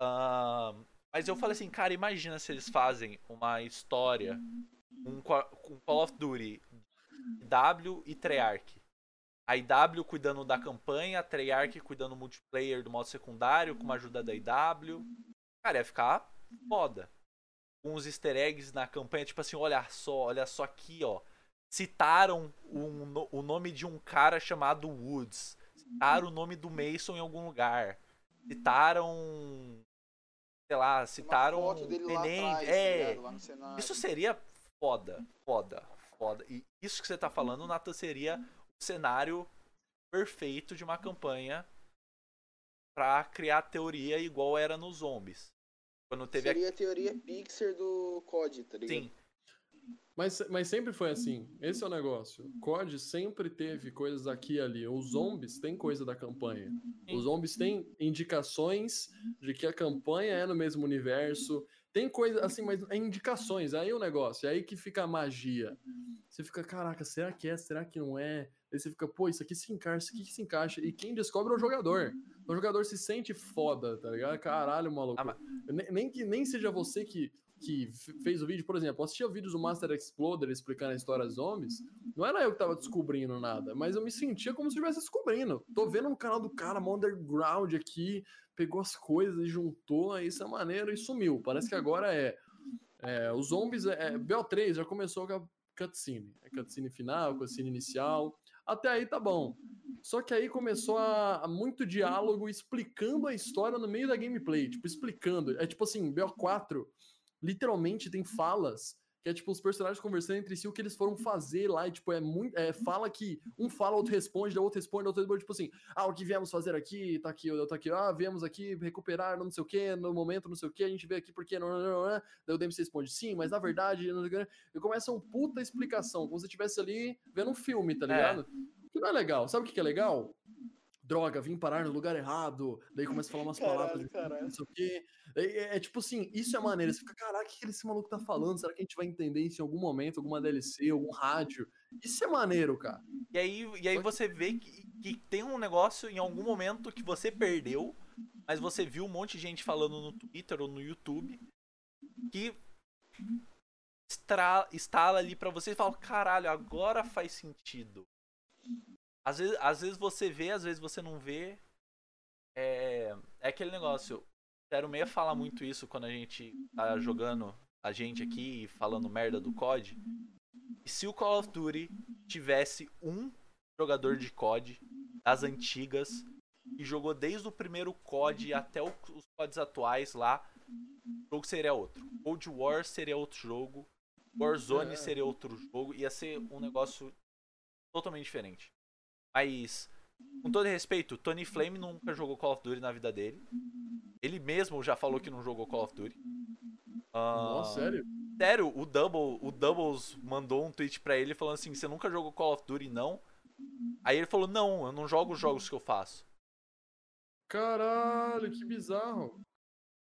Ah, mas eu falei assim, cara, imagina se eles fazem uma história um, Call of Duty W e Treyarch. A IW cuidando da campanha, a Treyarch cuidando do multiplayer do modo secundário, com a ajuda da IW. Cara, ia ficar foda. Com os easter eggs na campanha, tipo assim, olha só, olha só aqui, ó. Citaram um o nome de um cara chamado Woods. Citaram o nome do Mason em algum lugar. Citaram. Sei lá, citaram. Uma Tenente- tá é, ligado? lá no cenário. isso seria foda, foda, foda. E isso que você tá falando, Nathan, seria o cenário perfeito de uma campanha pra criar teoria igual era nos zombies. Quando teve Seria a teoria Pixar do COD, tá a... ligado? Sim, Mas, mas sempre foi assim. Esse é o negócio. COD sempre teve coisas aqui e ali. Os zombies têm coisa da campanha. Os zombies têm indicações de que a campanha é no mesmo universo. Tem coisa assim, mas é indicações. Aí o negócio. É aí que fica a magia. Você fica, caraca, será que é? Será que não é? Aí você fica, pô, isso aqui se encaixa, isso aqui se encaixa. E quem descobre é o jogador. O jogador se sente foda, tá ligado? Caralho, maluco. Ah, mas- Nem, nem que nem seja você que, que fez o vídeo, por exemplo, assistia vídeos do Master Exploder explicando a história dos zombies. Não era eu que tava descobrindo nada, mas eu me sentia como se estivesse descobrindo. Tô vendo no canal do cara, mó underground aqui, pegou as coisas e juntou, aí isso é maneiro e sumiu. Parece que agora é. é, os zombies, é, é, BO3 já começou com a cutscene. É cutscene final, cutscene inicial. Até aí tá bom. Só que aí começou a, a muito diálogo explicando a história no meio da gameplay, tipo, explicando. É tipo assim, BO4 literalmente tem falas que é tipo os personagens conversando entre si o que eles foram fazer lá, e tipo, é muito. É, fala que um fala, outro responde, o outro responde, o outro responde, tipo assim, ah, o que viemos fazer aqui, tá aqui, tá aqui, ah, viemos aqui recuperar não sei o que, no momento não sei o que, a gente veio aqui porque não, não, não, não. Daí o DMC responde, sim, mas na verdade, não sei o que. E começa uma puta explicação, como se estivesse ali vendo um filme, tá É. ligado? Que não é legal. Sabe o que que é legal? Droga, vim parar no lugar errado. Daí começa a falar umas palavras Caralho, de caralho. não sei o quê. É, é- é tipo assim, isso é maneiro. Você fica, caraca, o que esse maluco tá falando? Será que a gente vai entender isso em algum momento, alguma DLC, algum rádio? Isso é maneiro, cara. E aí, e aí você vê que, que tem um negócio em algum momento que você perdeu, mas você viu um monte de gente falando no Twitter ou no YouTube que estra, instala ali pra você e fala, caralho, agora faz sentido. Às vezes, às vezes você vê, às vezes você não vê. É, é aquele negócio. O 06 fala muito isso quando a gente tá jogando a gente aqui falando merda do COD. E se o Call of Duty tivesse um jogador de COD das antigas que jogou desde o primeiro COD até os CODs atuais lá, o jogo seria outro. Cold War seria outro jogo, Warzone É. seria outro jogo, ia ser um negócio totalmente diferente. Mas, com todo respeito, Tony Flame nunca jogou Call of Duty na vida dele. Ele mesmo já falou que não jogou Call of Duty. Ah, Nossa, sério? Sério, o Double, o Doubles mandou um tweet pra ele falando assim: "Você nunca jogou Call of Duty não?" Aí ele falou: "Não, eu não jogo os jogos que eu faço". Caralho, que bizarro.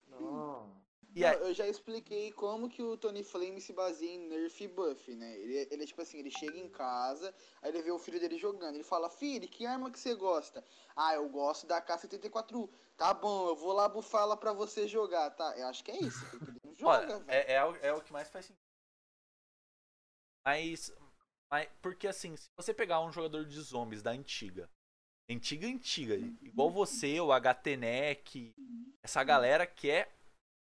Não. E aí, Não, eu já expliquei como que o Tony Flame se baseia em nerf e buff, né? Ele, ele é tipo assim, ele chega em casa, aí ele vê o filho dele jogando. Ele fala, filho, que arma que você gosta? Ah, eu gosto da K-74. Tá bom, eu vou lá bufar ela pra você jogar, tá? Eu acho que é isso, ele não (laughs) joga, olha, é, é, o- é o que mais faz sentido. Mas, mas porque assim, se você pegar um jogador de zombies da antiga, antiga antiga, igual você, o HTNEC, essa galera que é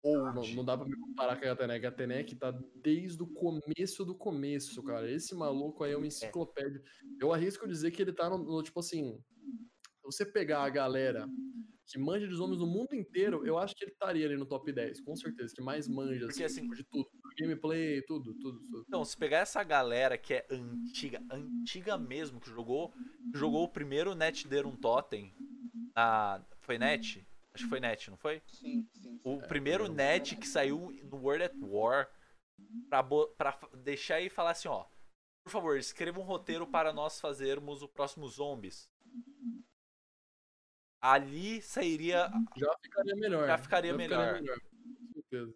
old. não dá pra me comparar com a Gatenec. A Gatenec tá desde o começo do começo, cara. Esse maluco aí é uma enciclopédia. Eu arrisco dizer que ele tá no, no, tipo assim. Se você pegar a galera que manja de zombies no mundo inteiro, eu acho que ele estaria ali no top 10, com certeza, que mais manja, Porque, assim, assim, de tudo. Gameplay, tudo, tudo, tudo. Então, se pegar essa galera que é antiga, antiga mesmo, que jogou, que jogou o primeiro Net Derum Totem na. Foi Net? Acho que foi Net, não foi? Sim, sim. O É, primeiro eu- Net que saiu no World at War pra, pra deixar aí e falar assim, ó. Por favor, escreva um roteiro para nós fazermos o próximo Zombies. Ali sairia Já ficaria melhor. Já ficaria melhor. Com certeza.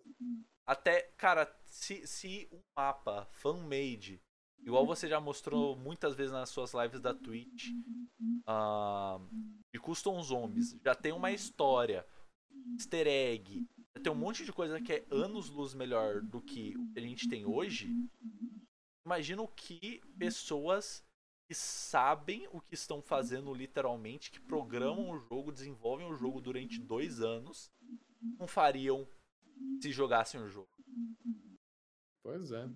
Até, cara, se, se um mapa fan-made, igual você já mostrou muitas vezes nas suas lives da Twitch, ah, de Custom Zombies, já tem uma história, easter egg, já tem um monte de coisa que é anos-luz melhor do que o que a gente tem hoje. Imagina o que pessoas que sabem o que estão fazendo literalmente, que programam o jogo, desenvolvem o jogo durante dois anos, não fariam se jogassem o jogo. Pois é.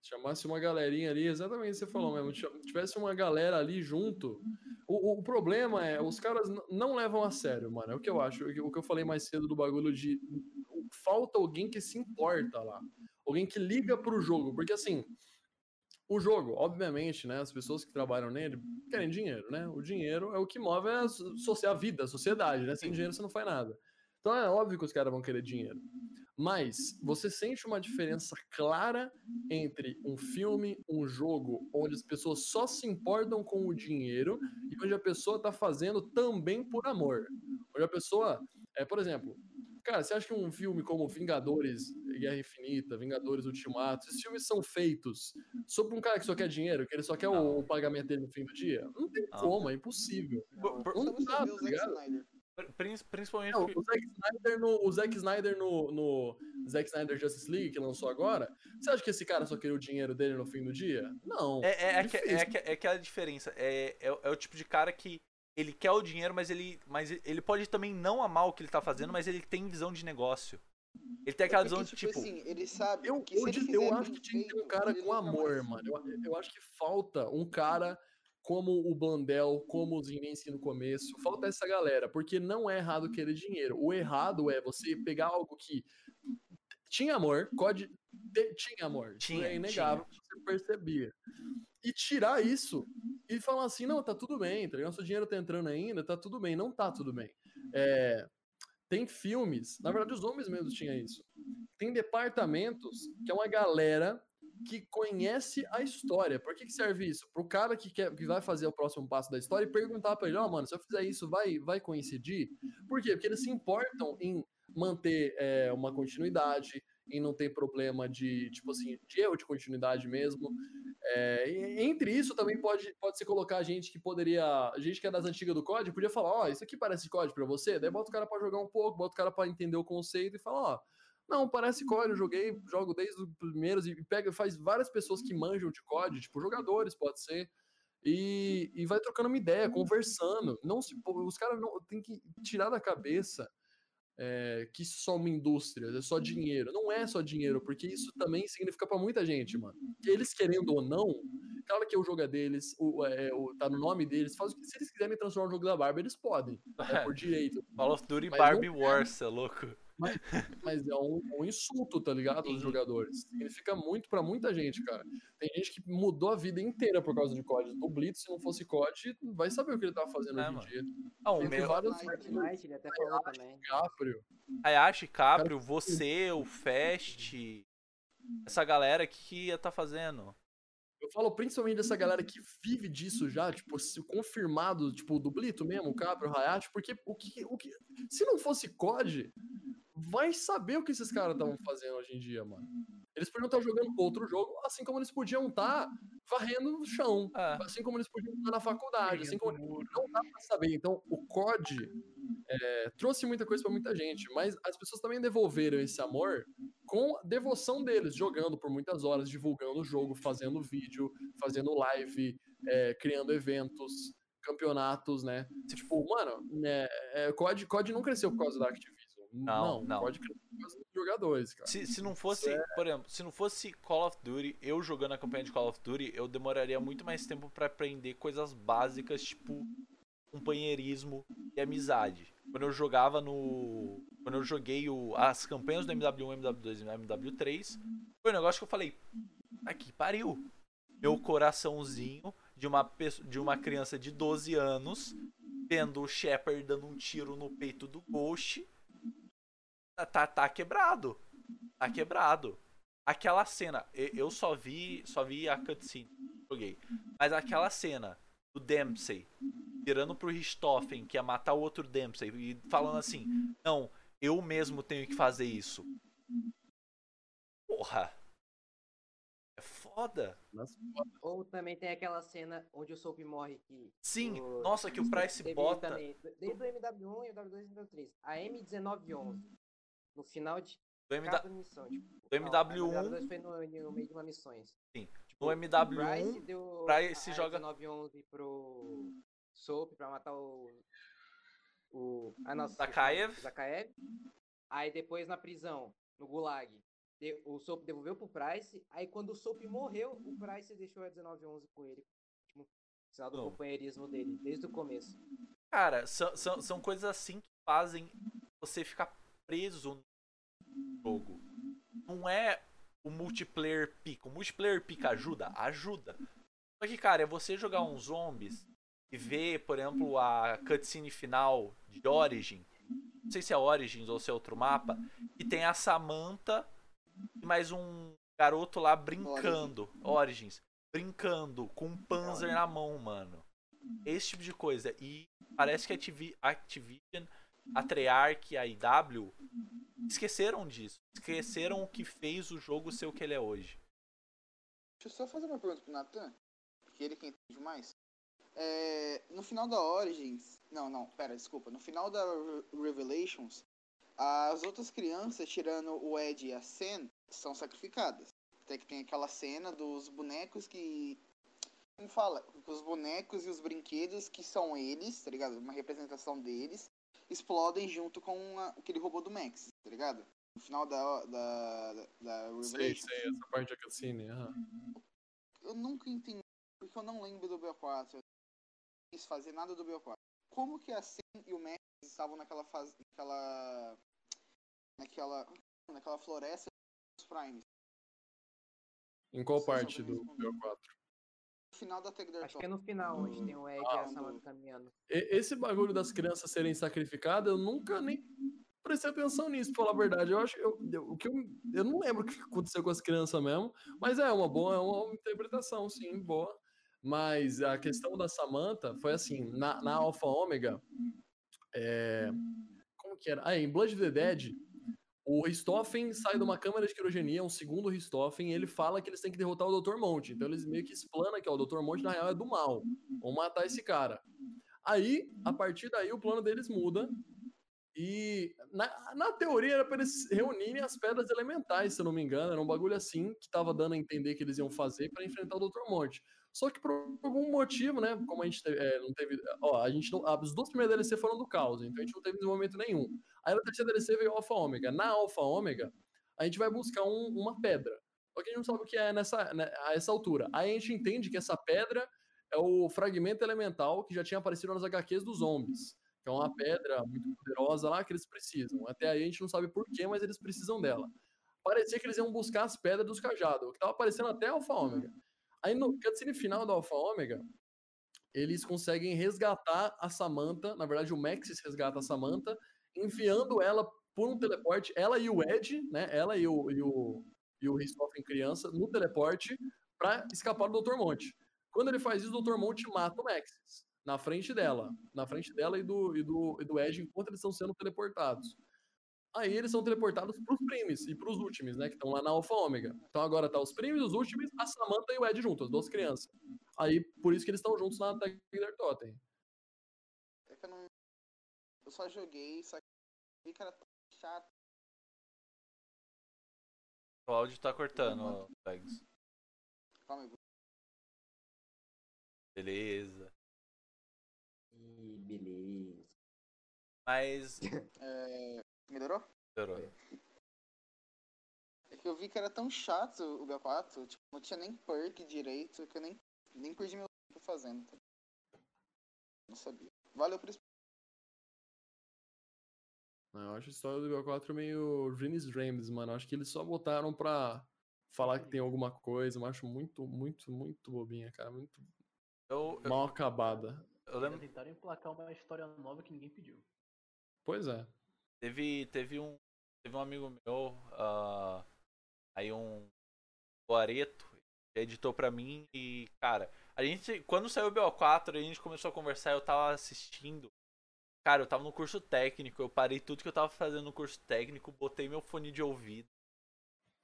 Se chamasse uma galerinha ali, exatamente o que você falou mesmo. se Tivesse uma galera ali junto. O, o- problema é, os caras não levam a sério, mano. É o que eu acho. O que eu falei mais cedo do bagulho de. Falta alguém que se importa lá. Alguém que liga pro jogo. Porque assim. O jogo, obviamente, né? As pessoas que trabalham nele querem dinheiro, né? O dinheiro é o que move a, a vida, a sociedade, né? Sem dinheiro você não faz nada. Então é óbvio que os caras vão querer dinheiro. Mas você sente uma diferença clara entre um filme, um jogo, onde as pessoas só se importam com o dinheiro e onde a pessoa tá fazendo também por amor. Onde a pessoa, é, por exemplo, cara, você acha que um filme como Vingadores, Guerra Infinita, Vingadores Ultimato, esses filmes são feitos só pra um cara que só quer dinheiro, que ele só quer o, Não. o pagamento dele no fim do dia? Não tem Não. como, é impossível. Não você dá, tá ligado? Principalmente Não, o Zack Snyder no, o Zack Snyder no, no Zack Snyder Justice League, que lançou agora, você acha que esse cara só queria o dinheiro dele no fim do dia? Não. É, é, é, que- é, difícil. que- é aquela diferença. É, é, é o tipo de cara que ele quer o dinheiro, mas ele, mas ele pode também não amar o que ele tá fazendo, mas ele tem visão de negócio. Ele tem aquela visão de tipo. assim, ele sabe Eu, que eu, eu acho que tinha que ter um cara com amor, mano. Eu, eu acho que falta um cara como o Blandel, como o Zinense no começo. Falta essa galera, porque não é errado querer dinheiro. O errado é você pegar algo que tinha amor, COD te- tinha amor. Isso Tinha, é inegável, você percebia. E tirar isso e falar assim, não, tá tudo bem, tá ligado? Seu dinheiro tá entrando ainda, tá tudo bem. Não tá tudo bem. É, tem filmes, na verdade os homens mesmos tinham isso. Tem departamentos que é uma galera que conhece a história. Por que, que serve isso? Pro cara que, quer, que vai fazer o próximo passo da história e perguntar pra ele, ó, mano, se eu fizer isso, vai, vai coincidir? Por quê? Porque eles se importam em manter é, uma continuidade, em não ter problema de, tipo assim, de erro de continuidade mesmo. É, e- entre isso também pode, pode se colocar gente que poderia. Gente que é das antigas do COD, podia falar, ó, isso aqui parece COD pra você, daí bota o cara pra jogar um pouco, bota o cara pra entender o conceito e fala, ó. Não, parece COD, eu joguei, jogo desde os primeiros e pega, faz várias pessoas que manjam de COD, tipo jogadores, pode ser, e, e vai trocando uma ideia, conversando. Não se, os caras não tem que tirar da cabeça é, que isso é só uma indústria, é só dinheiro. Não é só dinheiro, porque isso também significa pra muita gente, mano. Eles querendo ou não, claro que o jogo é deles, o, é, o, tá no nome deles, faz o que se eles quiserem transformar o jogo da Barbie, eles podem. É por (laughs) direito. Call of Duty Barbie não Wars, é louco. Mas é um, um insulto, tá ligado? Os jogadores. Significa muito pra muita gente, cara. Tem gente que mudou a vida inteira por causa de COD. O Blitz, se não fosse COD, vai saber o que ele tava fazendo É, hoje mano. em dia. Ah, o meu. vários Fortnite, ele até falou também. Caprio. Hayashi, Caprio, você, o Fast. Essa galera que ia tá fazendo. Eu falo principalmente dessa galera que vive disso já, tipo, se confirmado, tipo, do Blito mesmo, o Caprio, o Hayashi, porque o que, o que. Se não fosse COD, vai saber o que esses caras estavam (laughs) fazendo hoje em dia, mano. Eles podiam estar jogando outro jogo, assim como eles podiam estar varrendo o chão. É. Assim como eles podiam estar na faculdade, assim como não dá pra saber. Então, o COD é, trouxe muita coisa pra muita gente, mas as pessoas também devolveram esse amor com a devoção deles, jogando por muitas horas, divulgando o jogo, fazendo vídeo, fazendo live, é, criando eventos, campeonatos, né? Tipo, mano, né, é, COD, COD não cresceu por causa da Activision. Não, não. Causa dos jogadores, cara. Se, se não fosse, por exemplo, se não fosse Call of Duty, eu jogando a campanha de Call of Duty, eu demoraria muito mais tempo pra aprender coisas básicas, tipo companheirismo e amizade. quando eu jogava no. Quando eu joguei o, as campanhas do MW1, MW2 e MW3, foi um negócio que eu falei. Aqui pariu. Meu coraçãozinho de uma, pessoa, de uma criança de 12 anos vendo o Shepard dando um tiro no peito do Ghost. Tá, tá, tá quebrado. Tá quebrado. Aquela cena, eu só vi, só vi a cutscene, joguei. Mas aquela cena do Dempsey virando pro Richthofen que ia matar o outro Dempsey e falando assim: "Não, eu mesmo tenho que fazer isso". Porra. É foda. Ou também tem aquela cena onde o Soap morre que. Sim, o... nossa, que o Price bota. Também, desde o MW1 e o W2 e o W3. A M1911. No final de do cada missão. Tipo, do MW1. Não, foi no, no, meio de uma missões. Sim. Tipo, no MW1. Price deu Price joga. 911 pro Soap pra matar o. O. A nossa. Zakaev. Zakaev. Aí depois na prisão, no Gulag, o Soap devolveu pro Price. Aí quando o Soap morreu, o Price deixou a 1911 com ele. Tipo, sinal do companheirismo dele, desde o começo. Cara, são, são, são coisas assim que fazem você ficar preso jogo. Não é o multiplayer pica. O multiplayer pica ajuda? Ajuda. Só que, cara, é você jogar uns zombies e ver, por exemplo, a cutscene final de Origin. Não sei se é Origins ou se é outro mapa. E tem a Samantha e mais um garoto lá brincando. Origins. Brincando com um Panzer na mão, mano. Esse tipo de coisa. E parece que a Activision, a Treyarch e a IW esqueceram disso. Esqueceram o que fez o jogo ser o que ele é hoje. Deixa eu só fazer uma pergunta pro Nathan, porque ele que entende mais. É, no final da Origins. Não, não, pera, desculpa. No final da Revelations, as outras crianças, tirando o Ed e a Sen, são sacrificadas. Até que tem aquela cena dos bonecos que. Como fala? Os bonecos e os brinquedos que são eles, tá ligado? Uma representação deles explodem junto com a, aquele robô do Max, tá ligado? No final da, da, da, da Revelation. Sei, sei, essa parte da cutscene, uhum. Eu nunca entendi, porque eu não lembro do BO4. Eu não quis fazer nada do BO4. Como que a Sen e o Max estavam naquela fase, naquela... naquela... naquela floresta dos Primes? Em qual parte do BO4? Final da Tag Acho que é no final, onde tem o Ed ah, e a Samantha caminhando. Esse bagulho das crianças serem sacrificadas, eu nunca nem prestei atenção nisso, pra falar a verdade. Eu acho eu, eu, o que eu, eu não lembro o que aconteceu com as crianças mesmo, mas é uma boa, é uma interpretação, sim, boa. Mas a questão da Samantha foi assim, na, na Alpha Ômega, é, como que era? Ah, em Blood of the Dead, o Richthofen sai de uma câmara de quirogenia, um segundo Richthofen, e ele fala que eles têm que derrotar o Dr. Monte. Então eles meio que explanam que ó, o Dr. Monte na real é do mal. Vão matar esse cara. Aí, a partir daí, o plano deles muda. E na, na teoria era para eles reunirem as pedras elementais, se eu não me engano. Era um bagulho assim que tava dando a entender que eles iam fazer para enfrentar o Dr. Monte. Só que por algum motivo, né? Como a gente teve, é, não teve. Ó, a gente não, as duas primeiras DLC foram do caos, então a gente não teve desenvolvimento nenhum. Aí na terceira DLC veio Alpha Ômega. Na Alpha Ômega, a gente vai buscar um, uma pedra. Só que a gente não sabe o que é nessa, né, a essa altura. Aí a gente entende que essa pedra é o fragmento elemental que já tinha aparecido nas HQs dos zombies. Que é uma pedra muito poderosa lá que eles precisam. Até aí a gente não sabe porquê, mas eles precisam dela. Parecia que eles iam buscar as pedras dos cajados, que tava aparecendo até Alpha Ômega. Aí no cutscene final do Alpha Ômega, eles conseguem resgatar a Samantha. Na verdade, o Max resgata a Samantha enviando ela por um teleporte, ela e o Ed, né? Ela e o, e o, e o Ristoffen criança, no teleporte, para escapar do Dr. Monte. Quando ele faz isso, o Dr. Monte mata o Maxis na frente dela, na frente dela e do, e do, e do Ed, enquanto eles estão sendo teleportados. Aí eles são teleportados pros primes e pros últimos, né? Que estão lá na Alpha Ômega. Então agora tá os primes, os últimos, a Samantha e o Ed juntos, as duas crianças. Aí por isso que eles estão juntos na Tiger Totem. É que eu não. Eu só joguei, só que era tão chato. O áudio tá cortando, Pegs. Calma aí. Beleza. E beleza. Mas. (laughs) É... Melhorou? Melhorou. É que eu vi que era tão chato o B4, tipo, não tinha nem perk direito, que eu nem, nem perdi meu tempo fazendo. Tá? Não sabia. Valeu por isso. Eu acho a história do BO4 meio Dreams Dreams, mano. Eu acho que eles só botaram pra falar que tem alguma coisa. Eu acho muito, muito, muito bobinha, cara. Muito Eu, eu, mal acabada. eu lembro. Tentaram emplacar uma história nova que ninguém pediu. Pois é. Teve, teve um. Teve um amigo meu, ah, aí um Guareto, que editou pra mim e, cara, a gente. Quando saiu o BO4, a gente começou a conversar, eu tava assistindo. Cara, eu tava no curso técnico, eu parei tudo que eu tava fazendo no curso técnico, botei meu fone de ouvido.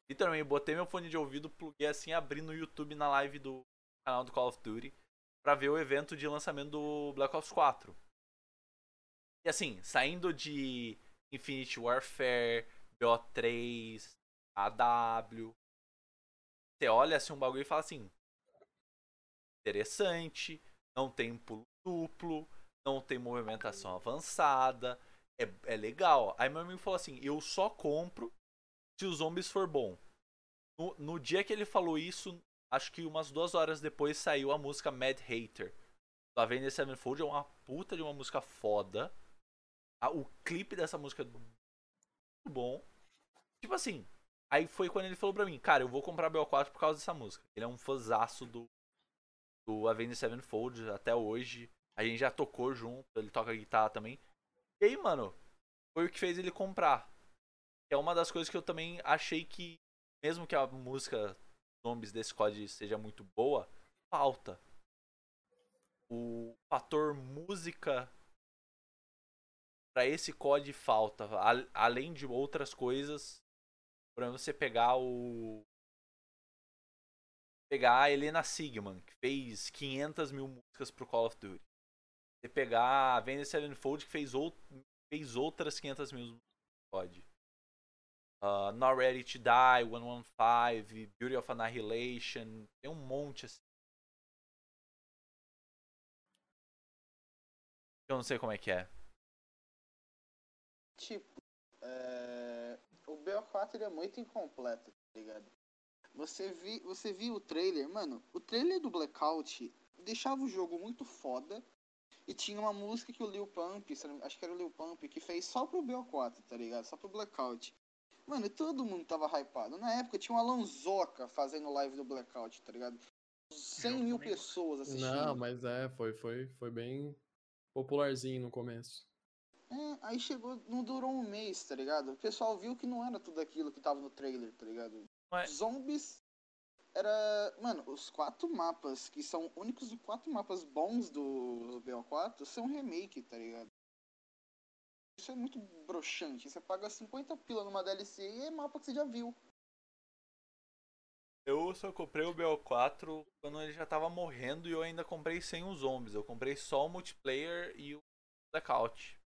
Literalmente, botei meu fone de ouvido, pluguei assim, abri no YouTube na live do canal do Call of Duty pra ver o evento de lançamento do Black Ops 4. E assim, saindo de Infinite Warfare, BO3, AW, você olha assim um bagulho e fala assim: interessante, não tem pulo duplo, não tem movimentação avançada, é, é legal. Aí meu amigo falou assim: eu só compro se os zombies for bom. No, no dia que ele falou isso, acho que umas duas horas depois saiu a música Mad Hater. Do Avenged Sevenfold é uma puta de uma música foda. O clipe dessa música é muito bom. Tipo assim, aí foi quando ele falou pra mim, cara, eu vou comprar BO4 por causa dessa música. Ele é um fãzaço do, do Avenged Sevenfold até hoje. A gente já tocou junto, ele toca guitarra também. E aí, mano, foi o que fez ele comprar. É uma das coisas que eu também achei que, mesmo que a música Zombies desse COD seja muito boa, falta. O fator música pra esse COD falta. A- além de outras coisas, pra você pegar o. Pegar a Helena Sigman, que fez 500 mil músicas pro Call of Duty. Você pegar a Avenged Sevenfold, que fez, ou, fez outras 500 mil músicas pro COD. Uh, Not Ready to Die, 115, Beauty of Annihilation, tem um monte assim. Eu não sei como é que é. Tipo, é, o BO4 ele é muito incompleto, tá ligado? Você, vi, você viu o trailer, mano, o trailer do Blackout deixava o jogo muito foda e tinha uma música que o Lil Pump, acho que era o Lil Pump, que fez só pro BO4, tá ligado? Só pro Blackout. Mano, e todo mundo tava hypado. Na época tinha o Alonsoca fazendo live do Blackout, tá ligado? 100 mil pessoas assistindo. Não, mas é, foi, foi, foi bem popularzinho no começo. É, aí chegou, não durou um mês, tá ligado? O pessoal viu que não era tudo aquilo que tava no trailer, tá ligado? Mas- Zombies era. Mano, os quatro mapas, que são únicos de quatro mapas bons do BO4, são remake, tá ligado? Isso é muito broxante. Você paga 50 pila numa DLC e é mapa que você já viu. Eu só comprei o BO4 quando ele já tava morrendo e eu ainda comprei sem os zombies. Eu comprei só o multiplayer e o blackout.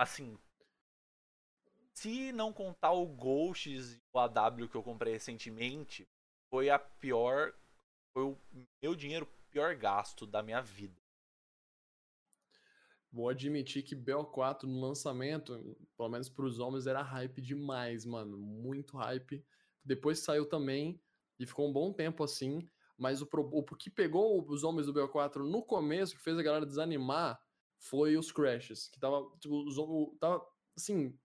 Assim. Se não contar o Ghosts e o AW que eu comprei recentemente, foi a pior. Foi o meu dinheiro pior gasto da minha vida. Vou admitir que BO4 no lançamento, pelo menos pros homens, era hype demais, mano. Muito hype. Depois saiu também e ficou um bom tempo assim. Mas o, o que pegou os homens do BO4 no começo, que fez a galera desanimar, foi os crashes. Que tava, tipo, o- tava assim,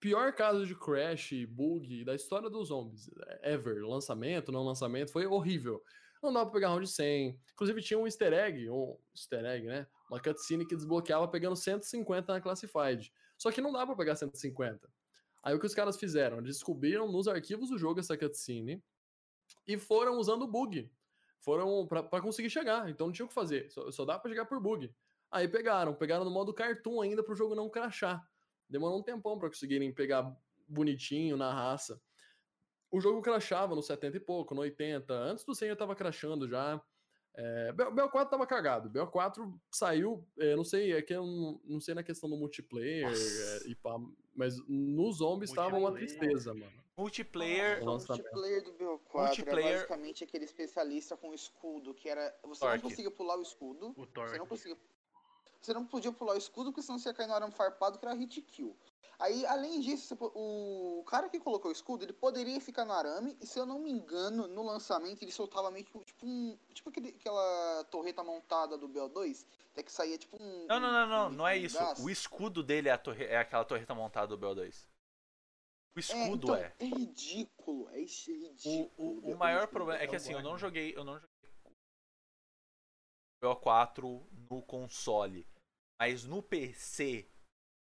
pior caso de crash, bug da história dos zombies. Ever. Lançamento, não lançamento, foi horrível. Não dava pra pegar round 100. Inclusive tinha um easter egg, um easter egg, né? Uma cutscene que desbloqueava pegando 150 na Classified. Só que não dá pra pegar 150. Aí o que os caras fizeram? Eles descobriram nos arquivos do jogo essa cutscene e foram usando o bug. Foram pra conseguir chegar. Então não tinha o que fazer. Só, só dá pra chegar por bug. Aí pegaram. Pegaram no modo cartoon ainda pro jogo não crashar. Demorou um tempão pra conseguirem pegar bonitinho na raça. O jogo crashava no 70 e pouco, no 80. Antes do 100 eu tava crashando já. É, B- BO4 tava cagado. BO4 saiu, é, não sei, é que eu não, não sei na questão do multiplayer, é, e pá, mas nos zombies tava uma tristeza, mano. Multiplayer. Nossa, o multiplayer do BO4 Multiplayer- era basicamente aquele especialista com escudo, que era. Você Torque. não conseguia pular o escudo. O Você não conseguia. Você não podia pular o escudo, porque senão você ia cair no arame farpado, que era hit kill. Aí, além disso, o cara que colocou o escudo, ele poderia ficar no arame, e se eu não me engano, no lançamento ele soltava meio que tipo um. Tipo aquele, aquela torreta montada do BO2. É que saía tipo um. Não, não, não, não, um- não é um isso. O escudo dele é, a torre, é aquela torreta montada do BO2. O É, escudo então, é. é ridículo. É é O, ridículo. o, o velho. maior problema é que assim, eu não joguei. Eu não BO4 no console. Mas no PC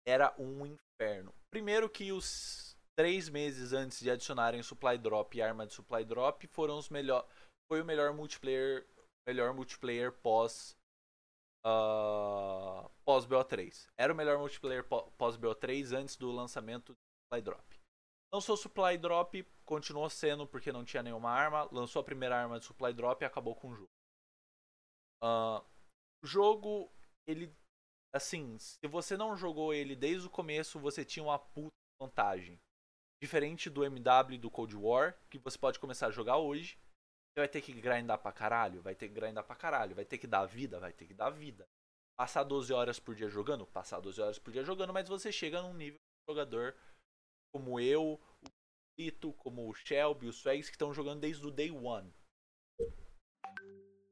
era um inferno. Primeiro que os três meses antes de adicionarem Supply Drop e arma de Supply Drop foram os melhor. Foi o melhor multiplayer. Melhor multiplayer pós. ah, pós BO3. Era o melhor multiplayer pó- pós BO3 antes do lançamento do Supply Drop. Lançou Supply Drop, continuou sendo porque não tinha nenhuma arma. Lançou a primeira arma de Supply Drop e acabou com o jogo. Ah, o jogo, ele. Assim, se você não jogou ele desde o começo, você tinha uma puta vantagem. Diferente do MW e do Cold War, que você pode começar a jogar hoje. Você vai ter que grindar pra caralho, vai ter que grindar pra caralho, vai ter que dar vida, vai ter que dar vida. Passar 12 horas por dia jogando? Passar 12 horas por dia jogando, mas você chega num nível de jogador como eu, o Lito, como o Shelby, os Swags, que estão jogando desde o day one.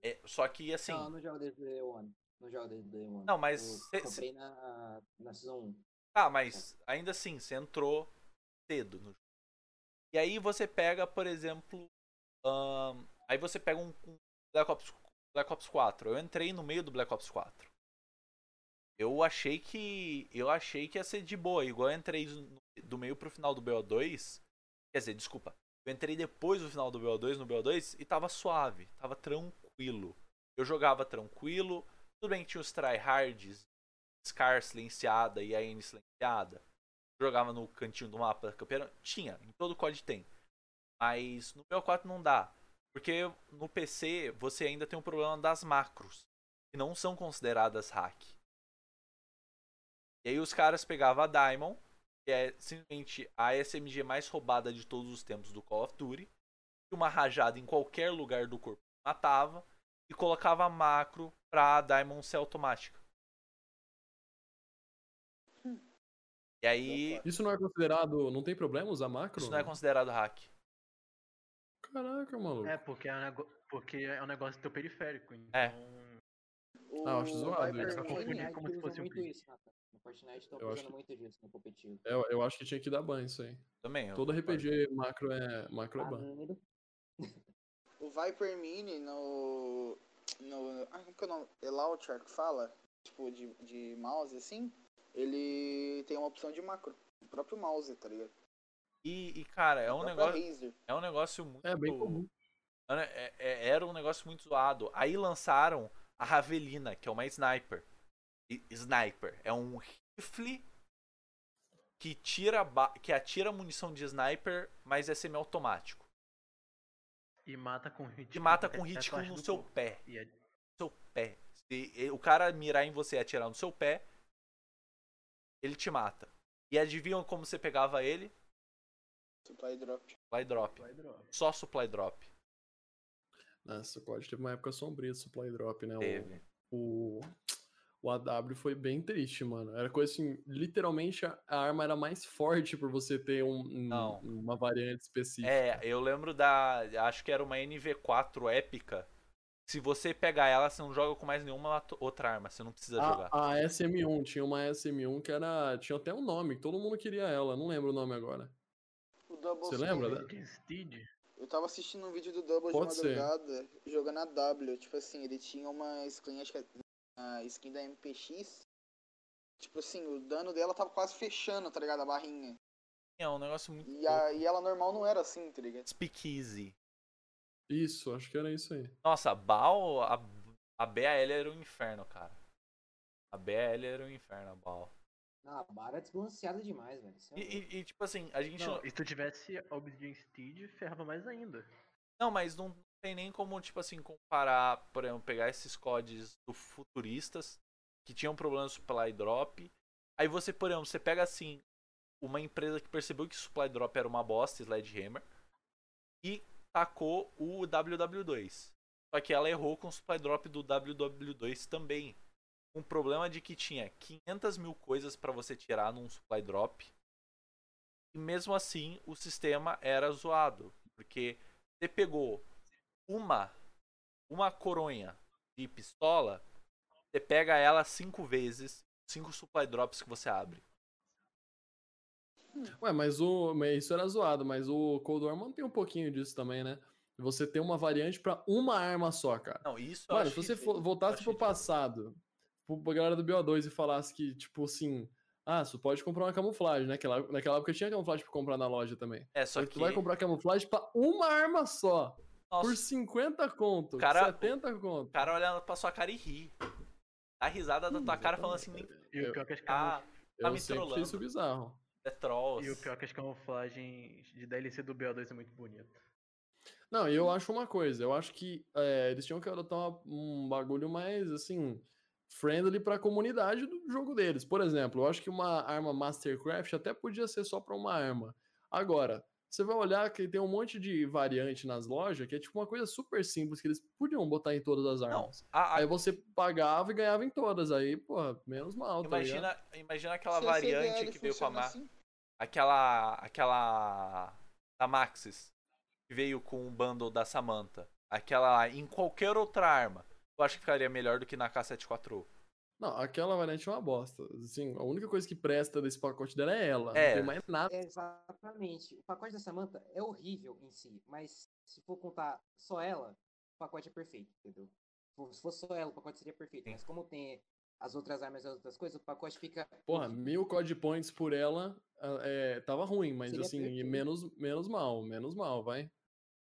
É, só que assim. Não, não jogo desde Day One. Não jogo desde Day One. Não, mas Eu cê- na, na Season 1. Ah, mas ainda assim, você entrou cedo no jogo. E aí você pega, por exemplo. ahn, aí você pega um, um Black, Ops, Black Ops 4. Eu entrei no meio do Black Ops 4. Eu achei que. Eu achei que ia ser de boa. Igual eu entrei no- do meio pro final do BO2. Quer dizer, desculpa. Eu entrei depois do final do BO2 no BO2 e tava suave. Tava tranquilo. Eu jogava tranquilo. Tudo bem que tinha os tryhards, Scar silenciada e a N silenciada. Jogava no cantinho do mapa da campeã. Tinha, em todo COD tem. Mas no BO4 não dá. Porque no PC você ainda tem o problema das macros. Que não são consideradas hack. E aí os caras pegavam a Diamond, que é simplesmente a SMG mais roubada de todos os tempos do Call of Duty. Uma rajada em qualquer lugar do corpo matava. E colocava macro pra a Diamond ser automática. E aí, Isso não é considerado. Não tem problema usar macro? isso não é considerado hack. Caraca, maluco. É, porque é um, nego... porque é um negócio do teu periférico. Então, É. O Ah, eu acho zoado. Pra Mini- confundir como se fosse um muito isso, Nathan. No Fortnite estão Eu usando acho que- muito disso no competitivo. Eu, eu acho que tinha que dar banho isso aí. Também. eu Todo. RPG macro é, macro é ban. O Viper Mini no. no ah, como que é o nome? É Launcher que fala? Tipo, de, de mouse assim. Ele tem uma opção de macro. O próprio mouse, tá ligado? E, e, cara, é um negócio, Razer. é um negócio muito. É bem comum. É- é- era um negócio muito zoado. Aí lançaram a Ravelina, que é uma sniper. E- Sniper. É um rifle que tira que atira munição de sniper, mas é semiautomático. E mata com hit. E mata com hit no seu corpo. pé. E é- seu pé. Se o cara mirar em você e atirar no seu pé, ele te mata. E adivinham como você pegava ele? Supply drop. Supply drop. vai drop. Só supply drop. Nossa, pode teve uma época sombria de supply drop, né? O- Teve. O, o AW foi bem triste, mano. Era coisa assim, literalmente a, a arma era mais forte por você ter um, um- Não. uma variante específica. É, eu lembro da. Acho que era uma NV4 épica. Se você pegar ela, você não joga com mais nenhuma outra arma. Você não precisa jogar. A, a SM1, tinha uma SM1 que era. Tinha até um nome, todo mundo queria ela, não lembro o nome agora. O Double Você lembra, né? De Steed. Eu tava assistindo um vídeo do Double Pode de ser. madrugada jogando a W. Tipo assim, ele tinha uma skin, acho que é a skin da MPX. Tipo assim, o dano dela tava quase fechando, tá ligado? A barrinha. É um negócio muito. E, a, e ela normal não era assim, tá ligado? Speakeasy. Isso, acho que era isso aí. Nossa, a BAL. A, a BAL era um inferno, cara. A BAL era um inferno, a BAL. Não, a barra é desbalanceada demais, velho. É E, e- e, tipo assim, a gente. Não, e se tu tivesse Obsidian Steed, ferrava mais ainda. Não, mas não tem nem como, tipo assim, comparar, por exemplo, pegar esses CODs do futuristas que tinham problema de supply drop. Aí você, por exemplo, você pega assim, uma empresa que percebeu que supply drop era uma bosta, Sledgehammer, e tacou o WW2. Só que ela errou com o supply drop do WW2 também. Um problema de que tinha 500 mil coisas para você tirar num supply drop. E mesmo assim, o sistema era zoado. Porque você pegou uma uma coronha de pistola, você pega ela cinco vezes, cinco supply drops que você abre. Ué, mas o. mas Isso era zoado, mas o Cold War mantém um pouquinho disso também, né? Você tem uma variante pra uma arma só, cara. Não, isso Mano, se você for- voltasse pro passado, pro- pra galera do BO2 e falasse que, tipo assim, ah, você pode comprar uma camuflagem, né? Naquela, naquela época tinha camuflagem pra comprar na loja também. É, só Só que. tu vai comprar camuflagem pra uma arma só. Nossa, Por 50 conto. Cara- 70 conto. o cara olhando pra sua cara e ri. Dá risada da tua cara falando assim, E o Eu- pior que as ah, camuf- tá eu me sempre trollando. isso bizarro. é trolls. E o pior que as camuflagens de DLC do BO2 é muito bonito. Não, e eu acho uma coisa, eu acho que é, eles tinham que adotar uma- um bagulho mais, assim, friendly pra comunidade do jogo deles. Por exemplo, eu acho que uma arma Mastercraft até podia ser só pra uma arma. Agora, você vai olhar que tem um monte de variante nas lojas, que é tipo uma coisa super simples, que eles podiam botar em todas as Não, armas. a- a- Aí você pagava e ganhava em todas, aí, porra, menos mal, tá ligado? imagina, imagina aquela Se a variante que veio com a funciona ma- assim, aquela aquela da Maxis que veio com o bundle da Samantha. Aquela em qualquer outra arma. Eu acho que ficaria melhor do que na K74. Não, aquela variante é uma bosta. Assim, a única coisa que presta desse pacote dela é ela. É. Não tem mais nada. Exatamente. O pacote da Samantha é horrível em si, mas se for contar só ela, o pacote é perfeito, entendeu? Se fosse só ela, o pacote seria perfeito. Sim. Mas como tem as outras armas e as outras coisas, o pacote fica. Porra, mil code points por ela é, tava ruim, mas Seria assim, perfeito. menos, menos mal, menos mal, vai.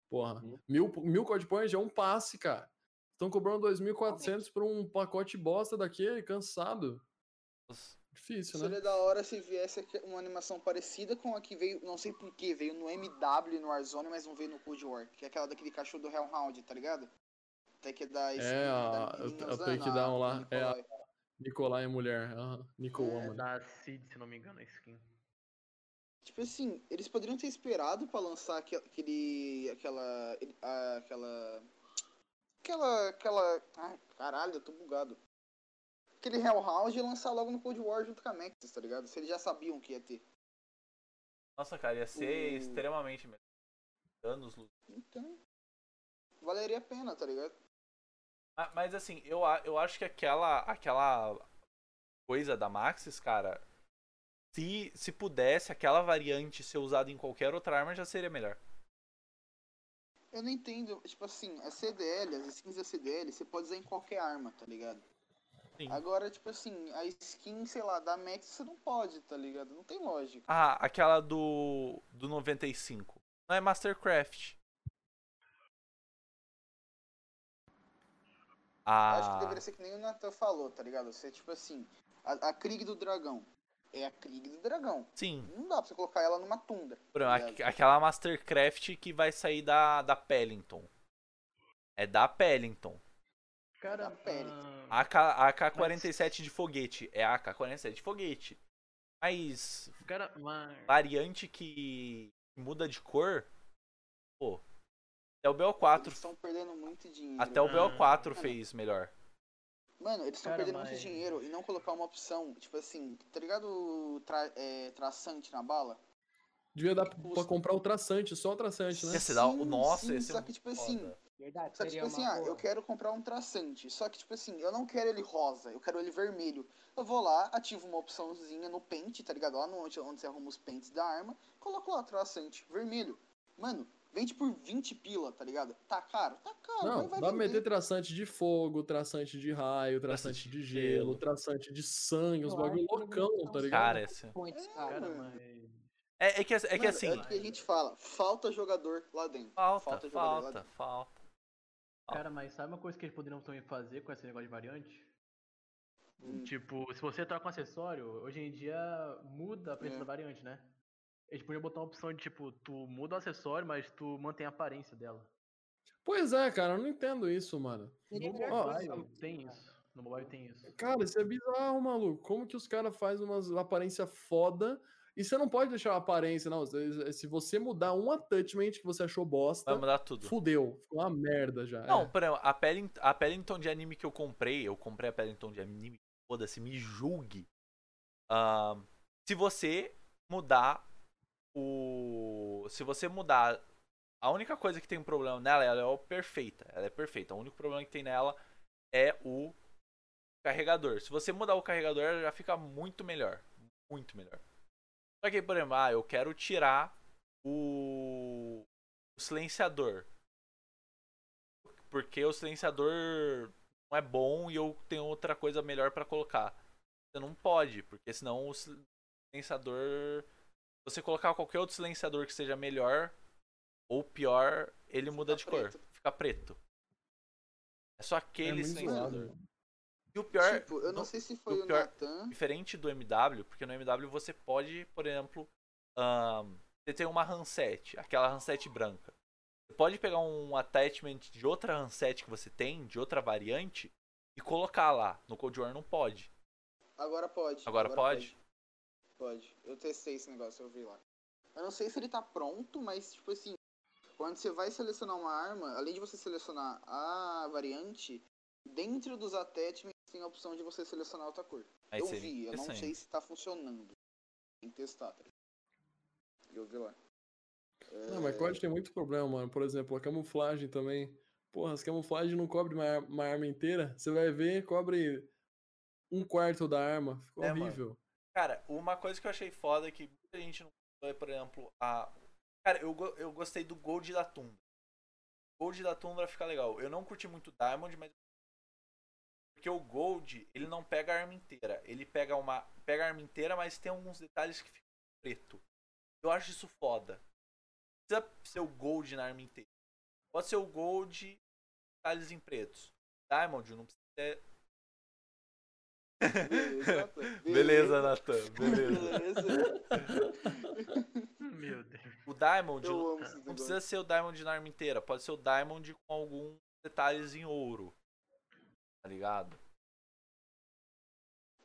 Porra, Uhum. mil, mil code points é um passe, cara. Estão cobrando 2.400 por um pacote bosta daquele, cansado. Difícil, né? Seria da hora se viesse uma animação parecida com a que veio, não sei porquê, veio no MW no Warzone, mas não veio no Cold War, que é aquela daquele cachorro do Hellhound, tá ligado? Tem que dar esse. É, a- que dar um lá, é a- Nicolai é mulher. Aham. Nico É, Woman. Da Cid, se não me engano, a skin. Tipo assim, eles poderiam ter esperado pra lançar aque- aquele. aquela. ele- a- aquela. Aquela. aquela. Ai, caralho, eu tô bugado. Aquele Hellhound e lançar logo no Cold War junto com a Maxis, tá ligado? Se eles já sabiam que ia ter. Nossa, cara, ia ser O- extremamente melhor. Anos luz. Então. Valeria a pena, tá ligado? Ma- Mas assim, eu, eu acho que aquela aquela coisa da Maxis, cara, se, se pudesse aquela variante ser usada em qualquer outra arma, já seria melhor. Eu não entendo, tipo assim, a CDL, as skins da CDL, você pode usar em qualquer arma, tá ligado? Sim. Agora, tipo assim, a skin, sei lá, da Max você não pode, tá ligado? Não tem lógica. Ah, aquela do do 95. Não é Mastercraft. Ah, Acho que deveria ser que nem o Nathan falou, tá ligado? Você, tipo assim, a, a Krieg do Dragão é a Krieg do Dragão. sim. Não dá pra você colocar ela numa tundra. Tá aqu- aquela Mastercraft que vai sair da, da Pellington. É da Pellington. Cara, ah, A AK- a AK-47 de foguete. É a AK-47 de foguete. Mas cara, mas... variante que muda de cor. Pô. Até o BO4. Eles estão perdendo muito dinheiro. Até o Ah, BO4 mano. fez melhor. Mano, eles estão perdendo mas- muito dinheiro e não colocar uma opção, tipo assim, tá ligado o tra é, traçante na bala? Devia dar que pra custa? comprar o traçante, só o traçante, né? Ser da- Sim, Nossa, sim, esse só que, tipo assim. Verdade, Só que, tipo assim, ah, eu quero comprar um traçante. Só que, tipo assim, eu não quero ele rosa, eu quero ele vermelho. Eu vou lá, ativo uma opçãozinha no pente, tá ligado? Lá no, onde, onde você arruma os pentes da arma, coloco lá traçante vermelho. Mano, vende por 20 pila, tá ligado? Tá caro? Tá caro, Não, vai dá pra meter traçante de fogo, traçante de raio, traçante de gelo, traçante de sangue, uns bagulho que loucão, tá ligado? Cara, É, cara. Mas... É, é que, é que Mano, assim. É o que a gente fala, falta jogador lá dentro. Falta, falta jogador lá falta, dentro. falta. Cara, mas sabe uma coisa que eles poderiam também fazer com esse negócio de variante? Hum. Tipo, se você troca um acessório, hoje em dia muda a preço É. da variante, né? Eles podiam botar uma opção de tipo, tu muda o acessório, mas tu mantém a aparência dela. Pois é, cara, eu não entendo isso, mano. No coisa. mobile tem isso. No mobile tem isso. Cara, isso é bizarro, maluco. Como que os caras fazem umas aparência foda e você não pode deixar a aparência, não. Se você mudar um attachment que você achou bosta, Vai mudar tudo. fudeu. Ficou uma merda já. Não, é. exemplo, a, Pellin- a Pellington de anime que eu comprei, eu comprei a Pellington de anime, foda-se, me julgue. Ahn, se você mudar o. Se você mudar. A única coisa que tem um problema nela, ela é perfeita. Ela é perfeita. O único problema que tem nela é o. carregador. Se você mudar o carregador, já fica muito melhor. Muito melhor. Só que, por exemplo, ah, eu quero tirar o, o silenciador. Porque o silenciador não é bom e eu tenho outra coisa melhor pra colocar. Você não pode, porque senão o silenciador. Se você colocar qualquer outro silenciador que seja melhor ou pior, ele muda de preto. cor. Fica preto. É só aquele muito silenciador. zoado. E o pior, tipo, eu não no- sei se foi o o pior- Natan. diferente do MW, porque no MW você pode, por exemplo, ahn, você tem uma handset, aquela handset branca. Você pode pegar um attachment de outra handset que você tem, de outra variante, e colocar lá. No Cold War não pode. Agora pode. Agora pode? Pode. Eu testei esse negócio, eu vi lá. Eu não sei se ele tá pronto, mas, tipo assim, quando você vai selecionar uma arma, além de você selecionar a variante, dentro dos attachments tem a opção de você selecionar outra cor. Aí eu vi, eu não sei se tá funcionando. Tem que testar, tá? Eu vi lá. Não, mas COD tem muito problema, mano. Por exemplo, a camuflagem também. Porra, as camuflagens não cobrem uma, uma arma inteira. Você vai ver, cobre um quarto da arma. Ficou É, mano. Cara, uma coisa que eu achei foda é que muita gente não é, por exemplo, a. Cara, eu, eu gostei do Gold da Tundra. Gold da Tundra fica legal. Eu não curti muito Diamond, mas. Porque o Gold, ele não pega a arma inteira. Ele pega uma. Pega a arma inteira, mas tem alguns detalhes que ficam preto. Eu acho isso foda. Precisa ser o Gold na arma inteira. Pode ser o Gold detalhes em pretos. Diamond não precisa. Beleza, Natan. Beleza. (laughs) Meu Deus. O Diamond Eu não- precisa ser o Diamond na arma inteira, pode ser o Diamond com alguns detalhes em ouro. Tá ligado?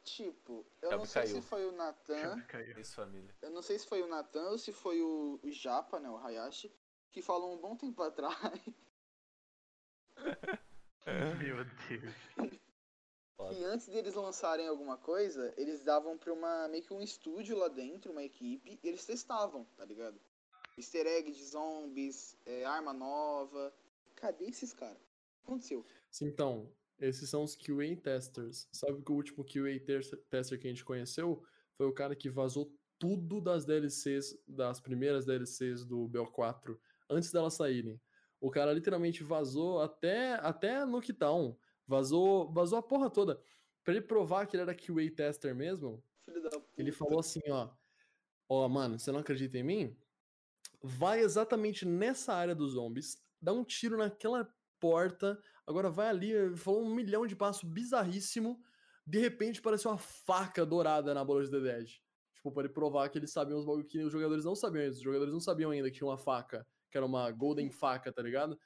Tipo, eu não sei caiu. se foi o Natan. Isso, família. Eu não sei se foi o Natan ou se foi o, o Japa, né? O Hayashi, que falou um bom tempo atrás (laughs) Meu Deus. (laughs) Que antes deles lançarem alguma coisa, eles davam pra uma meio que um estúdio lá dentro, uma equipe, e eles testavam, tá ligado? Easter egg de zombies, é, arma nova. Cadê esses caras? O que aconteceu? Sim, Então, esses são os QA testers. Sabe que o último QA ter- tester que a gente conheceu foi o cara que vazou tudo das DLCs, das primeiras DLCs do BO4, antes delas saírem. O cara literalmente vazou até, até no Town. Vazou, vazou a porra toda. Pra ele provar que ele era QA tester mesmo, ele falou assim, ó. Ó, mano, você não acredita em mim? Vai exatamente nessa área dos zombies, dá um tiro naquela porta, agora vai ali, falou um milhão de passos bizarríssimo, de repente apareceu uma faca dourada na bola de The Dead. Tipo, pra ele provar que eles sabiam os bagulho que os jogadores não sabiam. Os jogadores não sabiam ainda que tinha uma faca, que era uma golden faca, tá ligado?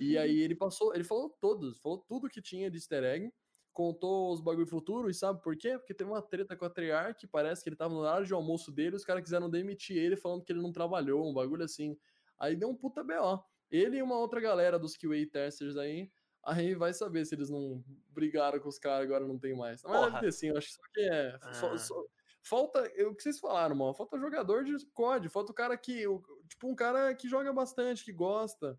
E aí ele passou, ele falou todos, falou tudo que tinha de easter egg, contou os bagulho futuro, e sabe por quê? Porque teve uma treta com a Treyarch, parece que ele tava no horário de almoço dele, os caras quiseram demitir ele falando que ele não trabalhou, um bagulho assim. Aí deu um puta BO. Ele e uma outra galera dos QA testers aí, aí vai saber se eles não brigaram com os caras agora não tem mais. Mas Porra. deve ter sim, eu acho que só que é. só- Ah. só- falta, é o que vocês falaram, mano, falta jogador de COD, falta o cara que, tipo, um cara que joga bastante, que gosta.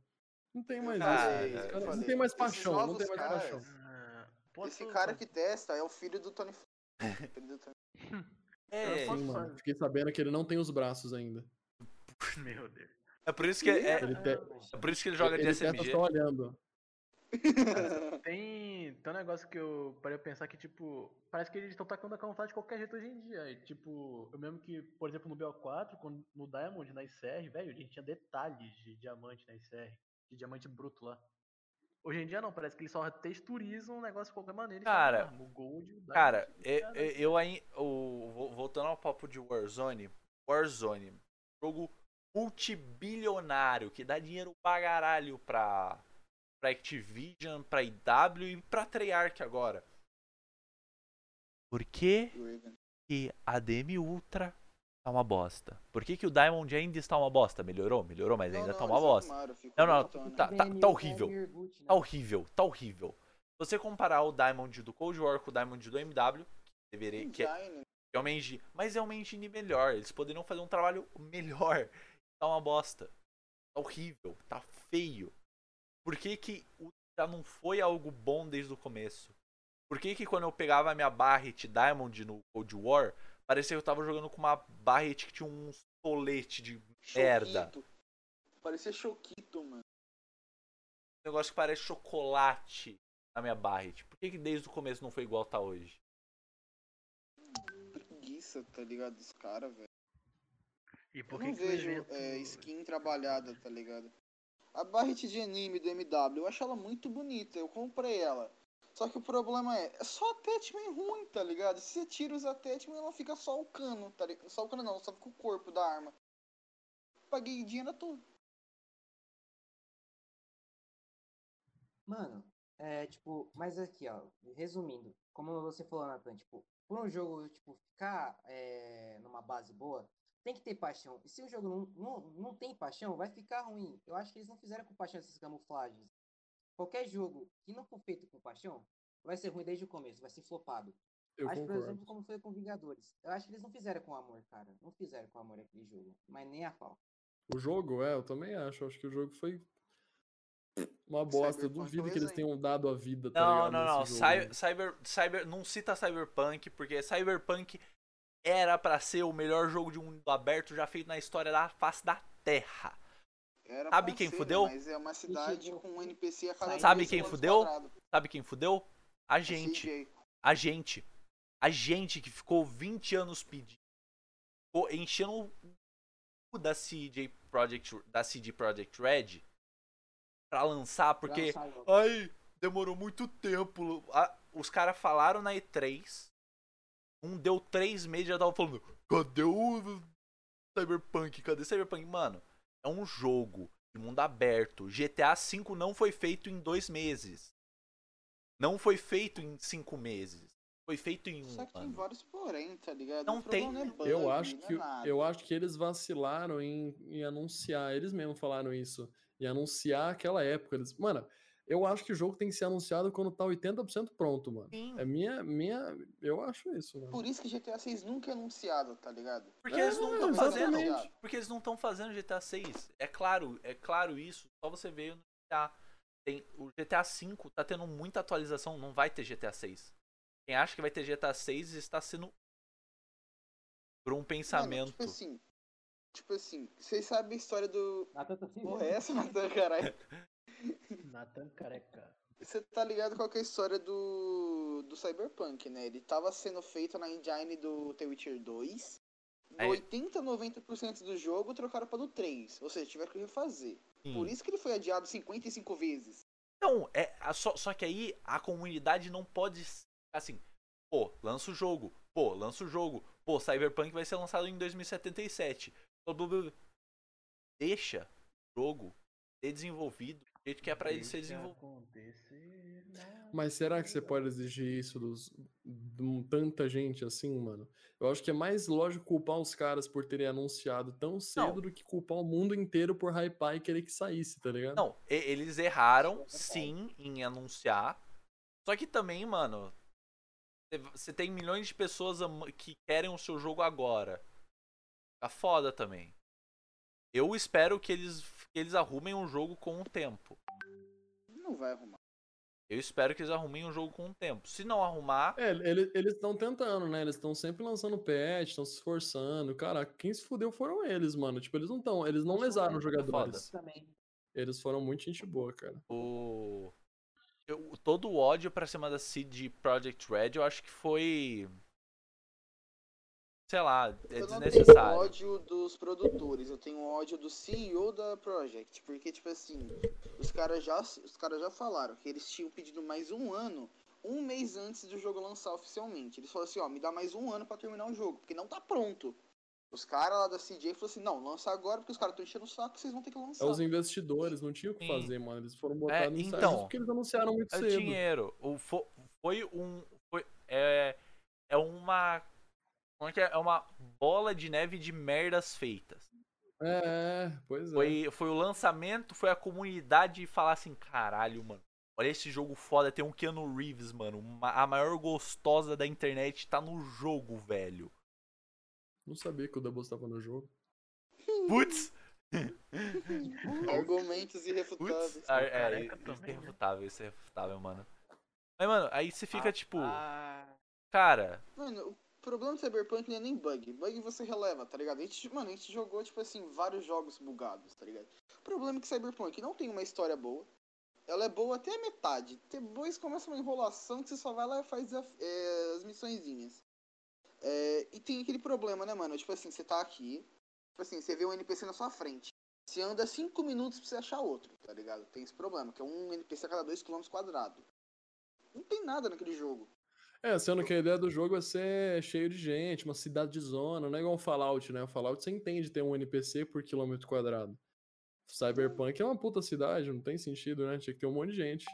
Não tem mais Ah, isso. é, eu caras- não falei, tem mais paixão, não tem mais caras- paixão. Ah, posso- Esse cara que testa é o filho do Tony. (laughs) (laughs) É, Sim, mano. Fiquei sabendo que ele não tem os braços ainda. (laughs) Meu Deus. é por isso que é, Ele, te- é por isso que ele joga de ele testa SMG. só olhando. Tem, tem um negócio que eu parei a pensar que, tipo, parece que eles estão tacando a camuflagem de qualquer jeito hoje em dia. E, tipo, eu mesmo que, por exemplo, no BO4, quando- no Diamond, na ICR, velho, a gente tinha detalhes de diamante na ICR, de diamante bruto lá. Hoje em dia não, parece que eles só texturizam o negócio de qualquer maneira. Cara, falam, ah, o Gold, Cara, eu, cara, eu aí. Voltando ao papo de Warzone. Warzone. Jogo multibilionário que dá dinheiro pra caralho pra, pra Activision, pra IW e pra Treyarch agora. Por que, que a DM Ultra tá uma bosta? Por que, que o Diamond ainda está uma bosta? Melhorou? Melhorou, mas Não, ainda não, tá uma eles bosta. arrumaram, Não, não, bonitona. tá, tá, DM tá é horrível. Né? Tá horrível, tá horrível. Se você comparar o Diamond do Cold War com o Diamond do MW, que deveria. Que é, Engine, é uma engine, mas é uma engine melhor. Eles poderiam fazer um trabalho melhor. Tá uma bosta. Tá horrível, tá feio. Por que, que o já não foi algo bom desde o começo? Por que, que quando eu pegava a minha Barret Diamond no Cold War, parecia que eu tava jogando com uma Barret que tinha um solete de merda. Choquito. Parecia choquito, mano. Um negócio que parece chocolate na minha Barret. Por que, que desde o começo não foi igual tá hoje? Preguiça, tá ligado? Dos caras, velho. E Eu por não que, que o vejo evento... é, skin trabalhada, tá ligado? A Barret de anime do MW, eu acho ela muito bonita, eu comprei ela. Só que o problema é, é só attachment ruim, tá ligado? Se você tira os attachment, ela fica só o cano, tá ligado? Só o cano não, só fica o corpo da arma. Paguei dinheiro todo. Mano, é tipo, mas aqui, ó, resumindo, como você falou, Nathan, tipo, por um jogo, tipo, ficar é, numa base boa, tem que ter paixão. E se o jogo não, não, não tem paixão, vai ficar ruim. Eu acho que eles não fizeram com paixão essas camuflagens. Qualquer jogo que não for feito com paixão, vai ser ruim desde o começo, vai ser flopado. Eu acho, por concordo. exemplo, como foi com Vingadores. Eu acho que eles não fizeram com amor, cara. Não fizeram com amor aquele jogo. Mas nem a pau. O jogo, é, eu também acho. Eu acho que o jogo foi uma bosta. Eu Cyberpunk duvido que eles tenham dado a vida, tá Não, ligado? não, não. nesse jogo, Cyber, cyber, cyber, não cita Cyberpunk, porque Cyberpunk era pra ser o melhor jogo de mundo aberto já feito na história da face da Terra. Era Sabe quem ser, fudeu? Mas é uma cidade com um NPC a cada Sabe 10 quem fudeu? quadrados. Sabe quem fudeu? A É gente. CJ. A gente. A gente que ficou 20 anos pedindo. Ficou enchendo o cu da CJ Project, da CD Project Red pra lançar, porque. Lançar. Ai, demorou muito tempo. Ah, Os caras falaram na E3. Um deu três meses e já tava falando. Cadê o Cyberpunk? Cadê Cyberpunk? Mano, é um jogo de mundo aberto. GTA V não foi feito em dois meses. Não foi feito em cinco meses. Foi feito em um Só que tem ano. vários porém, tá ligado? Não tem. é bug, Eu acho não é que nada. eu acho que eles vacilaram em, em anunciar, eles mesmos falaram isso, em anunciar aquela época. Eles, mano, eu acho que o jogo tem que ser anunciado quando tá 80% pronto, mano. Sim, É minha minha, eu acho isso, mano. Por isso que GTA 6 nunca é anunciado, tá ligado? porque eles não É, estão fazendo. exatamente. Porque eles não estão fazendo GTA 6. É claro, é claro isso. Só você veio no GTA. Tem, o GTA 5 tá tendo muita atualização, não vai ter GTA 6. Quem acha que vai ter GTA 6 está sendo por um Mano, pensamento. tipo assim, tipo assim, vocês sabem a história do... Nathan tá Porra, é essa, caralho? (laughs) Nathan Careca. Você tá ligado qual que é a história do, do Cyberpunk, né? Ele tava sendo feito na engine do The Witcher 2. Do Aí- 80 a 90% do jogo trocaram pra do 3. Ou seja, tiveram que refazer. Sim. Por isso que ele foi adiado 55 vezes. Não, é, só, só que aí a comunidade não pode assim, pô, lança o jogo, pô, lança o jogo, pô, Cyberpunk vai ser lançado em 2077. Blá, blá, blá. Deixa o jogo ser desenvolvido do jeito que é pra ele ser desenvolvido. não Mas será que você pode exigir isso dos, de um- tanta gente assim, mano? Eu acho que é mais lógico culpar os caras por terem anunciado tão cedo do que culpar o mundo inteiro por hypar e querer que saísse, tá ligado? Não, e- eles erraram sim em anunciar. Só que também, mano, você- tem milhões de pessoas que querem o seu jogo agora. Tá foda também. Eu espero que eles, que eles arrumem um jogo com o tempo. Não vai arrumar. Eu espero que eles arrumem um jogo com o tempo. Se não arrumar, É, ele- eles estão tentando, né? Eles estão sempre lançando patch, estão se esforçando. Cara, quem se fudeu foram eles, mano. Tipo, eles não estão, eles não lesaram os jogadores. Eles foram muito gente boa, cara. o. eu- todo o ódio pra cima da CD Project Red eu acho que foi. Sei lá, é eu não tenho desnecessário. ódio dos produtores, eu tenho ódio do CEO da Project. Porque, tipo assim, os caras já, os caras já falaram que eles tinham pedido mais um ano, um mês antes do jogo lançar oficialmente. Eles falaram assim, ó, me dá mais um ano pra terminar o jogo, porque não tá pronto. Os caras lá da CJ falaram assim, não, lança agora porque os caras estão enchendo o saco, vocês vão ter que É lançar. os investidores, não tinha o que Sim. fazer, mano. Eles foram botados no então, então, porque eles anunciaram muito É cedo. dinheiro. O, fo- foi um. Foi, é, é uma. Como é que é? É uma bola de neve de merdas feitas. É, é, pois é. Foi, foi o lançamento, foi a comunidade falar assim: caralho, mano. Olha esse jogo foda, tem um Keanu Reeves, mano. uma- a maior gostosa da internet tá no jogo, velho. Não sabia que o Double estava no jogo. Putz! (laughs) Argumentos irrefutáveis. Putz! Ah, é, é né? refutável, isso é refutável, mano. Mas, mano, aí você fica tipo, Ah, cara, Mano, o problema do Cyberpunk não é nem bug. Bug você releva, tá ligado? A gente, mano, a gente jogou, tipo assim, vários jogos bugados, tá ligado? O problema é que Cyberpunk não tem uma história boa. Ela é boa até a metade. Depois começa uma enrolação que você só vai lá e faz a- é, as missõezinhas. É, e tem aquele problema, né, mano? Tipo assim, você tá aqui, tipo assim, você vê um NPC na sua frente. Você anda 5 minutos pra você achar outro, tá ligado? Tem esse problema, que é um NPC a cada 2 km quadrados. Não tem nada naquele jogo. É, sendo que a ideia do jogo é ser cheio de gente, uma cidade de zona, não é igual um Fallout, né? O Fallout você entende ter um NPC por quilômetro quadrado. Cyberpunk é uma puta cidade, não tem sentido, né? Tinha que ter um monte de gente.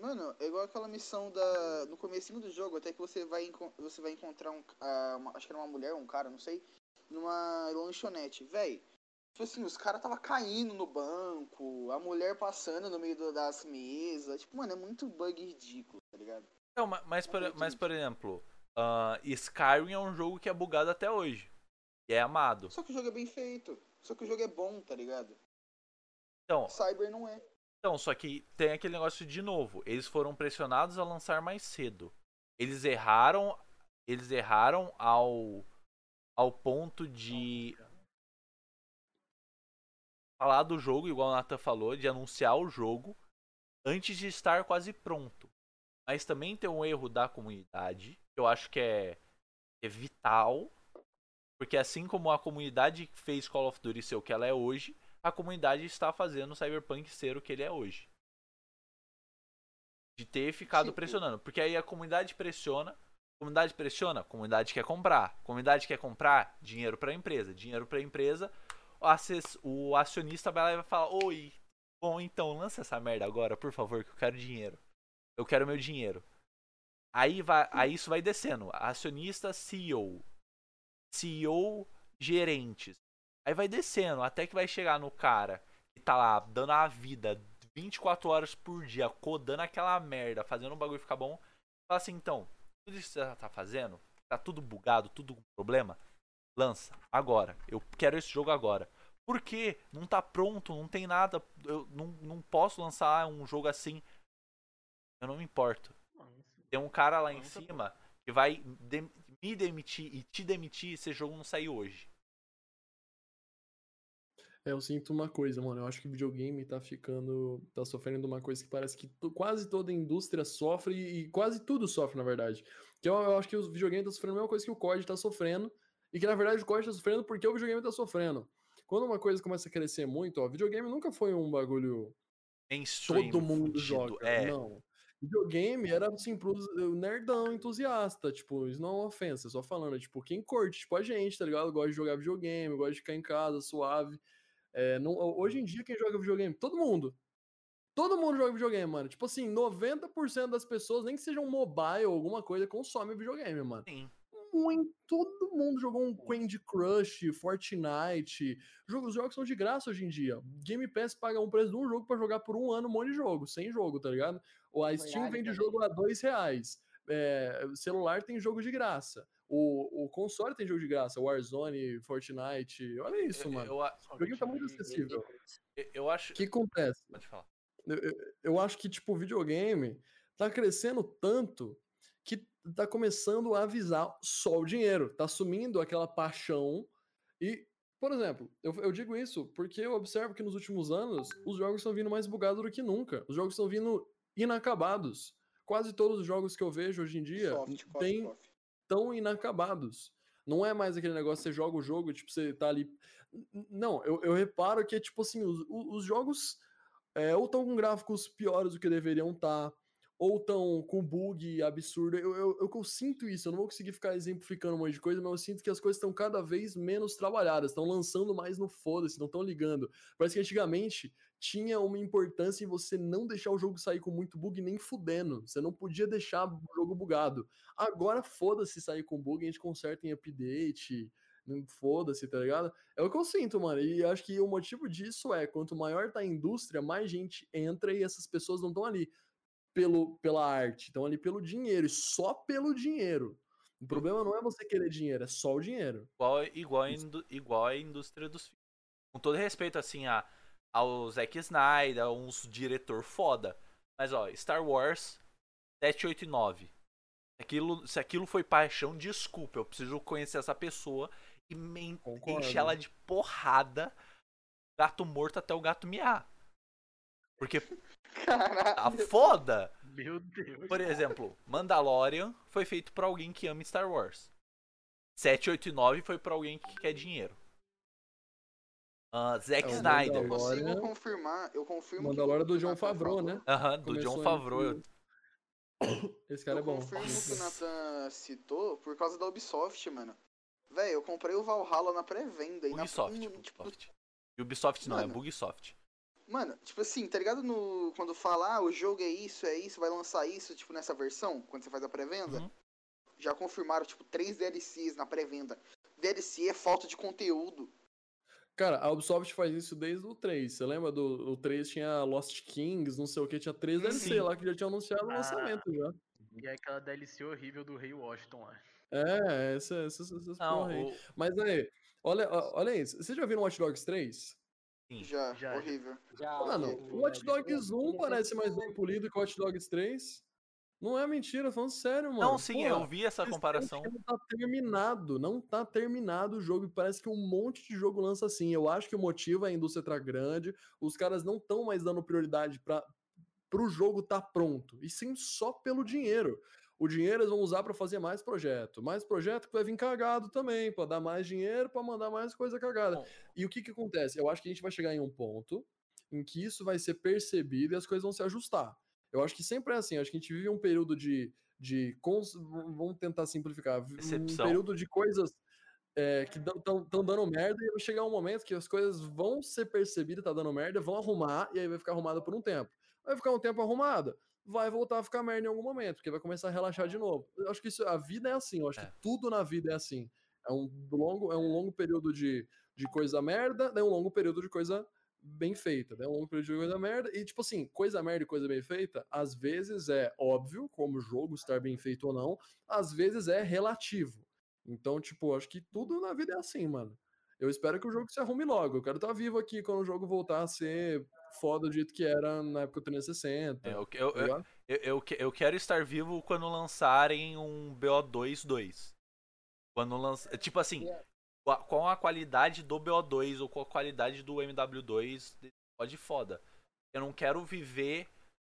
Mano, é igual aquela missão da. No comecinho do jogo, até que você vai, você vai encontrar um. ah, uma- acho que era uma mulher ou um cara, não sei. Numa lanchonete. Véi. Tipo assim, os caras tava caindo no banco, a mulher passando no meio das mesas. Tipo, mano, é muito bug ridículo, tá ligado? Não, ma- mas, por, mas por exemplo, ah, Skyrim é um jogo que é bugado até hoje. E é amado. Só que o jogo é bem feito. Só que o jogo é bom, tá ligado? Então, Cyber não é. então, só que tem aquele negócio de novo. Eles foram pressionados a lançar mais cedo. Eles erraram. Eles erraram ao. ao ponto de falar do jogo, igual o Nathan falou, de anunciar o jogo antes de estar quase pronto. Mas também tem um erro da comunidade, que eu acho que é, é vital. Porque assim como a comunidade fez Call of Duty ser o que ela é hoje, a comunidade está fazendo o Cyberpunk ser o que ele é hoje. De ter ficado Tipo- pressionando. Porque aí a comunidade pressiona, comunidade pressiona, comunidade quer comprar. Comunidade quer comprar, dinheiro para a empresa. Dinheiro para a empresa, o acionista vai lá e vai falar: Oi, bom, então lança essa merda agora, por favor, que eu quero dinheiro. Eu quero meu dinheiro. Aí, vai, aí isso vai descendo. Acionista, CEO. CEO, gerentes. Aí vai descendo, até que vai chegar no cara que tá lá dando a vida 24 horas por dia, codando aquela merda, fazendo o bagulho ficar bom. Fala assim, então, tudo isso que você tá fazendo, tá tudo bugado, tudo com problema, lança, agora. Eu quero esse jogo agora. Por quê? Não tá pronto, não tem nada. Eu não, não posso lançar um jogo assim. Eu não me importo. Tem um cara lá em cima que vai dem- me demitir e te demitir se esse jogo não sair hoje. É, eu sinto uma coisa, mano. Eu acho que o videogame tá ficando. tá sofrendo de uma coisa que parece que quase toda a indústria sofre e quase tudo sofre, na verdade. Que eu, eu acho que o videogame tá sofrendo a mesma coisa que o COD tá sofrendo. E que na verdade o COD tá sofrendo porque o videogame tá sofrendo. Quando uma coisa começa a crescer muito, ó, videogame nunca foi um bagulho Mainstream, todo mundo fudido, joga. É, Não. Videogame era assim pros uh, nerdão entusiasta, tipo, isso não é uma ofensa, só falando, tipo, quem curte, tipo a gente, tá ligado? Gosta de jogar videogame, gosta de ficar em casa, suave. É, não, hoje em dia, quem joga videogame? Todo mundo. Todo mundo joga videogame, mano. Tipo assim, 90% das pessoas, nem que seja um mobile ou alguma coisa, consome videogame, mano. sim. Muito, todo mundo jogou um Candy Crush, Fortnite. Os jogos são de graça hoje em dia. Game Pass paga um preço de um jogo pra jogar por um ano um monte de jogo, sem jogo, tá ligado? Ou a Steam Verdade vende também. jogo a dois reais. É, celular tem jogo de graça. O, o console tem jogo de graça. Warzone, Fortnite. Olha isso, Eu, mano. eu, a- O videogame tá muito acessível. eu- eu acho. O que acontece? Pode falar. Eu, eu- eu acho que, tipo, o videogame tá crescendo tanto que tá começando a avisar só o dinheiro. Tá sumindo aquela paixão. E, por exemplo, eu, eu digo isso porque eu observo que nos últimos anos os jogos estão vindo mais bugados do que nunca. Os jogos estão vindo inacabados. Quase todos os jogos que eu vejo hoje em dia Soft, têm tão inacabados. Não é mais aquele negócio, você joga o jogo, tipo, você tá ali. Não, eu, eu reparo que, tipo assim, os, os jogos é, ou estão com gráficos piores do que deveriam estar, ou estão com bug absurdo. Eu, eu, eu, eu sinto isso, eu não vou conseguir ficar exemplificando um monte de coisa, mas eu sinto que as coisas estão cada vez menos trabalhadas, estão lançando mais no foda-se, não estão ligando. Parece que antigamente tinha uma importância em você não deixar o jogo sair com muito bug nem fudendo. Você não podia deixar o jogo bugado. Agora foda-se sair com bug, a gente conserta em update. não Foda-se, tá ligado? É o que eu sinto, mano. E acho que o motivo disso é: quanto maior tá a indústria, mais gente entra e essas pessoas não estão ali pelo, pela arte, estão ali pelo dinheiro, e só pelo dinheiro. O problema não é você querer dinheiro, é só o dinheiro. Igual, igual, igual a indústria dos filmes. Com todo respeito, assim, a, ao Zack Snyder, a uns diretor foda. Mas, ó, Star Wars 7, 8 e 9. Se aquilo, se aquilo foi paixão, desculpa, eu preciso conhecer essa pessoa e me Concordo. encher ela de porrada, gato morto até o gato miar. Porque (laughs) tá Caralho. foda. Meu Deus. Por exemplo, Mandalorian foi feito pra alguém que ama Star Wars. 7, 8 e 9 foi pra alguém que quer dinheiro. Ah, Zack É, Snyder. Eu consigo confirmar, eu confirmo que Mandalorian do John Nathan Favreau, né? Aham, do Começou John Favreau. com- (coughs) Esse cara eu é bom. confirmo que o Nathan citou por causa da Ubisoft, mano. Véi, eu comprei o Valhalla na pré-venda e na Ubisoft. no- tipo, Ubisoft. E Ubisoft não, é Mano. Bugsoft. Mano, tipo assim, tá ligado no quando fala, ah, o jogo é isso, é isso, vai lançar isso, tipo nessa versão, quando você faz a pré-venda? Uhum. Já confirmaram tipo três DLCs na pré-venda. DLC é falta de conteúdo. Cara, a Ubisoft faz isso desde o 3. Você lembra do o 3 tinha Lost Kings, não sei o que, tinha três DLC Sim. lá que já tinha anunciado o Ah. lançamento já. E é aquela DLC horrível do Rei Washington lá. É, essa, essa, essas Não, porra aí. o, Mas aí, olha, olha isso. Vocês já viram Watch Dogs 3? sim. Já, Já, horrível. Já, Mano, o- o Watch Dogs ele- 1 ele parece mais bem polido que o Watch Dogs 3. Não é mentira, falando sério, mano. Não, sim, Porra, eu vi essa comparação. Não tá terminado, não tá terminado o jogo e parece que um monte de jogo lança assim. Eu acho que o motivo é a indústria tá grande, os caras não estão mais dando prioridade para pro jogo tá pronto, e sim só pelo dinheiro. O dinheiro eles vão usar para fazer mais projeto, mais projeto que vai vir cagado também, para dar mais dinheiro, para mandar mais coisa cagada. Bom. E o que que acontece? Eu acho que a gente vai chegar em um ponto em que isso vai ser percebido e as coisas vão se ajustar. Eu acho que sempre é assim, acho que a gente vive um período de de cons- vamos tentar simplificar, vi- um Decepção. período de coisas é, que estão dando merda e vai chegar um momento que as coisas vão ser percebidas, tá dando merda, vão arrumar e aí vai ficar arrumada por um tempo. Vai ficar um tempo arrumada, vai voltar a ficar merda em algum momento, porque vai começar a relaxar de novo. Eu acho que isso, a vida é assim, eu acho É. que tudo na vida é assim. É um longo, é um longo período de, de coisa merda, daí um longo período de coisa bem feita, né? Um longo período de coisa merda. E, tipo assim, coisa merda e coisa bem feita, às vezes é óbvio, como o jogo estar bem feito ou não, às vezes é relativo. Então, tipo, acho que tudo na vida é assim, mano. Eu espero que o jogo se arrume logo. Eu quero estar vivo aqui quando o jogo voltar a ser foda do jeito que era na época do 360. É, eu, eu, tá eu, eu, eu que- eu quero estar vivo quando lançarem um BO2 2. Quando lança. Tipo assim, Yeah. Com a- qualidade do BO2 ou com a qualidade do MW2, pode foda. Eu não quero viver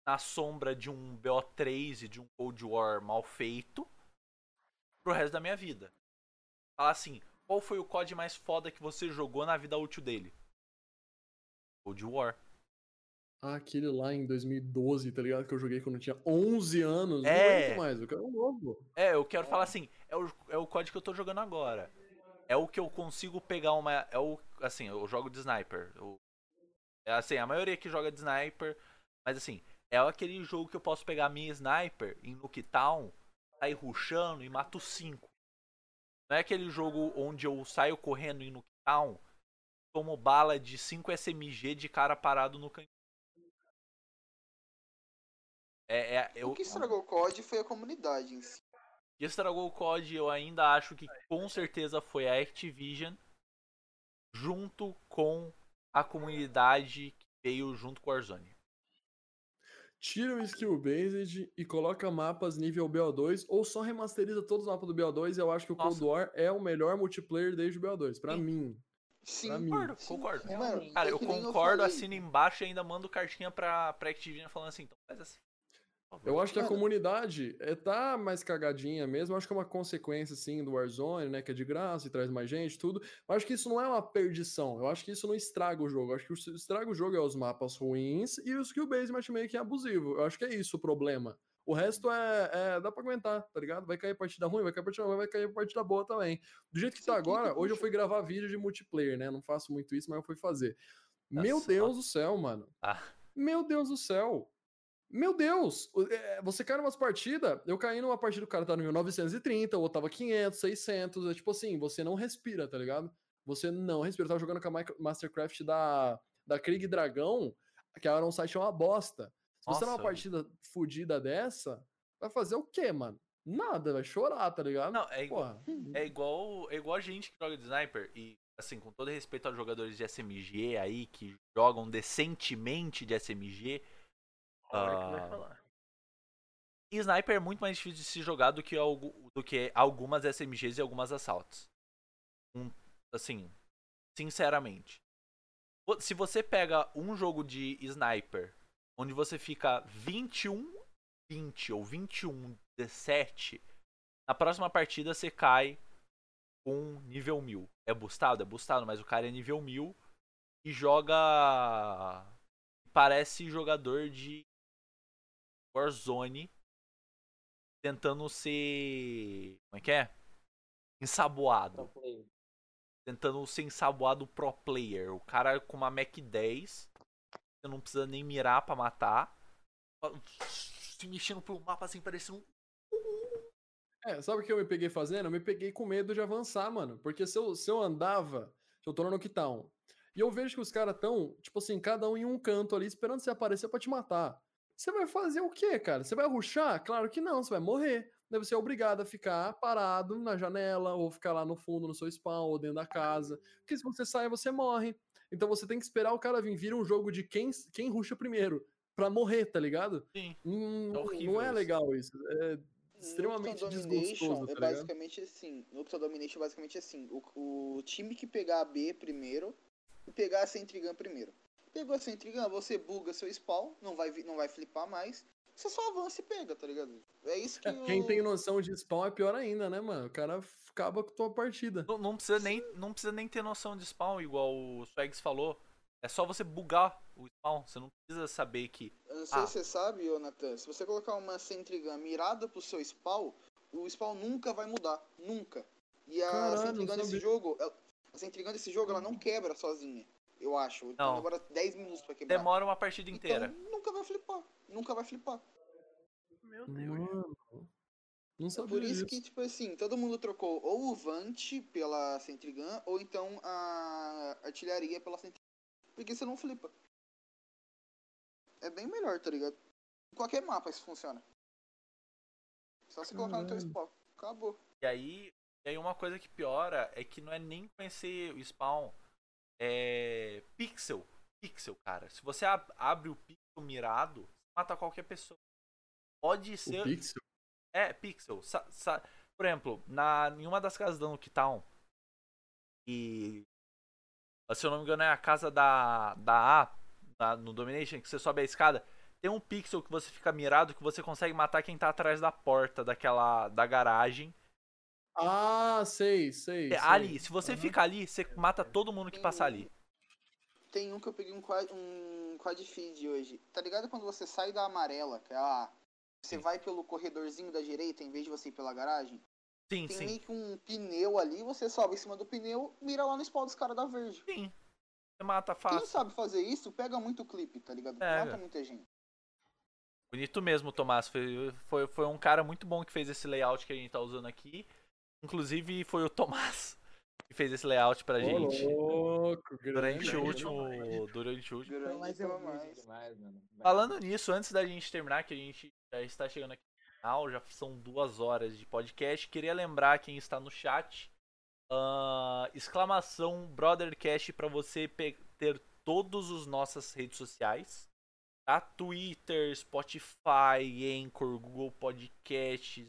na sombra de um BO3 e de um Cold War mal feito pro resto da minha vida. Falar assim, qual foi o COD mais foda que você jogou na vida útil dele? Cold War. Ah, aquele lá em 2012, tá ligado? Que eu joguei quando eu tinha 11 anos. Não É. aguento mais, eu quero um novo. É, eu quero falar assim, é o, é o código que eu tô jogando agora. É o que eu consigo pegar uma. É o. Assim, eu jogo de sniper. Eu, é assim, a maioria que joga de sniper. Mas assim, é aquele jogo que eu posso pegar minha sniper em Nuketown, sair rushando e mato 5. Não é aquele jogo onde eu saio correndo em Nuketown, tomo bala de 5 SMG de cara parado no canhão. É, é, eu, O que estragou o COD foi a comunidade em si. Estragou o COD, eu ainda acho que com certeza foi a Activision, junto com a comunidade que veio junto com o Warzone. Tira o skill based e coloca mapas nível BO2 ou só remasteriza todos os mapas do BO2 e eu acho que o Cold Nossa. War é o melhor multiplayer desde o BO2, pra Sim. mim. Sim, Pra mim. Concordo, sim. concordo. Mano. Cara, é eu nem concordo, assina embaixo e ainda mando cartinha pra, pra Activision falando assim, então faz assim. Eu acho que a comunidade é, tá mais cagadinha mesmo. Eu acho que é uma consequência, assim, do Warzone, né? Que é de graça e traz mais gente, tudo. Mas acho que isso não é uma perdição. Eu acho que isso não estraga o jogo. Eu acho que o que estraga o jogo é os mapas ruins e o skill-based matchmaking abusivo. Eu acho que é isso o problema. O resto é, é- dá pra aguentar, tá ligado? Vai cair partida ruim, vai cair partida ruim, vai cair partida boa também. Do jeito que Isso tá aqui que agora, hoje eu fui gravar vídeo de multiplayer, né? Não faço muito isso, mas eu fui fazer. Meu Nossa, Deus do céu, mano. Ah. Meu Deus do céu. Meu Deus! o- é, Você cai numas partidas, eu caí numa partida, o cara tá no 1930, o outro tava 500, 600, é tipo assim, você não respira, tá ligado? Você não respira. Eu tava jogando com a Mastercraft da, da Krieg Dragão, que era um site é uma bosta. Se você numa Nossa. partida fodida dessa, vai fazer o quê, mano? Nada, vai chorar, tá ligado? Não, é igual, Porra. é igual é igual a gente que joga de sniper e assim, com todo respeito aos jogadores de SMG aí que jogam decentemente de SMG, Falar. E Sniper é muito mais difícil de se jogar do que, algu- do que algumas SMGs e algumas assaltos. Um, assim, sinceramente. Se você pega um jogo de Sniper, onde você fica 21 20 ou 21 17, na próxima partida você cai com nível 1000. É boostado? É boostado, mas o cara é nível 1000 e joga. Parece jogador de Warzone tentando ser. Como é que é? Ensaboado. Tentando ser ensaboado pro player. O cara com uma Mac 10. Você não precisa nem mirar pra matar. Se mexendo pelo mapa assim, parecendo um. É, sabe o que eu me peguei fazendo? Eu me peguei com medo de avançar, mano. Porque se eu, se eu andava, se eu tô no Knockdown, e eu vejo que os caras tão, tipo assim, cada um em um canto ali, esperando você aparecer pra te matar. Você vai fazer o quê, cara? Você vai ruxar? Claro que não, você vai morrer. Daí você é obrigado a ficar parado na janela, ou ficar lá no fundo, no seu spawn, ou dentro da casa. Porque se você sai, você morre. Então você tem que esperar o cara vir. Vira um jogo de quem, quem ruxa primeiro. Pra morrer, tá ligado? Sim. Hum, É não é legal isso. É extremamente No desgostoso, tá é basicamente assim. No Uptown Domination é basicamente assim. O, o time que pegar a B primeiro e pegar a Sentry Gun primeiro. Pegou a Sentry Gun, você buga seu spawn, não vai, não vai flipar mais. Você só avança e pega, tá ligado? É isso que É. Quem tem noção de spawn é pior ainda, né, mano? O cara acaba com a tua partida. Não, não precisa nem, não precisa nem ter noção de spawn, igual o Swags falou. É só você bugar o spawn. Você não precisa saber que. Eu não sei Ah. se você sabe, ô Nathan, se você colocar uma Sentry Gun mirada pro seu spawn, o spawn nunca vai mudar. Nunca. E a Caralho, Gun desse jogo, ela- a Sentry Gun desse jogo, ela não quebra sozinha. Eu acho. Então Não. demora 10 minutos pra quebrar. Demora uma partida inteira. Então nunca vai flipar. Nunca vai flipar. Meu Deus. Mano, não É sabia por isso que, tipo assim, todo mundo trocou ou o Vant pela Sentry Gun, ou então a artilharia pela Sentry Gun. Porque você não flipa. É bem melhor, tá ligado? Em qualquer mapa isso funciona. Só você colocar no teu spawn. Acabou. E aí, e aí uma coisa que piora é que não é nem conhecer o spawn. É. Pixel. Pixel, cara. Se você ab- abre o pixel mirado, mata qualquer pessoa. Pode O ser. Pixel? É, pixel. Sa- sa- Por exemplo, na, em uma das casas da Nuketown, e. Se eu não me engano, é a casa da, da A, na- no Domination, que você sobe a escada. Tem um pixel que você fica mirado que você consegue matar quem tá atrás da porta daquela. da garagem. Ah, sei, sei. É, sei. ali, se você Aham. fica ali, você mata todo mundo que passa ali. Tem um que eu peguei um quad, um quad feed hoje. Tá ligado quando você sai da amarela, que é a. Você Sim. vai pelo corredorzinho da direita em vez de você ir pela garagem? Sim, Tem sim. meio que um pneu ali, você sobe em cima do pneu, mira lá no spawn dos caras da verde. Sim. Você mata Quem fácil. sabe fazer isso, pega muito clipe, tá ligado? Pega. Mata muita gente. Bonito mesmo, Tomás. Foi, foi, foi um cara muito bom que fez esse layout que a gente tá usando aqui. Inclusive, foi o Tomás que fez esse layout pra Ô, gente. louco, Durante grande. o último. Durante o último. Demais, mano. Vai. Falando nisso, antes da gente terminar, que a gente já está chegando aqui no final, já são duas horas de podcast. Queria lembrar quem está no chat. ah, exclamação Brothercast para você ter todos os nossas redes sociais. Tá? Twitter, Spotify, Anchor, Google Podcasts,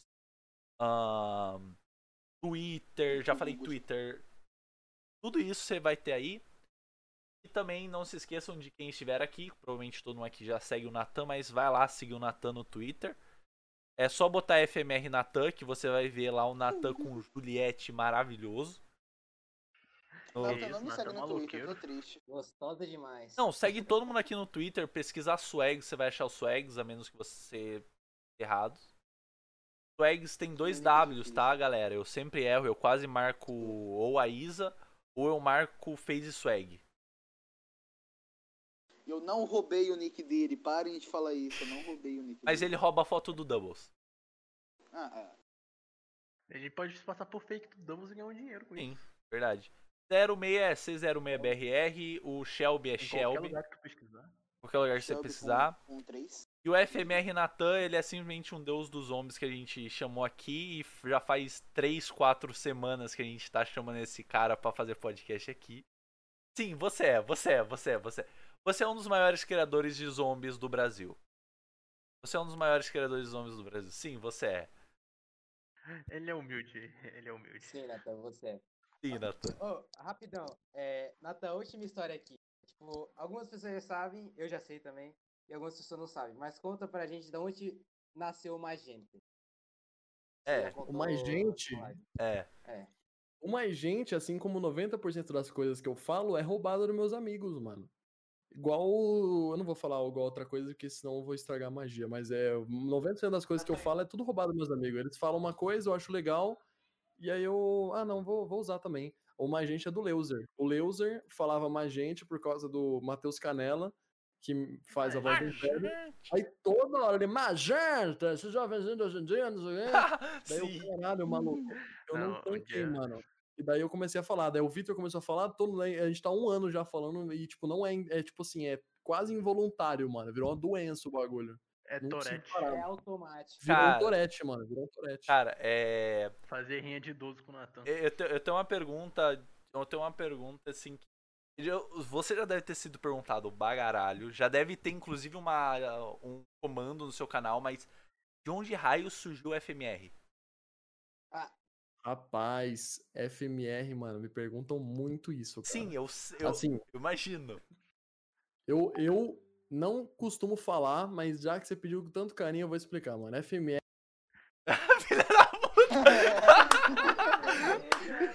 ahn, Twitter, já falei. Twitter. Tudo isso você vai ter aí. E também não se esqueçam de quem estiver aqui. Provavelmente todo mundo aqui já segue o Natan, mas vai lá seguir o Natan no Twitter. É só botar FMR Natan que você vai ver lá o Natan com o Juliette maravilhoso. Nathan, isso, não me segue no maloqueiro. Twitter, tô triste. Gostosa demais. Não, segue todo mundo aqui no Twitter, pesquisar swags, você vai achar os swags, a menos que você errado. Swags tem dois Sim, Ws, sim. tá, galera? Eu sempre erro, eu quase marco ou a Isa ou eu marco Phase Swag. Eu não roubei o nick dele, parem de falar isso, eu não roubei o nick Mas dele. ele rouba a foto do Doubles. Ah, é. A gente pode se passar por fake do Doubles e ganhar um dinheiro com Sim. isso. Verdade. 06 é C06BRR, o Shelby é Em qualquer Shelby, lugar que tu pesquisar. qualquer lugar que você Shelby precisar. Com, com três. E o FMR Natan, ele é simplesmente um deus dos zombies que a gente chamou aqui e já faz 3, 4 semanas que a gente tá chamando esse cara pra fazer podcast aqui. Sim, você é, você é, você é, você é. Você é um dos maiores criadores de zombies do Brasil. Você é um dos maiores criadores de zombies do Brasil. Sim, você é. Ele é humilde, ele é humilde. Sim, Natan, você é. Sim, Nathan. Ô, rapidão. É, Natan, última história aqui. Tipo, algumas pessoas já sabem, eu já sei também, e algumas pessoas não sabem. Mas conta pra gente de onde nasceu o Magenta. É, O Magente? é. É. O mais gente, assim como 90% das coisas que eu falo, é roubada dos meus amigos, mano. Igual. Eu não vou falar igual outra coisa, porque senão eu vou estragar a magia. Mas é. 90% das coisas que eu falo é tudo roubado dos meus amigos. Eles falam uma coisa, eu acho legal. E aí eu. Ah, não, vou, vou usar também. O Magente é do Leuser. O Leuser falava Magente por causa do Matheus Canela, que faz a voz do Império. Aí toda hora ele, Magenta, esses jovenzinhos de hoje em dia, não sei o quê. (laughs) Daí eu, caralho, maluco. Eu não, Não, tanquei, onde é? mano. E daí eu comecei a falar. Daí o Victor começou a falar, todo, mundo- a gente tá um ano já falando, e tipo, não é, é tipo assim, é quase involuntário, mano. Virou uma doença o bagulho. É Torete. É automático. Virou Cara. um torete, mano. Virou um torete. Cara, é. Fazer rinha de idoso com o Natan. Eu, eu te- eu tenho uma pergunta. Eu tenho uma pergunta assim. que- Você já deve ter sido perguntado bagaralho. Já deve ter, inclusive, uma, um comando no seu canal, mas de onde raio surgiu o FMR? Rapaz, FMR, mano, me perguntam muito isso, cara. Sim, eu, eu, Assim, eu imagino. eu, eu não costumo falar, mas já que você pediu com tanto carinho, eu vou explicar, mano. FMR (laughs) Filha da puta!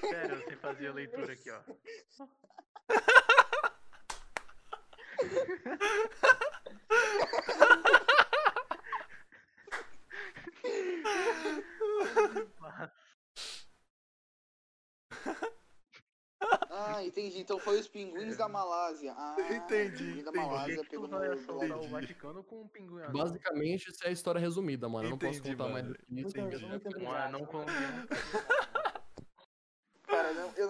(laughs) Sério, eu sei fazer a leitura aqui, ó. Ah, entendi. Então foi os pinguins da Malásia. Ah, Entendi, os pinguins da entendi. Por Malásia que, que pegou tu no vai no- assaltar o Entendi. Vaticano com um pinguim anão? Basicamente, isso é a história resumida, mano. Eu não posso Entendi, contar mais mano. do que isso. Entendi. Um anão eu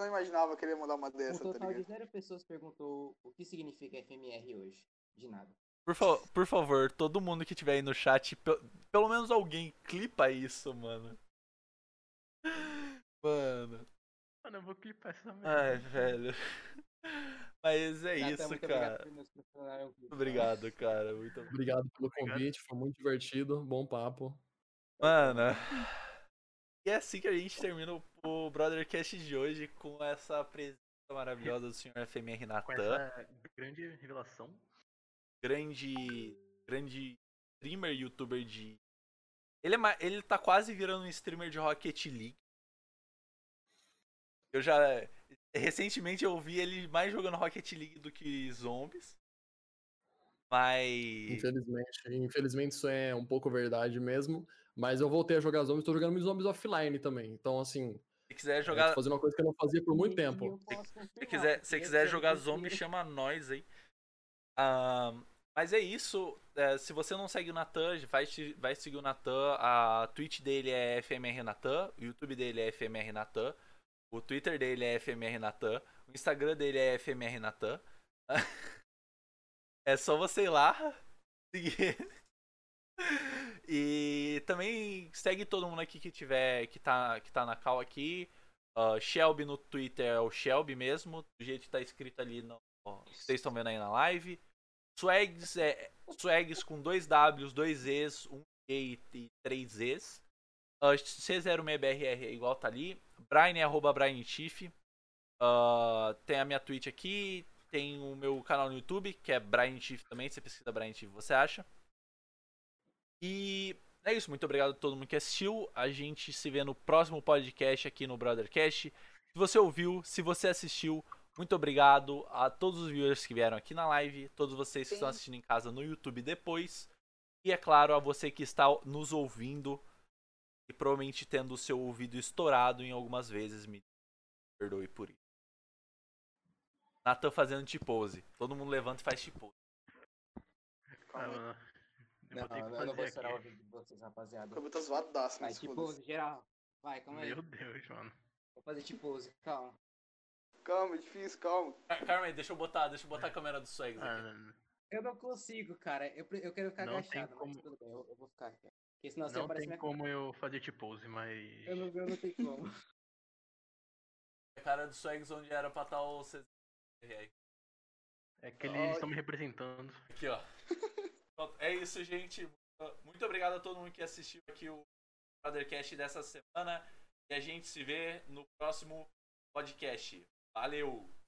não, eu não imaginava que ele ia mandar uma Um dessa, tá total de ligado? zero pessoas perguntou o que significa FMR hoje. De nada. Por, fa- por favor, todo mundo que tiver aí no chat, pe- pelo menos alguém, clipa isso, mano. (laughs) Mano. Mano, eu vou clipar essa Ai, merda. velho. Mas é isso, muito cara. Obrigado um clipe. Obrigado, cara. Muito obrigado. Obrigado pelo Obrigado. convite, foi muito divertido. Bom papo. Mano. E é assim que a gente termina o- o Brothercast de hoje com essa presença maravilhosa do senhor FMR Com Natan. essa grande revelação. Grande. Grande streamer, youtuber de. Ele, é, ele tá quase virando um streamer de Rocket League. Eu já. Recentemente eu vi ele mais jogando Rocket League do que zombies. Mas. Infelizmente, infelizmente isso é um pouco verdade mesmo. Mas eu voltei a jogar zombies, tô jogando muitos zombies offline também. Então, assim, Se quiser eu jogar. tô fazendo uma coisa que eu não fazia por muito tempo. Se confirmar, quiser, se quiser é jogar terceiro- zombie, chama nós aí. Mas é isso. É, se você não segue o Natan, vai, se- vai seguir o Natan. A Twitch dele é FMR Natan. O YouTube dele é FMR Natan. O Twitter dele é FMR Natan. O Instagram dele é FMR Natan. (laughs) é só você ir lá seguir. E também segue todo mundo aqui que tiver que tá, que tá na call aqui. Ah, Shelby no Twitter é o Shelby mesmo, do jeito que tá escrito ali no. Vocês estão vendo aí na live. Swags é Swags com dois Ws, dois Es, um E e três Es. Ah, C06BRR é igual tá ali. Brian é arroba Brian Tiff. Ah, tem a minha Twitch aqui. Tem o meu canal no YouTube, que é Brian Tiff também. Você pesquisa Brian Tiff, você acha. E é isso. Muito obrigado a todo mundo que assistiu. A gente se vê no próximo podcast aqui no Brothercast. Se você ouviu, se você assistiu, muito obrigado a todos os viewers que vieram aqui na live, todos vocês que estão Sim. assistindo em casa no YouTube depois. E é claro, a você que está nos ouvindo e provavelmente tendo o seu ouvido estourado em algumas vezes. Me perdoe por isso. Nathan fazendo T-pose. Todo mundo levanta e faz T-pose. Ah, mano. Eu Não, vou ter que eu não vou fazer estourar o vídeo de vocês, rapaziada. O cabelo tá zoadaço, Vai, mas tipo, foda-se. geral. Vai, calma aí. Meu Deus, mano. Vou fazer tipo, calma. Calma, é difícil, calma. Carmen, Ah, deixa eu botar, deixa eu botar a câmera do Swags Ah, aqui. não, Eu não consigo, cara. Eu, eu quero ficar Não tem agachado, como- mas tudo bem, eu, eu vou ficar aqui. Porque senão você não aparece tem como eu fazer T-pose, mas. Eu não, eu não tenho como. (laughs) A cara do Swags onde era pra estar o CZR. É que eles estão me representando. Aqui, ó. (laughs) É isso, gente. Muito obrigado a todo mundo que assistiu aqui o Brothercast dessa semana. E a gente se vê no próximo podcast. Valeu!